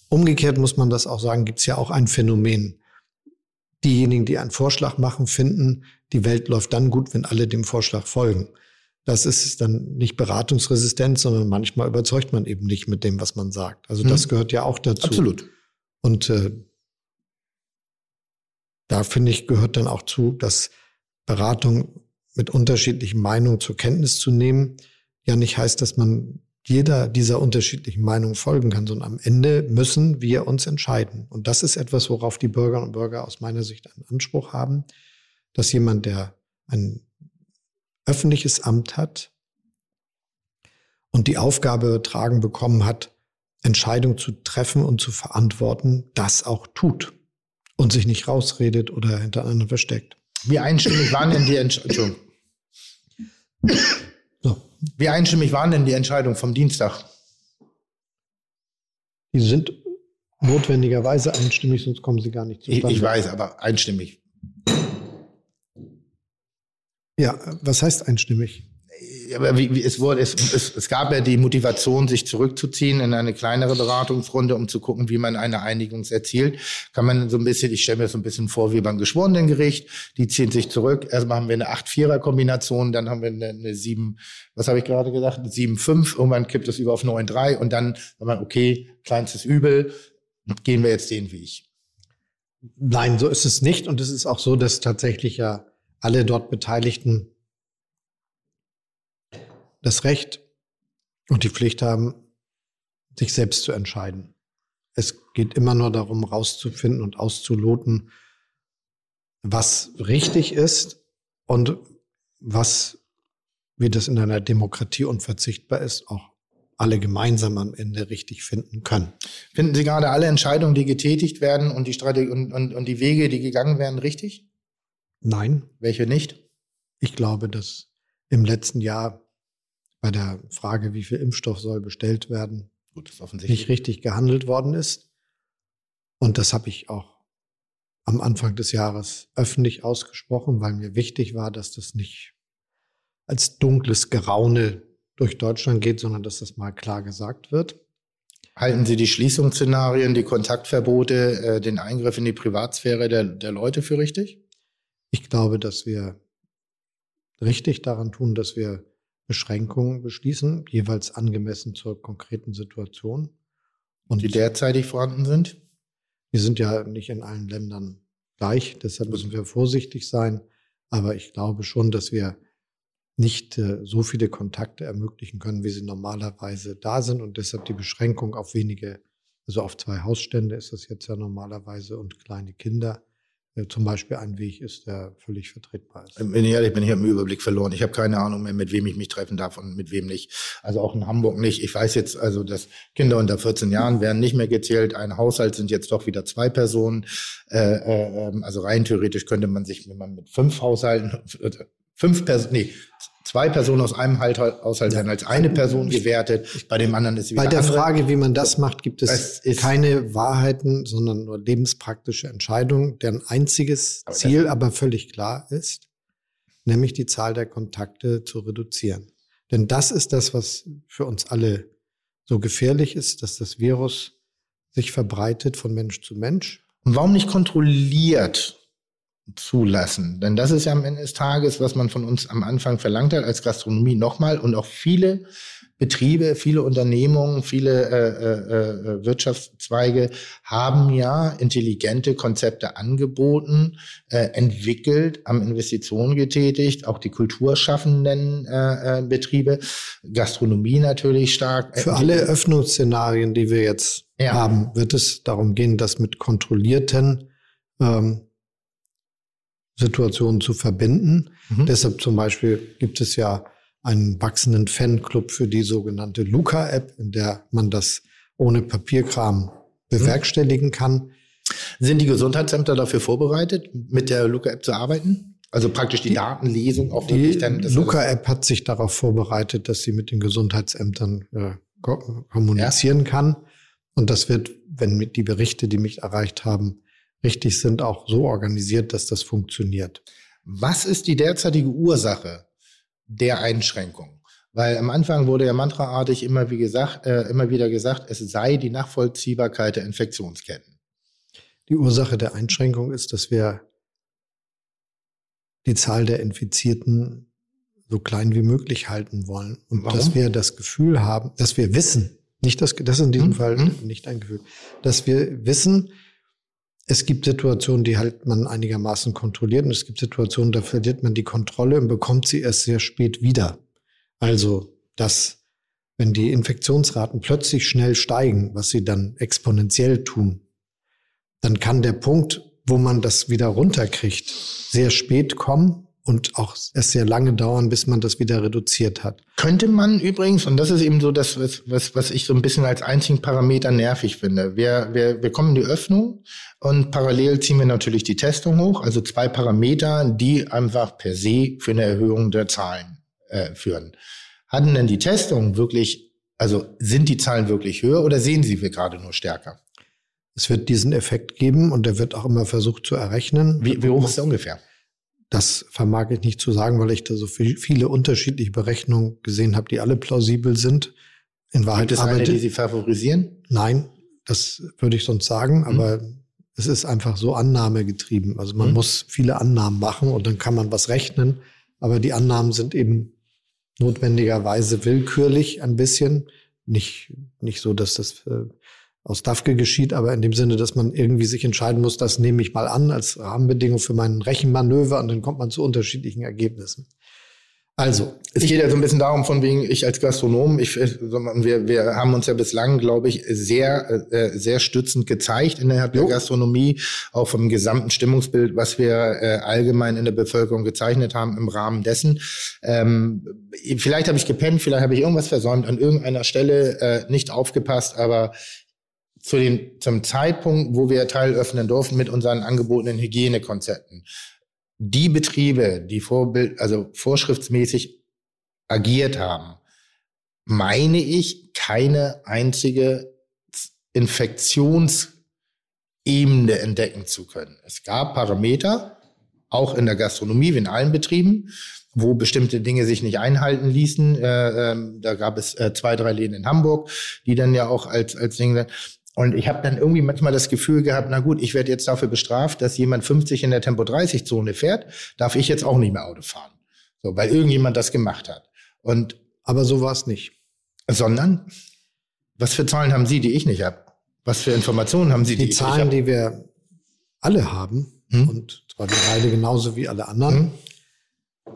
Speaker 3: Umgekehrt muss man das auch sagen, gibt es ja auch ein Phänomen. Diejenigen, die einen Vorschlag machen, finden, die Welt läuft dann gut, wenn alle dem Vorschlag folgen. Das ist dann nicht beratungsresistent, sondern manchmal überzeugt man eben nicht mit dem, was man sagt. Also das hm. gehört ja auch dazu.
Speaker 2: Absolut.
Speaker 3: Und äh, da finde ich, gehört dann auch zu, dass Beratung mit unterschiedlichen Meinungen zur Kenntnis zu nehmen, ja nicht heißt, dass man jeder dieser unterschiedlichen Meinungen folgen kann, sondern am Ende müssen wir uns entscheiden. Und das ist etwas, worauf die Bürgerinnen und Bürger aus meiner Sicht einen Anspruch haben, dass jemand, der ein öffentliches Amt hat und die Aufgabe übertragen bekommen hat, Entscheidungen zu treffen und zu verantworten, das auch tut und sich nicht rausredet oder hintereinander versteckt.
Speaker 2: Wie einstimmig waren denn die Entscheidungen? So. Wie einstimmig waren denn die Entscheidungen vom Dienstag?
Speaker 3: Die sind notwendigerweise einstimmig, sonst kommen sie gar nicht
Speaker 2: zustande. Ich, ich weiß, aber einstimmig.
Speaker 3: Ja, was heißt einstimmig?
Speaker 2: Aber wie, wie, es, wurde, es, es, es gab ja die Motivation, sich zurückzuziehen in eine kleinere Beratungsrunde, um zu gucken, wie man eine Einigung erzielt. Kann man so ein bisschen, ich stelle mir so ein bisschen vor wie beim Geschworenengericht, die ziehen sich zurück. Erstmal haben wir eine 8-4er-Kombination, dann haben wir eine, eine 7, was habe ich gerade gesagt, eine 7-5, irgendwann kippt es über auf 9-3 und dann sagt man, okay, kleinstes Übel, gehen wir jetzt den Weg.
Speaker 3: Nein, so ist es nicht. Und es ist auch so, dass tatsächlich ja alle dort Beteiligten das Recht und die Pflicht haben, sich selbst zu entscheiden. Es geht immer nur darum, rauszufinden und auszuloten, was richtig ist und was, wie das in einer Demokratie unverzichtbar ist, auch alle gemeinsam am Ende richtig finden können.
Speaker 2: Finden Sie gerade alle Entscheidungen, die getätigt werden und die Strategie und, und, und die Wege, die gegangen werden, richtig?
Speaker 3: Nein.
Speaker 2: Welche nicht?
Speaker 3: Ich glaube, dass im letzten Jahr bei der Frage, wie viel Impfstoff soll bestellt werden, Gut, nicht richtig gehandelt worden ist. Und das habe ich auch am Anfang des Jahres öffentlich ausgesprochen, weil mir wichtig war, dass das nicht als dunkles Geraune durch Deutschland geht, sondern dass das mal klar gesagt wird.
Speaker 2: Halten Sie die Schließungsszenarien, die Kontaktverbote, äh, den Eingriff in die Privatsphäre der, der Leute für richtig?
Speaker 3: Ich glaube, dass wir richtig daran tun, dass wir Beschränkungen beschließen, jeweils angemessen zur konkreten Situation.
Speaker 2: Und die derzeitig vorhanden sind?
Speaker 3: Die sind ja nicht in allen Ländern gleich, deshalb müssen wir vorsichtig sein. Aber ich glaube schon, dass wir nicht äh, so viele Kontakte ermöglichen können, wie sie normalerweise da sind. Und deshalb die Beschränkung auf wenige, also auf zwei Hausstände ist das jetzt ja normalerweise und kleine Kinder zum Beispiel ein Weg ist, der völlig vertretbar ist.
Speaker 2: Bin ich ehrlich, bin habe den Überblick verloren. Ich habe keine Ahnung mehr, mit wem ich mich treffen darf und mit wem nicht. Also auch in Hamburg nicht. Ich weiß jetzt, also dass Kinder unter 14 Jahren werden nicht mehr gezählt. Ein Haushalt sind jetzt doch wieder zwei Personen. Äh, äh, ähm, also rein theoretisch könnte man sich, wenn man mit fünf Haushalten, *laughs* fünf Personen, nee, zwei Personen aus einem Haushalt werden als eine Person gewertet. Bei dem anderen ist
Speaker 3: sie Bei der andere. Frage, wie man das macht, gibt es, es keine Wahrheiten, sondern nur lebenspraktische Entscheidungen, deren einziges aber Ziel aber völlig klar ist. nämlich die Zahl der Kontakte zu reduzieren. Denn das ist das, was für uns alle so gefährlich ist, dass das Virus sich verbreitet von Mensch zu Mensch.
Speaker 2: Und warum nicht kontrolliert zulassen? Denn das ist ja am Ende des Tages, was man von uns am Anfang verlangt hat als Gastronomie nochmal und auch viele Betriebe, viele Unternehmungen, viele äh, äh, äh, Wirtschaftszweige haben ja intelligente Konzepte angeboten, äh, entwickelt, am Investitionen getätigt, auch die kulturschaffenden äh, äh, Betriebe, Gastronomie natürlich stark.
Speaker 3: Für alle Öffnungsszenarien, die wir jetzt ja. haben, wird es darum gehen, das mit kontrollierten ähm, Situationen zu verbinden. Mhm. Deshalb zum Beispiel gibt es ja einen wachsenden Fanclub für die sogenannte Luca-App, in der man das ohne Papierkram bewerkstelligen kann.
Speaker 2: Sind die Gesundheitsämter dafür vorbereitet, mit der Luca-App zu arbeiten? Also praktisch die, die Datenlesung
Speaker 3: auch wirklich dann. Die Luca-App hat sich darauf vorbereitet, dass sie mit den Gesundheitsämtern äh, kommunizieren ja. kann. Und das wird, wenn die Berichte, die mich erreicht haben, richtig sind, auch so organisiert, dass das funktioniert.
Speaker 2: Was ist die derzeitige Ursache der Einschränkung. Weil am Anfang wurde ja mantraartig immer, wie gesagt, äh, immer wieder gesagt, es sei die Nachvollziehbarkeit der Infektionsketten.
Speaker 3: Die Ursache der Einschränkung ist, dass wir die Zahl der Infizierten so klein wie möglich halten wollen. Und Warum? dass wir das Gefühl haben, dass wir wissen, nicht das, das ist in diesem hm? Fall hm? nicht ein Gefühl, dass wir wissen, es gibt Situationen, die halt man einigermaßen kontrolliert und es gibt Situationen, da verliert man die Kontrolle und bekommt sie erst sehr spät wieder. Also, dass wenn die Infektionsraten plötzlich schnell steigen, was sie dann exponentiell tun, dann kann der Punkt, wo man das wieder runterkriegt, sehr spät kommen und auch es sehr lange dauern, bis man das wieder reduziert hat.
Speaker 2: Könnte man übrigens, und das ist eben so das, was, was, was ich so ein bisschen als einzigen Parameter nervig finde. Wir, wir, wir kommen in die Öffnung und parallel ziehen wir natürlich die Testung hoch, also zwei Parameter, die einfach per se für eine Erhöhung der Zahlen äh, führen. Hatten denn die Testungen wirklich, also sind die Zahlen wirklich höher oder sehen sie wir gerade nur stärker?
Speaker 3: Es wird diesen Effekt geben und der wird auch immer versucht zu errechnen.
Speaker 2: Wie, wie hoch ist der ungefähr?
Speaker 3: Das vermag ich nicht zu sagen, weil ich da so viele unterschiedliche Berechnungen gesehen habe, die alle plausibel sind.
Speaker 2: In Wahrheit Gibt es eine, die Sie favorisieren?
Speaker 3: Nein, das würde ich sonst sagen, mhm. aber es ist einfach so annahmegetrieben. Also man mhm. muss viele Annahmen machen und dann kann man was rechnen, aber die Annahmen sind eben notwendigerweise willkürlich ein bisschen. Nicht, nicht so, dass das äh, aus DAFKE geschieht, aber in dem Sinne, dass man irgendwie sich entscheiden muss, das nehme ich mal an als Rahmenbedingung für mein Rechenmanöver und dann kommt man zu unterschiedlichen Ergebnissen.
Speaker 2: Also, es geht ja so ein bisschen darum, von wegen ich als Gastronom, ich, wir, wir haben uns ja bislang, glaube ich, sehr, äh, sehr stützend gezeigt innerhalb jo. der Gastronomie, auch vom gesamten Stimmungsbild, was wir äh, allgemein in der Bevölkerung gezeichnet haben im Rahmen dessen. Ähm, vielleicht habe ich gepennt, vielleicht habe ich irgendwas versäumt, an irgendeiner Stelle äh, nicht aufgepasst, aber zu dem, zum Zeitpunkt, wo wir Teil öffnen durften mit unseren angebotenen Hygienekonzepten, die Betriebe, die Vorbild, also vorschriftsmäßig agiert haben, meine ich, keine einzige Infektionsebene entdecken zu können. Es gab Parameter, auch in der Gastronomie, wie in allen Betrieben, wo bestimmte Dinge sich nicht einhalten ließen. Äh, äh, da gab es äh, zwei, drei Läden in Hamburg, die dann ja auch als, als Dinge, und ich habe dann irgendwie manchmal das Gefühl gehabt, na gut, ich werde jetzt dafür bestraft, dass jemand 50 in der Tempo 30 Zone fährt, darf ich jetzt auch nicht mehr Auto fahren. So, weil irgendjemand das gemacht hat. Und
Speaker 3: aber so war es nicht.
Speaker 2: Sondern was für Zahlen haben Sie, die ich nicht habe? Was für Informationen haben Sie,
Speaker 3: die, die
Speaker 2: ich
Speaker 3: Zahlen, die wir alle haben hm? und zwar die beide genauso wie alle anderen, hm?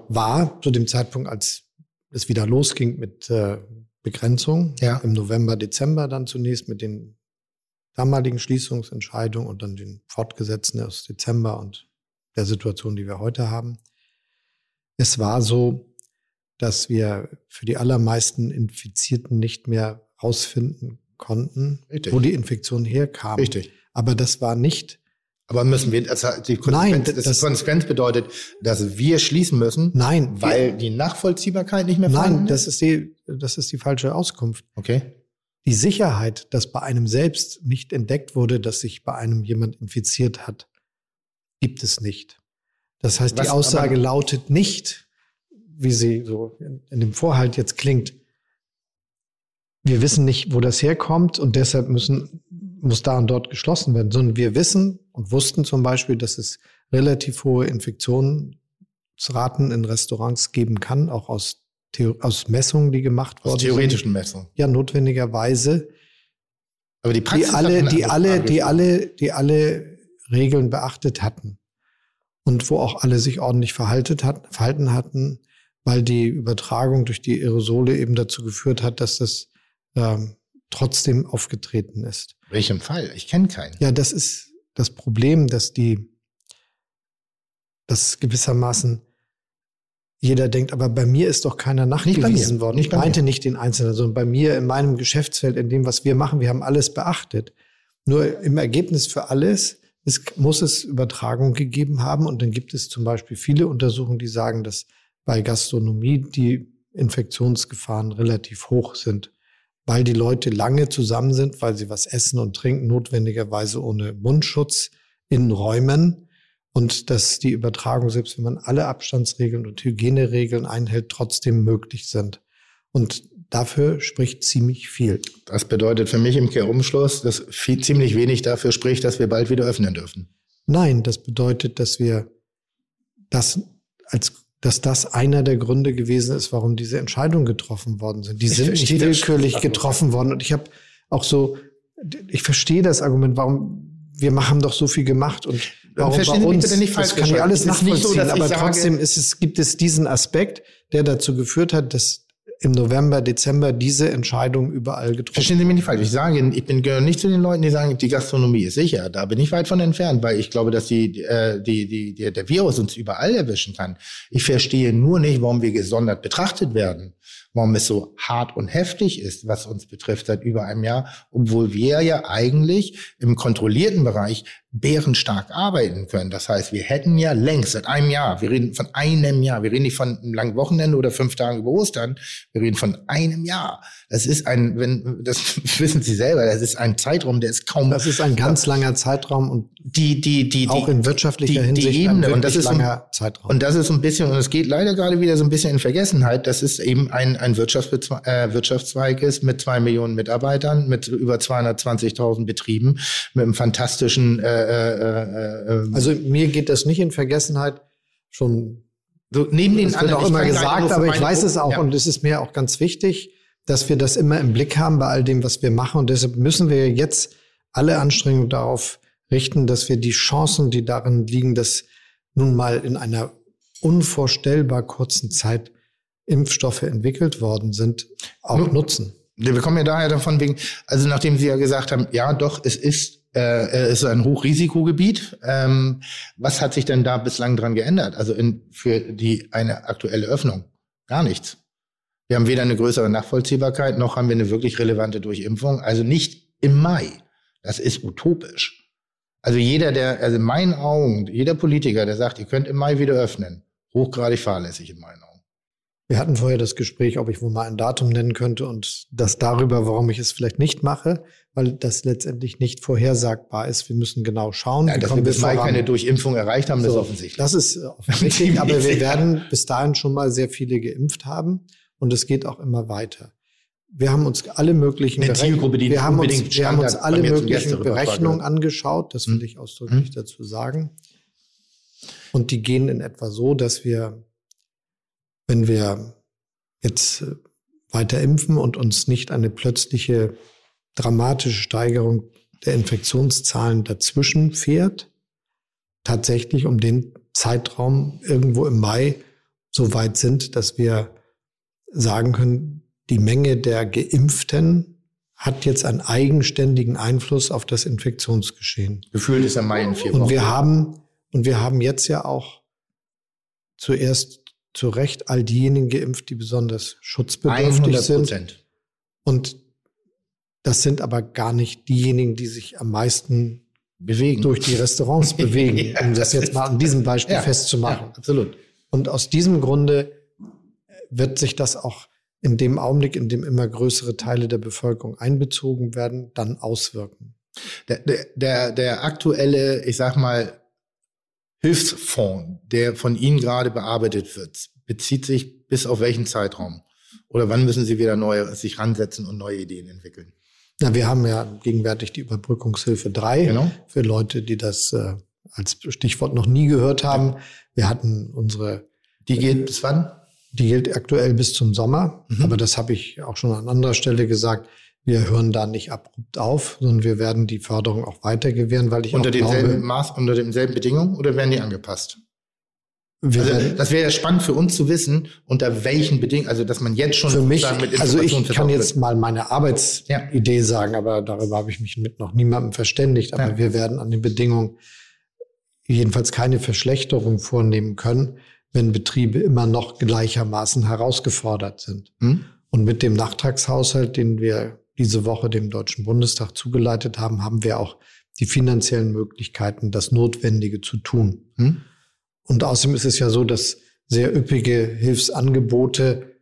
Speaker 3: war zu dem Zeitpunkt, als es wieder losging mit äh, Begrenzung ja. im November, Dezember dann zunächst mit den damaligen Schließungsentscheidung und dann den fortgesetzten aus Dezember und der Situation, die wir heute haben. Es war so, dass wir für die allermeisten Infizierten nicht mehr rausfinden konnten, Richtig. wo die Infektion herkam.
Speaker 2: Richtig.
Speaker 3: Aber das war nicht.
Speaker 2: Aber müssen wir, also die Konsequenz, Nein, das, das Konsequenz bedeutet, dass wir schließen müssen.
Speaker 3: Nein.
Speaker 2: Weil wir, die Nachvollziehbarkeit nicht mehr vorhanden
Speaker 3: Nein, das ist die, das ist die falsche Auskunft.
Speaker 2: Okay
Speaker 3: die Sicherheit, dass bei einem selbst nicht entdeckt wurde, dass sich bei einem jemand infiziert hat, gibt es nicht. Das heißt, die Aussage lautet nicht, wie sie so in dem Vorhalt jetzt klingt, wir wissen nicht, wo das herkommt und deshalb müssen, muss da und dort geschlossen werden, sondern wir wissen und wussten zum Beispiel, dass es relativ hohe Infektionsraten in Restaurants geben kann, auch aus, aus Messungen, die gemacht wurden. Aus
Speaker 2: theoretischen Messungen.
Speaker 3: Ja, notwendigerweise.
Speaker 2: Aber die Praxis
Speaker 3: die alle, die alle, die alle, die alle Regeln beachtet hatten und wo auch alle sich ordentlich verhalten, hat, verhalten hatten, weil die Übertragung durch die Aerosole eben dazu geführt hat, dass das ähm, trotzdem aufgetreten ist.
Speaker 2: Welchem Fall? Ich kenne keinen.
Speaker 3: Ja, das ist das Problem, dass die, dass gewissermaßen jeder denkt, aber bei mir ist doch keiner nachgewiesen worden. ich meinte nicht den Einzelnen, sondern bei mir in meinem Geschäftsfeld, in dem, was wir machen, wir haben alles beachtet. Nur im Ergebnis für alles es muss es Übertragung gegeben haben. Und dann gibt es zum Beispiel viele Untersuchungen, die sagen, dass bei Gastronomie die Infektionsgefahren relativ hoch sind weil die Leute lange zusammen sind, weil sie was essen und trinken, notwendigerweise ohne Mundschutz in Räumen und dass die Übertragung, selbst wenn man alle Abstandsregeln und Hygieneregeln einhält, trotzdem möglich sind. Und dafür spricht ziemlich viel.
Speaker 2: Das bedeutet für mich im Kehrumschluss, dass viel, ziemlich wenig dafür spricht, dass wir bald wieder öffnen dürfen.
Speaker 3: Nein, das bedeutet, dass wir das als dass das einer der Gründe gewesen ist, warum diese Entscheidungen getroffen worden sind. Die sind nicht willkürlich getroffen worden. Und ich habe auch so, ich verstehe das Argument, warum wir haben doch so viel gemacht und warum Verstehen bei uns, nicht das kann ich alles nachvollziehen, so, aber trotzdem ist es, gibt es diesen Aspekt, der dazu geführt hat, dass im November, Dezember diese Entscheidung überall getroffen.
Speaker 2: Verstehen Sie mich nicht falsch. Ich sage, ich bin gehöre nicht zu den Leuten, die sagen, die Gastronomie ist sicher. Da bin ich weit von entfernt, weil ich glaube, dass die, äh, die, die, die, der Virus uns überall erwischen kann. Ich verstehe nur nicht, warum wir gesondert betrachtet werden warum es so hart und heftig ist, was uns betrifft seit über einem Jahr, obwohl wir ja eigentlich im kontrollierten Bereich bärenstark arbeiten können. Das heißt, wir hätten ja längst seit einem Jahr, wir reden von einem Jahr, wir reden nicht von einem langen Wochenende oder fünf Tagen über Ostern, wir reden von einem Jahr. Das ist ein, wenn, das *laughs* wissen Sie selber, das ist ein Zeitraum, der ist kaum.
Speaker 3: Das ist ein ganz langer Zeitraum und
Speaker 2: die, die, die,
Speaker 3: auch in wirtschaftlicher die, Hinsicht
Speaker 2: die Ebene. und das ist
Speaker 3: langer ein, Zeitraum.
Speaker 2: Und das ist ein bisschen, und es geht leider gerade wieder so ein bisschen in Vergessenheit, das ist eben ein, ein Wirtschaftsbezwe äh, Wirtschaftszweig ist mit zwei Millionen Mitarbeitern, mit über 220.000 Betrieben, mit einem fantastischen äh, äh,
Speaker 3: äh, ähm, also mir geht das nicht in Vergessenheit. Schon
Speaker 2: so neben den
Speaker 3: das wird auch immer gesagt, aber ich weiß es auch ja. und es ist mir auch ganz wichtig, dass wir das immer im Blick haben bei all dem, was wir machen und deshalb müssen wir jetzt alle Anstrengungen darauf richten, dass wir die Chancen, die darin liegen, dass nun mal in einer unvorstellbar kurzen Zeit Impfstoffe entwickelt worden sind, auch Nun, nutzen.
Speaker 2: Wir kommen ja daher davon wegen, also nachdem Sie ja gesagt haben, ja doch, es ist äh, es ist ein Hochrisikogebiet. Ähm, was hat sich denn da bislang dran geändert? Also in, für die eine aktuelle Öffnung? Gar nichts. Wir haben weder eine größere Nachvollziehbarkeit, noch haben wir eine wirklich relevante Durchimpfung. Also nicht im Mai. Das ist utopisch. Also jeder, der, also in meinen Augen, jeder Politiker, der sagt, ihr könnt im Mai wieder öffnen, hochgradig fahrlässig in meinen Augen.
Speaker 3: Wir hatten vorher das Gespräch, ob ich wohl mal ein Datum nennen könnte und das darüber, warum ich es vielleicht nicht mache, weil das letztendlich nicht vorhersagbar ist. Wir müssen genau schauen.
Speaker 2: Ja, dass wir bis Mai keine Durchimpfung erreicht haben, so, das ist offensichtlich.
Speaker 3: Das ist *laughs* offensichtlich, aber wir werden bis dahin schon mal sehr viele geimpft haben und es geht auch immer weiter. Wir haben uns alle möglichen
Speaker 2: Zielgruppe,
Speaker 3: wir haben uns, wir haben uns alle möglichen Berechnungen angeschaut, das will hm. ich ausdrücklich hm. dazu sagen. Und die gehen in etwa so, dass wir wenn wir jetzt äh, weiter impfen und uns nicht eine plötzliche dramatische Steigerung der Infektionszahlen dazwischen fährt, tatsächlich um den Zeitraum irgendwo im Mai so weit sind, dass wir sagen können, die Menge der Geimpften hat jetzt einen eigenständigen Einfluss auf das Infektionsgeschehen.
Speaker 2: Gefühlt ist er Mai in vier
Speaker 3: Wochen. Und wir haben, und wir haben jetzt ja auch zuerst zu Recht all diejenigen geimpft, die besonders schutzbedürftig sind. Und das sind aber gar nicht diejenigen, die sich am meisten bewegen. durch die Restaurants *laughs* bewegen, ja, um das jetzt mal an diesem Beispiel *laughs* ja, festzumachen.
Speaker 2: Ja, absolut.
Speaker 3: Und aus diesem Grunde wird sich das auch in dem Augenblick, in dem immer größere Teile der Bevölkerung einbezogen werden, dann auswirken.
Speaker 2: Der, der, der aktuelle, ich sag mal, Hilfsfonds, der von Ihnen gerade bearbeitet wird, bezieht sich bis auf welchen Zeitraum? Oder wann müssen Sie wieder neue sich ransetzen und neue Ideen entwickeln?
Speaker 3: Na, wir haben ja gegenwärtig die Überbrückungshilfe 3 genau. für Leute, die das äh, als Stichwort noch nie gehört haben. Wir hatten unsere.
Speaker 2: Die geht bis wann?
Speaker 3: Die gilt aktuell bis zum Sommer. Mhm. Aber das habe ich auch schon an anderer Stelle gesagt. Wir hören da nicht abrupt auf, sondern wir werden die Förderung auch weiter gewähren, weil ich
Speaker 2: unter
Speaker 3: auch
Speaker 2: denselben glaube, Maß, unter denselben Bedingungen oder werden die angepasst? Also, das wäre ja spannend für uns zu wissen, unter welchen Bedingungen, also dass man jetzt schon
Speaker 3: für mich, also ich kann jetzt mal meine Arbeitsidee ja. sagen, aber darüber habe ich mich mit noch niemandem verständigt. Aber ja. wir werden an den Bedingungen jedenfalls keine Verschlechterung vornehmen können, wenn Betriebe immer noch gleichermaßen herausgefordert sind. Hm? Und mit dem Nachtragshaushalt, den wir diese Woche dem Deutschen Bundestag zugeleitet haben, haben wir auch die finanziellen Möglichkeiten, das Notwendige zu tun. Hm? Und außerdem ist es ja so, dass sehr üppige Hilfsangebote,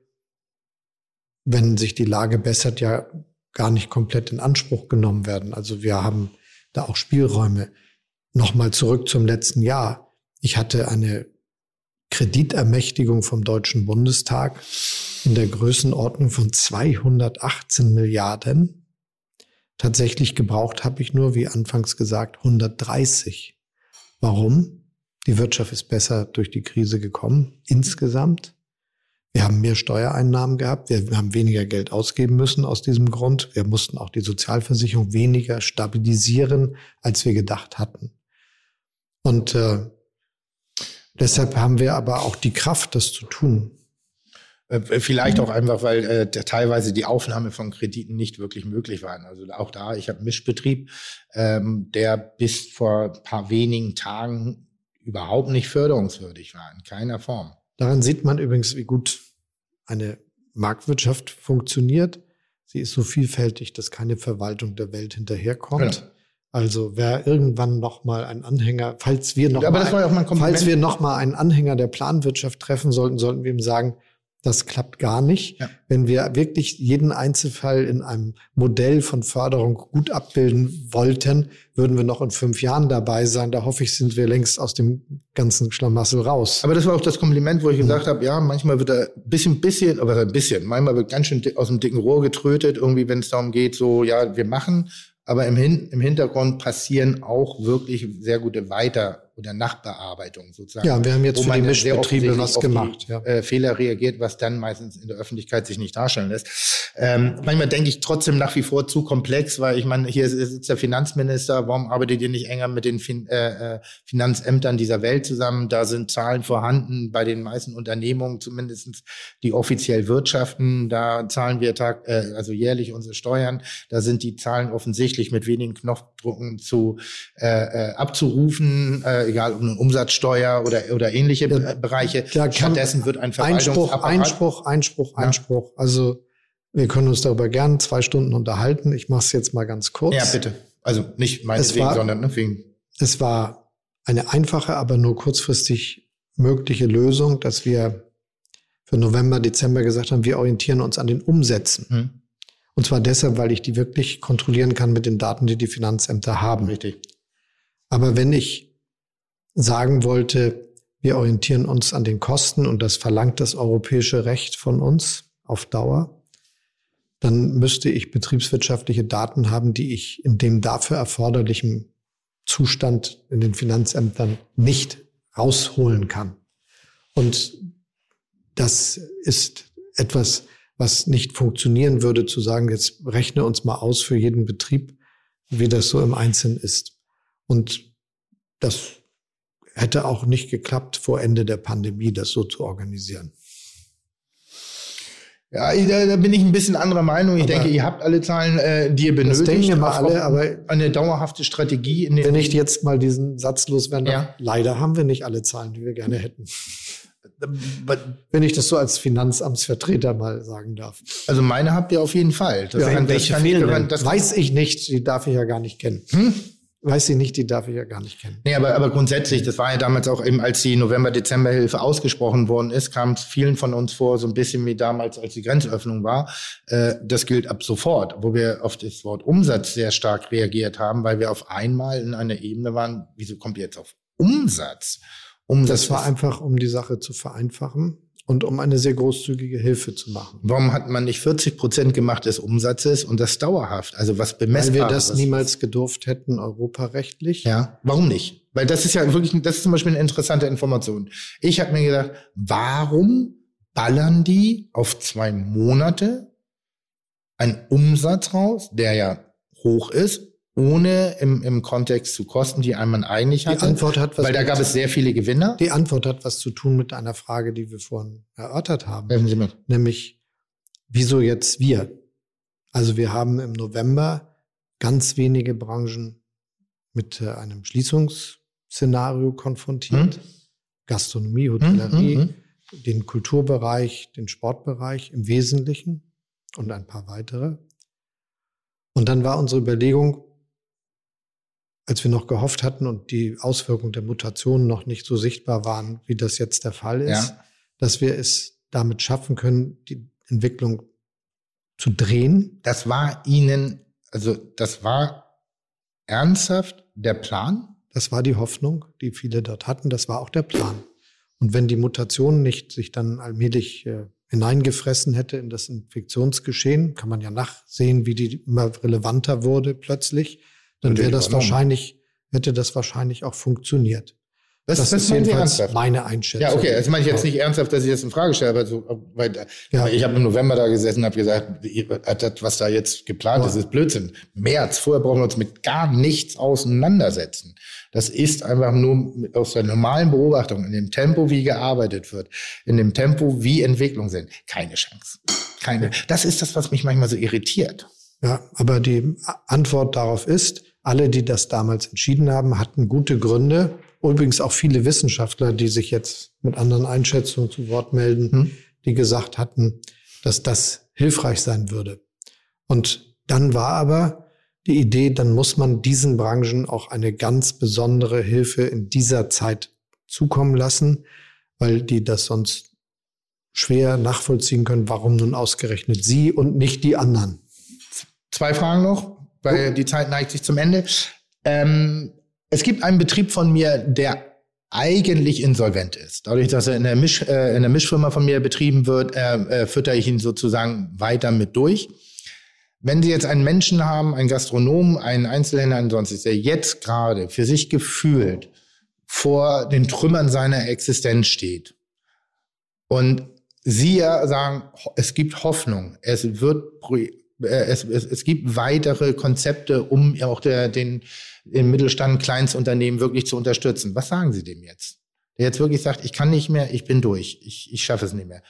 Speaker 3: wenn sich die Lage bessert, ja gar nicht komplett in Anspruch genommen werden. Also wir haben da auch Spielräume. Nochmal zurück zum letzten Jahr. Ich hatte eine Kreditermächtigung vom Deutschen Bundestag in der Größenordnung von 218 Milliarden. Tatsächlich gebraucht habe ich nur, wie anfangs gesagt, 130. Warum? Die Wirtschaft ist besser durch die Krise gekommen, insgesamt. Wir haben mehr Steuereinnahmen gehabt. Wir haben weniger Geld ausgeben müssen aus diesem Grund. Wir mussten auch die Sozialversicherung weniger stabilisieren, als wir gedacht hatten. Und äh, deshalb haben wir aber auch die Kraft, das zu tun.
Speaker 2: Äh, vielleicht auch einfach, weil äh, teilweise die Aufnahme von Krediten nicht wirklich möglich waren. Also auch da, ich habe einen Mischbetrieb, ähm, der bis vor ein paar wenigen Tagen überhaupt nicht förderungswürdig war, in keiner Form.
Speaker 3: Daran sieht man übrigens, wie gut eine Marktwirtschaft funktioniert. Sie ist so vielfältig, dass keine Verwaltung der Welt hinterherkommt. Genau. Also wer irgendwann noch mal ein Anhänger, falls wir noch ja, mal, falls wir noch mal einen Anhänger der Planwirtschaft treffen sollten, sollten wir ihm sagen, das klappt gar nicht. Ja. Wenn wir wirklich jeden Einzelfall in einem Modell von Förderung gut abbilden wollten, würden wir noch in fünf Jahren dabei sein. Da hoffe ich, sind wir längst aus dem ganzen Schlamassel raus.
Speaker 2: Aber das war auch das Kompliment, wo ich gesagt habe, ja, manchmal wird er ein bisschen, bisschen, aber ein bisschen, manchmal wird ganz schön aus dem dicken Rohr getrötet, irgendwie, wenn es darum geht, so, ja, wir machen, aber im, Hin im Hintergrund passieren auch wirklich sehr gute Weiter- oder Nachbearbeitung sozusagen.
Speaker 3: Ja, wir haben jetzt für die Mischbetriebe was gemacht.
Speaker 2: Die, ja. äh, Fehler reagiert, was dann meistens in der Öffentlichkeit sich nicht darstellen lässt. Ähm, manchmal denke ich trotzdem nach wie vor zu komplex, weil ich meine, hier sitzt der Finanzminister, warum arbeitet ihr nicht enger mit den fin äh, äh, Finanzämtern dieser Welt zusammen? Da sind Zahlen vorhanden bei den meisten Unternehmungen, zumindestens die offiziell wirtschaften. Da zahlen wir tag, äh, also jährlich unsere Steuern. Da sind die Zahlen offensichtlich mit wenigen Knopfdrucken zu äh, äh, abzurufen. Äh, egal ob eine Umsatzsteuer oder, oder ähnliche ja, Bereiche.
Speaker 3: Stattdessen wird ein Einspruch, Einspruch, Einspruch, ja. Einspruch. Also wir können uns darüber gern zwei Stunden unterhalten. Ich mache es jetzt mal ganz kurz.
Speaker 2: Ja, bitte. Also nicht meinetwegen, sondern ne, wegen.
Speaker 3: Es war eine einfache, aber nur kurzfristig mögliche Lösung, dass wir für November, Dezember gesagt haben, wir orientieren uns an den Umsätzen. Hm. Und zwar deshalb, weil ich die wirklich kontrollieren kann mit den Daten, die die Finanzämter haben.
Speaker 2: Richtig.
Speaker 3: Aber wenn ich sagen wollte, wir orientieren uns an den Kosten und das verlangt das europäische Recht von uns auf Dauer, dann müsste ich betriebswirtschaftliche Daten haben, die ich in dem dafür erforderlichen Zustand in den Finanzämtern nicht rausholen kann. Und das ist etwas, was nicht funktionieren würde, zu sagen, jetzt rechne uns mal aus für jeden Betrieb, wie das so im Einzelnen ist. Und das hätte auch nicht geklappt, vor Ende der Pandemie das so zu organisieren.
Speaker 2: Ja, da, da bin ich ein bisschen anderer Meinung. Ich aber denke, ihr habt alle Zahlen, äh, die ihr benötigt. Das
Speaker 3: denken wir mal alle, aber
Speaker 2: eine dauerhafte Strategie.
Speaker 3: In den wenn ich jetzt mal diesen Satz loswerde, ja. leider haben wir nicht alle Zahlen, die wir gerne hätten. *laughs* wenn ich das so als Finanzamtsvertreter mal sagen darf.
Speaker 2: Also meine habt ihr auf jeden Fall.
Speaker 3: Das ja, kann, welche das fehlen? Das weiß ich nicht, die darf ich ja gar nicht kennen. Hm? Weiß ich nicht, die darf ich ja gar nicht kennen.
Speaker 2: Nee, aber, aber grundsätzlich, das war ja damals auch eben, als die November-Dezember-Hilfe ausgesprochen worden ist, kam es vielen von uns vor, so ein bisschen wie damals, als die Grenzöffnung war. Äh, das gilt ab sofort, wo wir auf das Wort Umsatz sehr stark reagiert haben, weil wir auf einmal in einer Ebene waren, wieso kommt ihr jetzt auf Umsatz.
Speaker 3: Umsatz das war einfach, um die Sache zu vereinfachen und um eine sehr großzügige Hilfe zu machen.
Speaker 2: Warum hat man nicht 40 Prozent gemacht des Umsatzes und das dauerhaft? Also was bemessbar?
Speaker 3: Weil wir das niemals gedurft hätten, europarechtlich.
Speaker 2: Ja, warum nicht? Weil das ist ja wirklich, das ist zum Beispiel eine interessante Information. Ich habe mir gedacht, warum ballern die auf zwei Monate einen Umsatz raus, der ja hoch ist, ohne im, im Kontext zu Kosten, die einmal eigentlich hatte.
Speaker 3: Die Antwort hat
Speaker 2: was weil da gab es sehr viele Gewinner.
Speaker 3: Die Antwort hat was zu tun mit einer Frage, die wir vorhin erörtert haben.
Speaker 2: Helfen Sie mir.
Speaker 3: Nämlich, wieso jetzt wir? Also wir haben im November ganz wenige Branchen mit äh, einem Schließungsszenario konfrontiert. Hm? Gastronomie, Hotellerie, hm, hm, hm, den Kulturbereich, den Sportbereich im Wesentlichen und ein paar weitere. Und dann war unsere Überlegung, als wir noch gehofft hatten und die Auswirkungen der Mutationen noch nicht so sichtbar waren, wie das jetzt der Fall ist, ja. dass wir es damit schaffen können, die Entwicklung zu drehen.
Speaker 2: Das war Ihnen, also das war ernsthaft der Plan?
Speaker 3: Das war die Hoffnung, die viele dort hatten. Das war auch der Plan. Und wenn die Mutation nicht sich dann allmählich äh, hineingefressen hätte in das Infektionsgeschehen, kann man ja nachsehen, wie die immer relevanter wurde plötzlich, dann wäre das wahrscheinlich, hätte das wahrscheinlich auch funktioniert.
Speaker 2: Das, das, das ist jedenfalls
Speaker 3: meine Einschätzung.
Speaker 2: Ja, okay, das meine ich jetzt nicht ernsthaft, dass ich das in Frage stelle, aber so, weil ja. ich habe im November da gesessen und habe gesagt, das, was da jetzt geplant ja. ist, ist Blödsinn. März, vorher brauchen wir uns mit gar nichts auseinandersetzen. Das ist einfach nur aus der normalen Beobachtung, in dem Tempo, wie gearbeitet wird, in dem Tempo, wie Entwicklungen sind, keine Chance. Keine. Das ist das, was mich manchmal so irritiert.
Speaker 3: Ja, aber die Antwort darauf ist, alle, die das damals entschieden haben, hatten gute Gründe. Übrigens auch viele Wissenschaftler, die sich jetzt mit anderen Einschätzungen zu Wort melden, hm. die gesagt hatten, dass das hilfreich sein würde. Und dann war aber die Idee, dann muss man diesen Branchen auch eine ganz besondere Hilfe in dieser Zeit zukommen lassen, weil die das sonst schwer nachvollziehen können, warum nun ausgerechnet sie und nicht die anderen.
Speaker 2: Zwei Fragen noch, weil die Zeit neigt sich zum Ende. Ähm, es gibt einen Betrieb von mir, der eigentlich insolvent ist. Dadurch, dass er in der, Misch, äh, in der Mischfirma von mir betrieben wird, äh, äh, fütter ich ihn sozusagen weiter mit durch. Wenn Sie jetzt einen Menschen haben, einen Gastronomen, einen Einzelhändler, ansonsten, der jetzt gerade für sich gefühlt vor den Trümmern seiner Existenz steht und Sie ja sagen, es gibt Hoffnung, es wird es, es, es gibt weitere Konzepte, um auch der, den, den Mittelstand, Kleinstunternehmen wirklich zu unterstützen. Was sagen Sie dem jetzt? Der jetzt wirklich sagt, ich kann nicht mehr, ich bin durch, ich, ich schaffe es nicht mehr.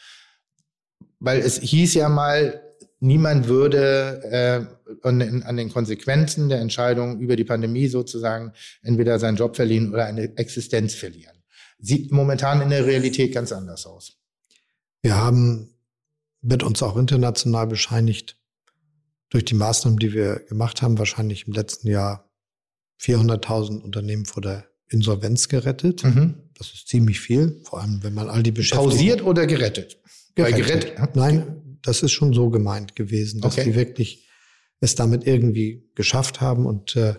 Speaker 2: Weil es hieß ja mal, niemand würde äh, an, an den Konsequenzen der Entscheidung über die Pandemie sozusagen entweder seinen Job verlieren oder eine Existenz verlieren. Sieht momentan in der Realität ganz anders aus.
Speaker 3: Wir haben, wird uns auch international bescheinigt, durch die Maßnahmen, die wir gemacht haben, wahrscheinlich im letzten Jahr 400.000 Unternehmen vor der Insolvenz gerettet. Mhm. Das ist ziemlich viel, vor allem wenn man all die Beschäftigten...
Speaker 2: Pausiert oder gerettet?
Speaker 3: Gerettet. gerettet. Nein, das ist schon so gemeint gewesen, dass okay. die wirklich es damit irgendwie geschafft haben und äh,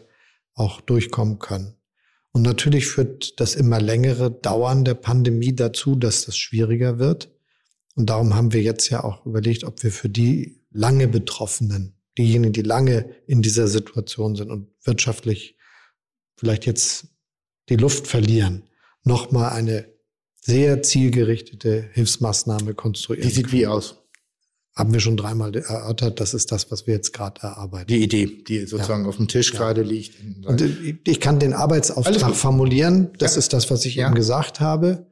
Speaker 3: auch durchkommen können. Und natürlich führt das immer längere Dauern der Pandemie dazu, dass das schwieriger wird. Und darum haben wir jetzt ja auch überlegt, ob wir für die lange Betroffenen diejenigen, die lange in dieser Situation sind und wirtschaftlich vielleicht jetzt die Luft verlieren, nochmal eine sehr zielgerichtete Hilfsmaßnahme konstruieren.
Speaker 2: Die sieht wie aus?
Speaker 3: Haben wir schon dreimal erörtert. Das ist das, was wir jetzt gerade erarbeiten.
Speaker 2: Die Idee, die sozusagen ja. auf dem Tisch ja. gerade liegt.
Speaker 3: Und ich kann den Arbeitsauftrag formulieren. Das ja. ist das, was ich eben gesagt habe.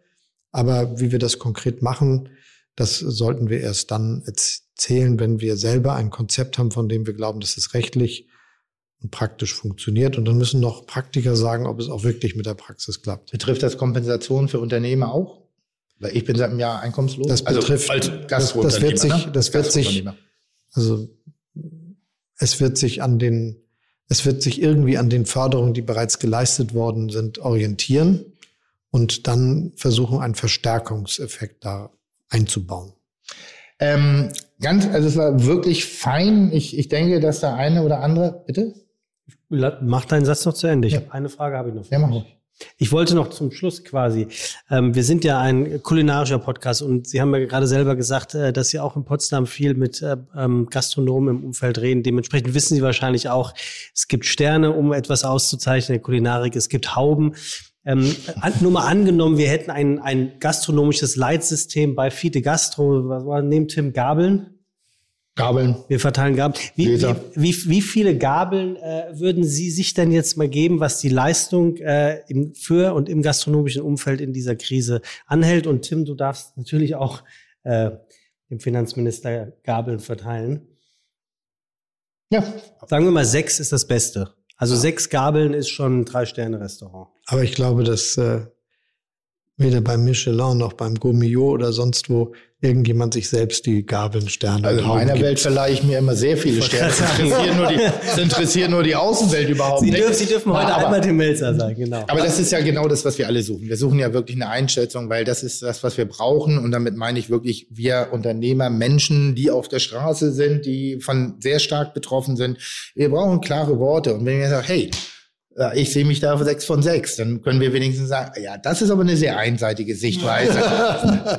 Speaker 3: Aber wie wir das konkret machen, das sollten wir erst dann erzählen, wenn wir selber ein Konzept haben, von dem wir glauben, dass es rechtlich und praktisch funktioniert. Und dann müssen noch Praktiker sagen, ob es auch wirklich mit der Praxis klappt.
Speaker 2: Betrifft das Kompensation für Unternehmer auch? Weil ich bin seit einem Jahr einkommenslos.
Speaker 3: Das also betrifft, also als das, das wird sich, ne? das wird sich, also es wird sich an den, es wird sich irgendwie an den Förderungen, die bereits geleistet worden sind, orientieren und dann versuchen, einen Verstärkungseffekt da einzubauen.
Speaker 2: Ähm, ganz, also es war wirklich fein. Ich, ich denke, dass der eine oder andere, bitte?
Speaker 1: Mach deinen Satz noch zu Ende. Ich ja. eine Frage habe ich noch.
Speaker 2: Ja, mach ruhig.
Speaker 1: Ich wollte noch zum Schluss quasi. Ähm, wir sind ja ein kulinarischer Podcast und Sie haben ja gerade selber gesagt, äh, dass Sie auch in Potsdam viel mit äh, ähm, Gastronomen im Umfeld reden. Dementsprechend wissen Sie wahrscheinlich auch, es gibt Sterne, um etwas auszuzeichnen, Kulinarik. Es gibt Hauben. Ähm, nur mal angenommen, wir hätten ein, ein gastronomisches Leitsystem bei Fide Gastro, was war neben Tim Gabeln?
Speaker 2: Gabeln.
Speaker 1: Wir verteilen Gabeln. Wie, wie, wie, wie, viele Gabeln äh, würden Sie sich denn jetzt mal geben, was die Leistung äh, im, für und im gastronomischen Umfeld in dieser Krise anhält? Und Tim, du darfst natürlich auch äh, dem Finanzminister Gabeln verteilen. Ja. Sagen wir mal, sechs ist das Beste. Also ja. sechs Gabeln ist schon ein Drei-Sterne-Restaurant.
Speaker 3: Aber ich glaube, dass äh, weder beim Michelin noch beim Gourmillot oder sonst wo irgendjemand sich selbst die Gabeln, Sterne
Speaker 2: Also in meiner gibt. Welt verleihe ich mir immer sehr viele Sterne. Das interessiert, nur die, das interessiert nur die Außenwelt überhaupt
Speaker 1: Sie nicht. Dürfen, Sie dürfen heute aber, einmal den Melzer sagen, genau.
Speaker 2: Aber das ist ja genau das, was wir alle suchen. Wir suchen ja wirklich eine Einschätzung, weil das ist das, was wir brauchen. Und damit meine ich wirklich wir Unternehmer, Menschen, die auf der Straße sind, die von sehr stark betroffen sind. Wir brauchen klare Worte. Und wenn wir sagen, hey, ich sehe mich da auf sechs von sechs. Dann können wir wenigstens sagen, ja, das ist aber eine sehr einseitige Sichtweise.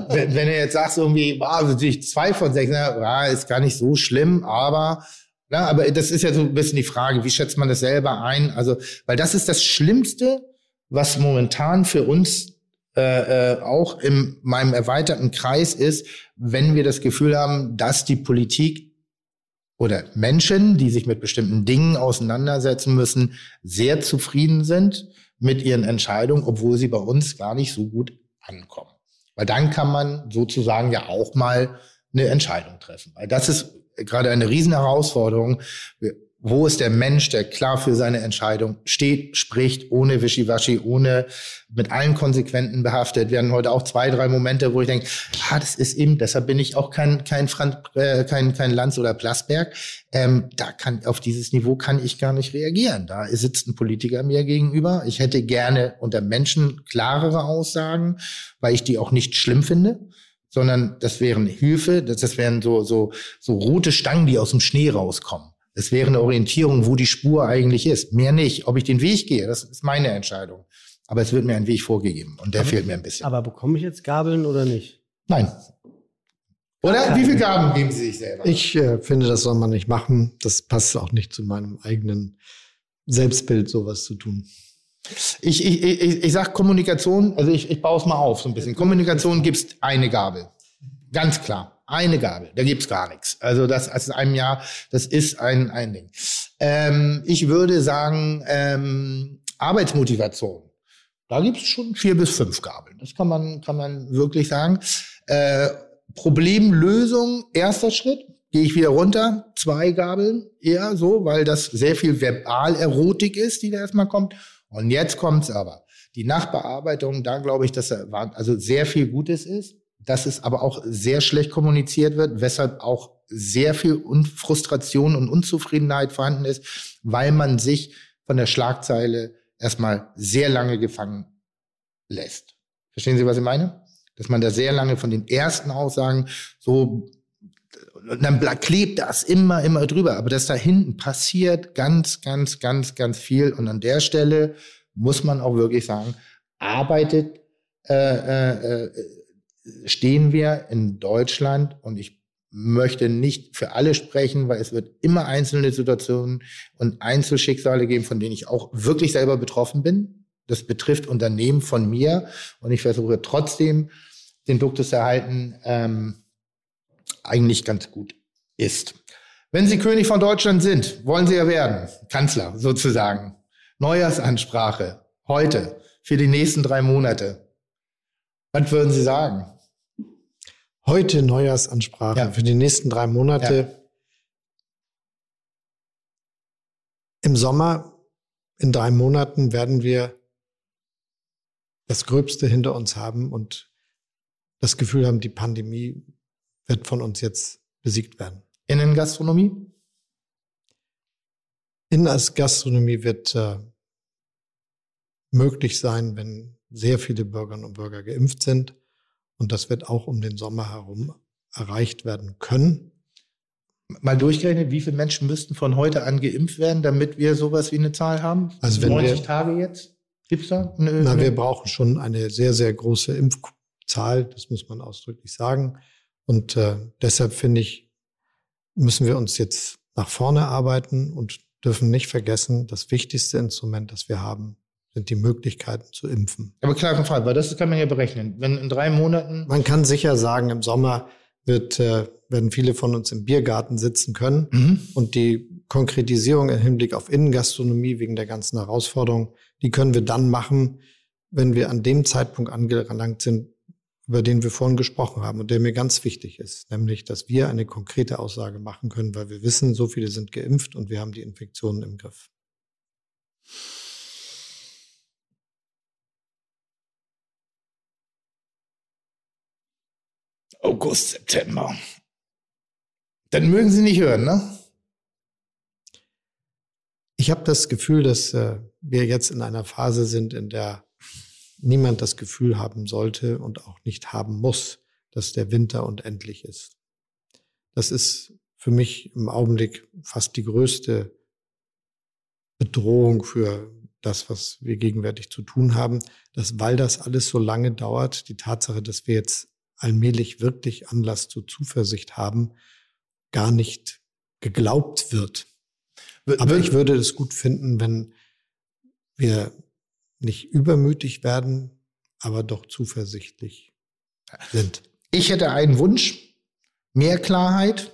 Speaker 2: wenn, wenn, du jetzt sagst, irgendwie, also ich zwei von sechs, na, ist gar nicht so schlimm, aber, na, aber das ist ja so ein bisschen die Frage, wie schätzt man das selber ein? Also, weil das ist das Schlimmste, was momentan für uns äh, äh, auch in meinem erweiterten Kreis ist, wenn wir das Gefühl haben, dass die Politik oder Menschen, die sich mit bestimmten Dingen auseinandersetzen müssen, sehr zufrieden sind mit ihren Entscheidungen, obwohl sie bei uns gar nicht so gut ankommen. Weil dann kann man sozusagen ja auch mal eine Entscheidung treffen. Weil das ist gerade eine riesen Herausforderung. Wo ist der Mensch, der klar für seine Entscheidung steht, spricht, ohne Wischiwaschi, ohne mit allen Konsequenten behaftet? Wir hatten heute auch zwei, drei Momente, wo ich denke, ah, das ist eben, deshalb bin ich auch kein, kein, Franz, äh, kein, kein Lanz oder Plasberg. Ähm, da kann, auf dieses Niveau kann ich gar nicht reagieren. Da sitzt ein Politiker mir gegenüber. Ich hätte gerne unter Menschen klarere Aussagen, weil ich die auch nicht schlimm finde sondern das wären Hilfe, das, das wären so, so, so rote Stangen, die aus dem Schnee rauskommen. Es wäre eine Orientierung, wo die Spur eigentlich ist. Mehr nicht. Ob ich den Weg gehe, das ist meine Entscheidung. Aber es wird mir ein Weg vorgegeben und der aber, fehlt mir ein bisschen.
Speaker 1: Aber bekomme ich jetzt Gabeln oder nicht?
Speaker 2: Nein. Oder? Wie viele Gaben geben Sie sich selber?
Speaker 3: Ich äh, finde, das soll man nicht machen. Das passt auch nicht zu meinem eigenen Selbstbild, sowas zu tun.
Speaker 2: Ich, ich, ich, ich sag Kommunikation, also ich, ich baue es mal auf so ein bisschen. Kommunikation gibt's eine Gabel. Ganz klar eine Gabel, da gibt's gar nichts. Also das aus einem Jahr, das ist ein, ein Ding. Ähm, ich würde sagen, ähm, Arbeitsmotivation. Da gibt's schon vier bis fünf Gabeln. Das kann man, kann man wirklich sagen. Äh, Problemlösung, erster Schritt. Gehe ich wieder runter, zwei Gabeln, eher so, weil das sehr viel Verbalerotik ist, die da erstmal kommt. Und jetzt kommt's aber. Die Nachbearbeitung, da glaube ich, dass da also sehr viel Gutes ist dass es aber auch sehr schlecht kommuniziert wird, weshalb auch sehr viel Frustration und Unzufriedenheit vorhanden ist, weil man sich von der Schlagzeile erstmal sehr lange gefangen lässt. Verstehen Sie, was ich meine? Dass man da sehr lange von den ersten Aussagen so und dann klebt das immer, immer drüber. Aber das da hinten passiert ganz, ganz, ganz, ganz viel. Und an der Stelle muss man auch wirklich sagen, arbeitet äh, äh, stehen wir in Deutschland und ich möchte nicht für alle sprechen, weil es wird immer einzelne Situationen und Einzelschicksale geben, von denen ich auch wirklich selber betroffen bin. Das betrifft Unternehmen von mir und ich versuche trotzdem den Duktus erhalten, ähm, eigentlich ganz gut ist. Wenn Sie König von Deutschland sind, wollen Sie ja werden, Kanzler sozusagen. Neujahrsansprache heute für die nächsten drei Monate. Was würden Sie sagen?
Speaker 3: Heute Neujahrsansprache ja. für die nächsten drei Monate. Ja. Im Sommer, in drei Monaten, werden wir das Gröbste hinter uns haben und das Gefühl haben, die Pandemie wird von uns jetzt besiegt werden.
Speaker 2: Innengastronomie?
Speaker 3: Innengastronomie wird äh, möglich sein, wenn sehr viele Bürgerinnen und Bürger geimpft sind. Und das wird auch um den Sommer herum erreicht werden können.
Speaker 2: Mal durchgerechnet, wie viele Menschen müssten von heute an geimpft werden, damit wir sowas wie eine Zahl haben?
Speaker 3: Also wenn 90
Speaker 2: wir, Tage jetzt?
Speaker 3: Gibt's da? Eine, Na, wir brauchen schon eine sehr, sehr große Impfzahl, das muss man ausdrücklich sagen. Und äh, deshalb finde ich, müssen wir uns jetzt nach vorne arbeiten und dürfen nicht vergessen, das wichtigste Instrument, das wir haben, sind die Möglichkeiten zu impfen.
Speaker 2: Aber klar, Fall, weil das kann man ja berechnen. Wenn in drei Monaten.
Speaker 3: Man kann sicher sagen, im Sommer wird, äh, werden viele von uns im Biergarten sitzen können. Mhm. Und die Konkretisierung im Hinblick auf Innengastronomie wegen der ganzen Herausforderung, die können wir dann machen, wenn wir an dem Zeitpunkt angelangt sind, über den wir vorhin gesprochen haben und der mir ganz wichtig ist, nämlich, dass wir eine konkrete Aussage machen können, weil wir wissen, so viele sind geimpft und wir haben die Infektionen im Griff.
Speaker 2: August, September. Dann mögen Sie nicht hören, ne?
Speaker 3: Ich habe das Gefühl, dass äh, wir jetzt in einer Phase sind, in der niemand das Gefühl haben sollte und auch nicht haben muss, dass der Winter unendlich ist. Das ist für mich im Augenblick fast die größte Bedrohung für das, was wir gegenwärtig zu tun haben, dass weil das alles so lange dauert, die Tatsache, dass wir jetzt allmählich wirklich Anlass zur Zuversicht haben, gar nicht geglaubt wird. Aber ich würde es gut finden, wenn wir nicht übermütig werden, aber doch zuversichtlich sind.
Speaker 2: Ich hätte einen Wunsch, mehr Klarheit,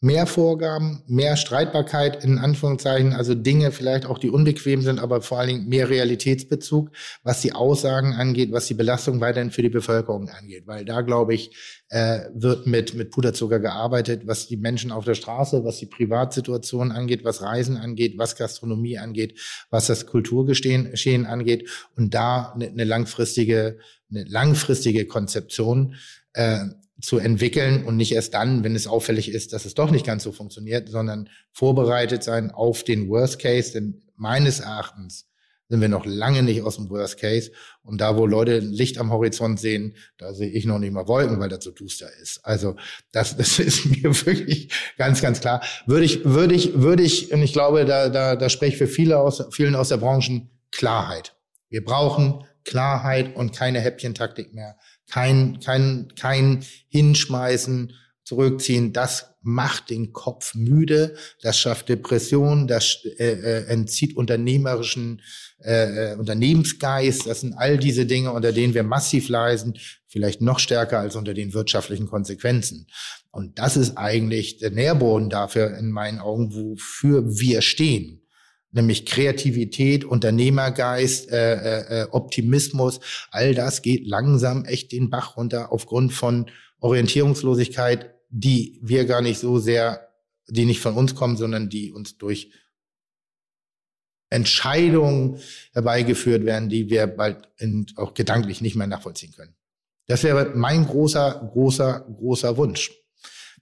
Speaker 2: mehr Vorgaben, mehr Streitbarkeit in Anführungszeichen, also Dinge vielleicht auch, die unbequem sind, aber vor allen Dingen mehr Realitätsbezug, was die Aussagen angeht, was die Belastung weiterhin für die Bevölkerung angeht. Weil da, glaube ich, äh, wird mit, mit Puderzucker gearbeitet, was die Menschen auf der Straße, was die Privatsituation angeht, was Reisen angeht, was Gastronomie angeht, was das Kulturgeschehen angeht und da eine, eine langfristige, eine langfristige Konzeption äh, zu entwickeln und nicht erst dann, wenn es auffällig ist, dass es doch nicht ganz so funktioniert, sondern vorbereitet sein auf den Worst Case. Denn meines Erachtens sind wir noch lange nicht aus dem Worst Case. Und da, wo Leute Licht am Horizont sehen, da sehe ich noch nicht mal Wolken, weil das so duster ist. Also das, das *laughs* ist mir wirklich ganz, ganz klar. Würde ich, würde ich, würde ich, und ich glaube, da, da, da spreche ich für viele aus, vielen aus der Branche Klarheit. Wir brauchen Klarheit und keine Häppchentaktik mehr kein, kein, kein Hinschmeißen, zurückziehen, das macht den Kopf müde, das schafft Depressionen, das äh, äh, entzieht unternehmerischen äh, äh, Unternehmensgeist. Das sind all diese Dinge, unter denen wir massiv leiden, vielleicht noch stärker als unter den wirtschaftlichen Konsequenzen. Und das ist eigentlich der Nährboden dafür in meinen Augen, wofür wir stehen nämlich Kreativität, Unternehmergeist, äh, äh, äh, Optimismus, all das geht langsam echt den Bach runter aufgrund von Orientierungslosigkeit, die wir gar nicht so sehr, die nicht von uns kommen, sondern die uns durch Entscheidungen herbeigeführt werden, die wir bald in, auch gedanklich nicht mehr nachvollziehen können. Das wäre mein großer, großer, großer Wunsch.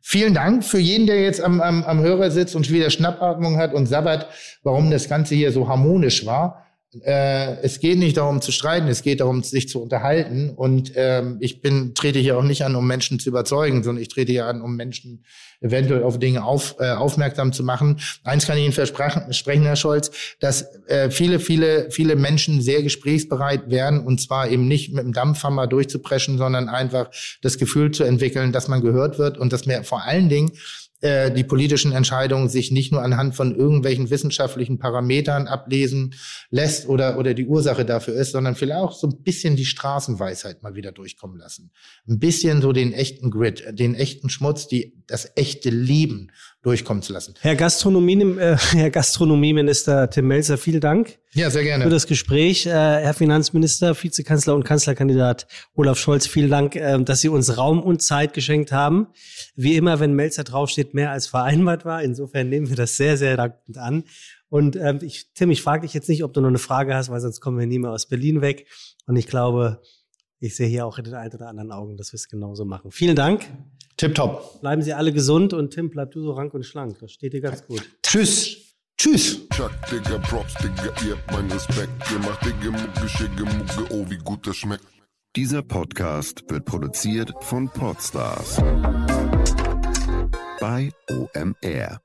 Speaker 2: Vielen Dank für jeden, der jetzt am, am, am Hörer sitzt und wieder Schnappatmung hat und sabbert, warum das Ganze hier so harmonisch war. Äh, es geht nicht darum zu streiten, es geht darum, sich zu unterhalten. Und ähm, ich bin, trete hier auch nicht an, um Menschen zu überzeugen, sondern ich trete hier an, um Menschen eventuell auf Dinge auf, äh, aufmerksam zu machen. Eins kann ich Ihnen versprechen, Herr Scholz, dass äh, viele, viele, viele Menschen sehr gesprächsbereit werden und zwar eben nicht mit dem Dampfhammer durchzupreschen, sondern einfach das Gefühl zu entwickeln, dass man gehört wird und dass mir vor allen Dingen äh, die politischen Entscheidungen sich nicht nur anhand von irgendwelchen wissenschaftlichen Parametern ablesen lässt oder, oder die Ursache dafür ist, sondern vielleicht auch so ein bisschen die Straßenweisheit mal wieder durchkommen lassen. Ein bisschen so den echten Grid, den echten Schmutz, die, das echte Leben durchkommen zu lassen.
Speaker 1: Herr Gastronomie, äh, *laughs* Herr Gastronomieminister Tim Melzer, vielen Dank.
Speaker 2: Ja, sehr gerne.
Speaker 1: Für das Gespräch. Äh, Herr Finanzminister, Vizekanzler und Kanzlerkandidat Olaf Scholz, vielen Dank, äh, dass Sie uns Raum und Zeit geschenkt haben. Wie immer, wenn Melzer draufsteht, mehr als vereinbart war. Insofern nehmen wir das sehr, sehr dankend an. Und ähm, ich, Tim, ich frage dich jetzt nicht, ob du noch eine Frage hast, weil sonst kommen wir nie mehr aus Berlin weg. Und ich glaube, ich sehe hier auch in den ein oder anderen Augen, dass wir es genauso machen. Vielen Dank.
Speaker 2: Tipptopp.
Speaker 1: Bleiben Sie alle gesund und Tim, bleib du so rank und schlank. Das steht dir ganz gut.
Speaker 2: Tschüss. Tschüss.
Speaker 4: Chuck, Digga, Props, Digga, ihr habt meinen Respekt. Ihr macht Digga, Mucke, Schicke, Mucke, oh, wie gut das schmeckt. Dieser Podcast wird produziert von Podstars bei OMR.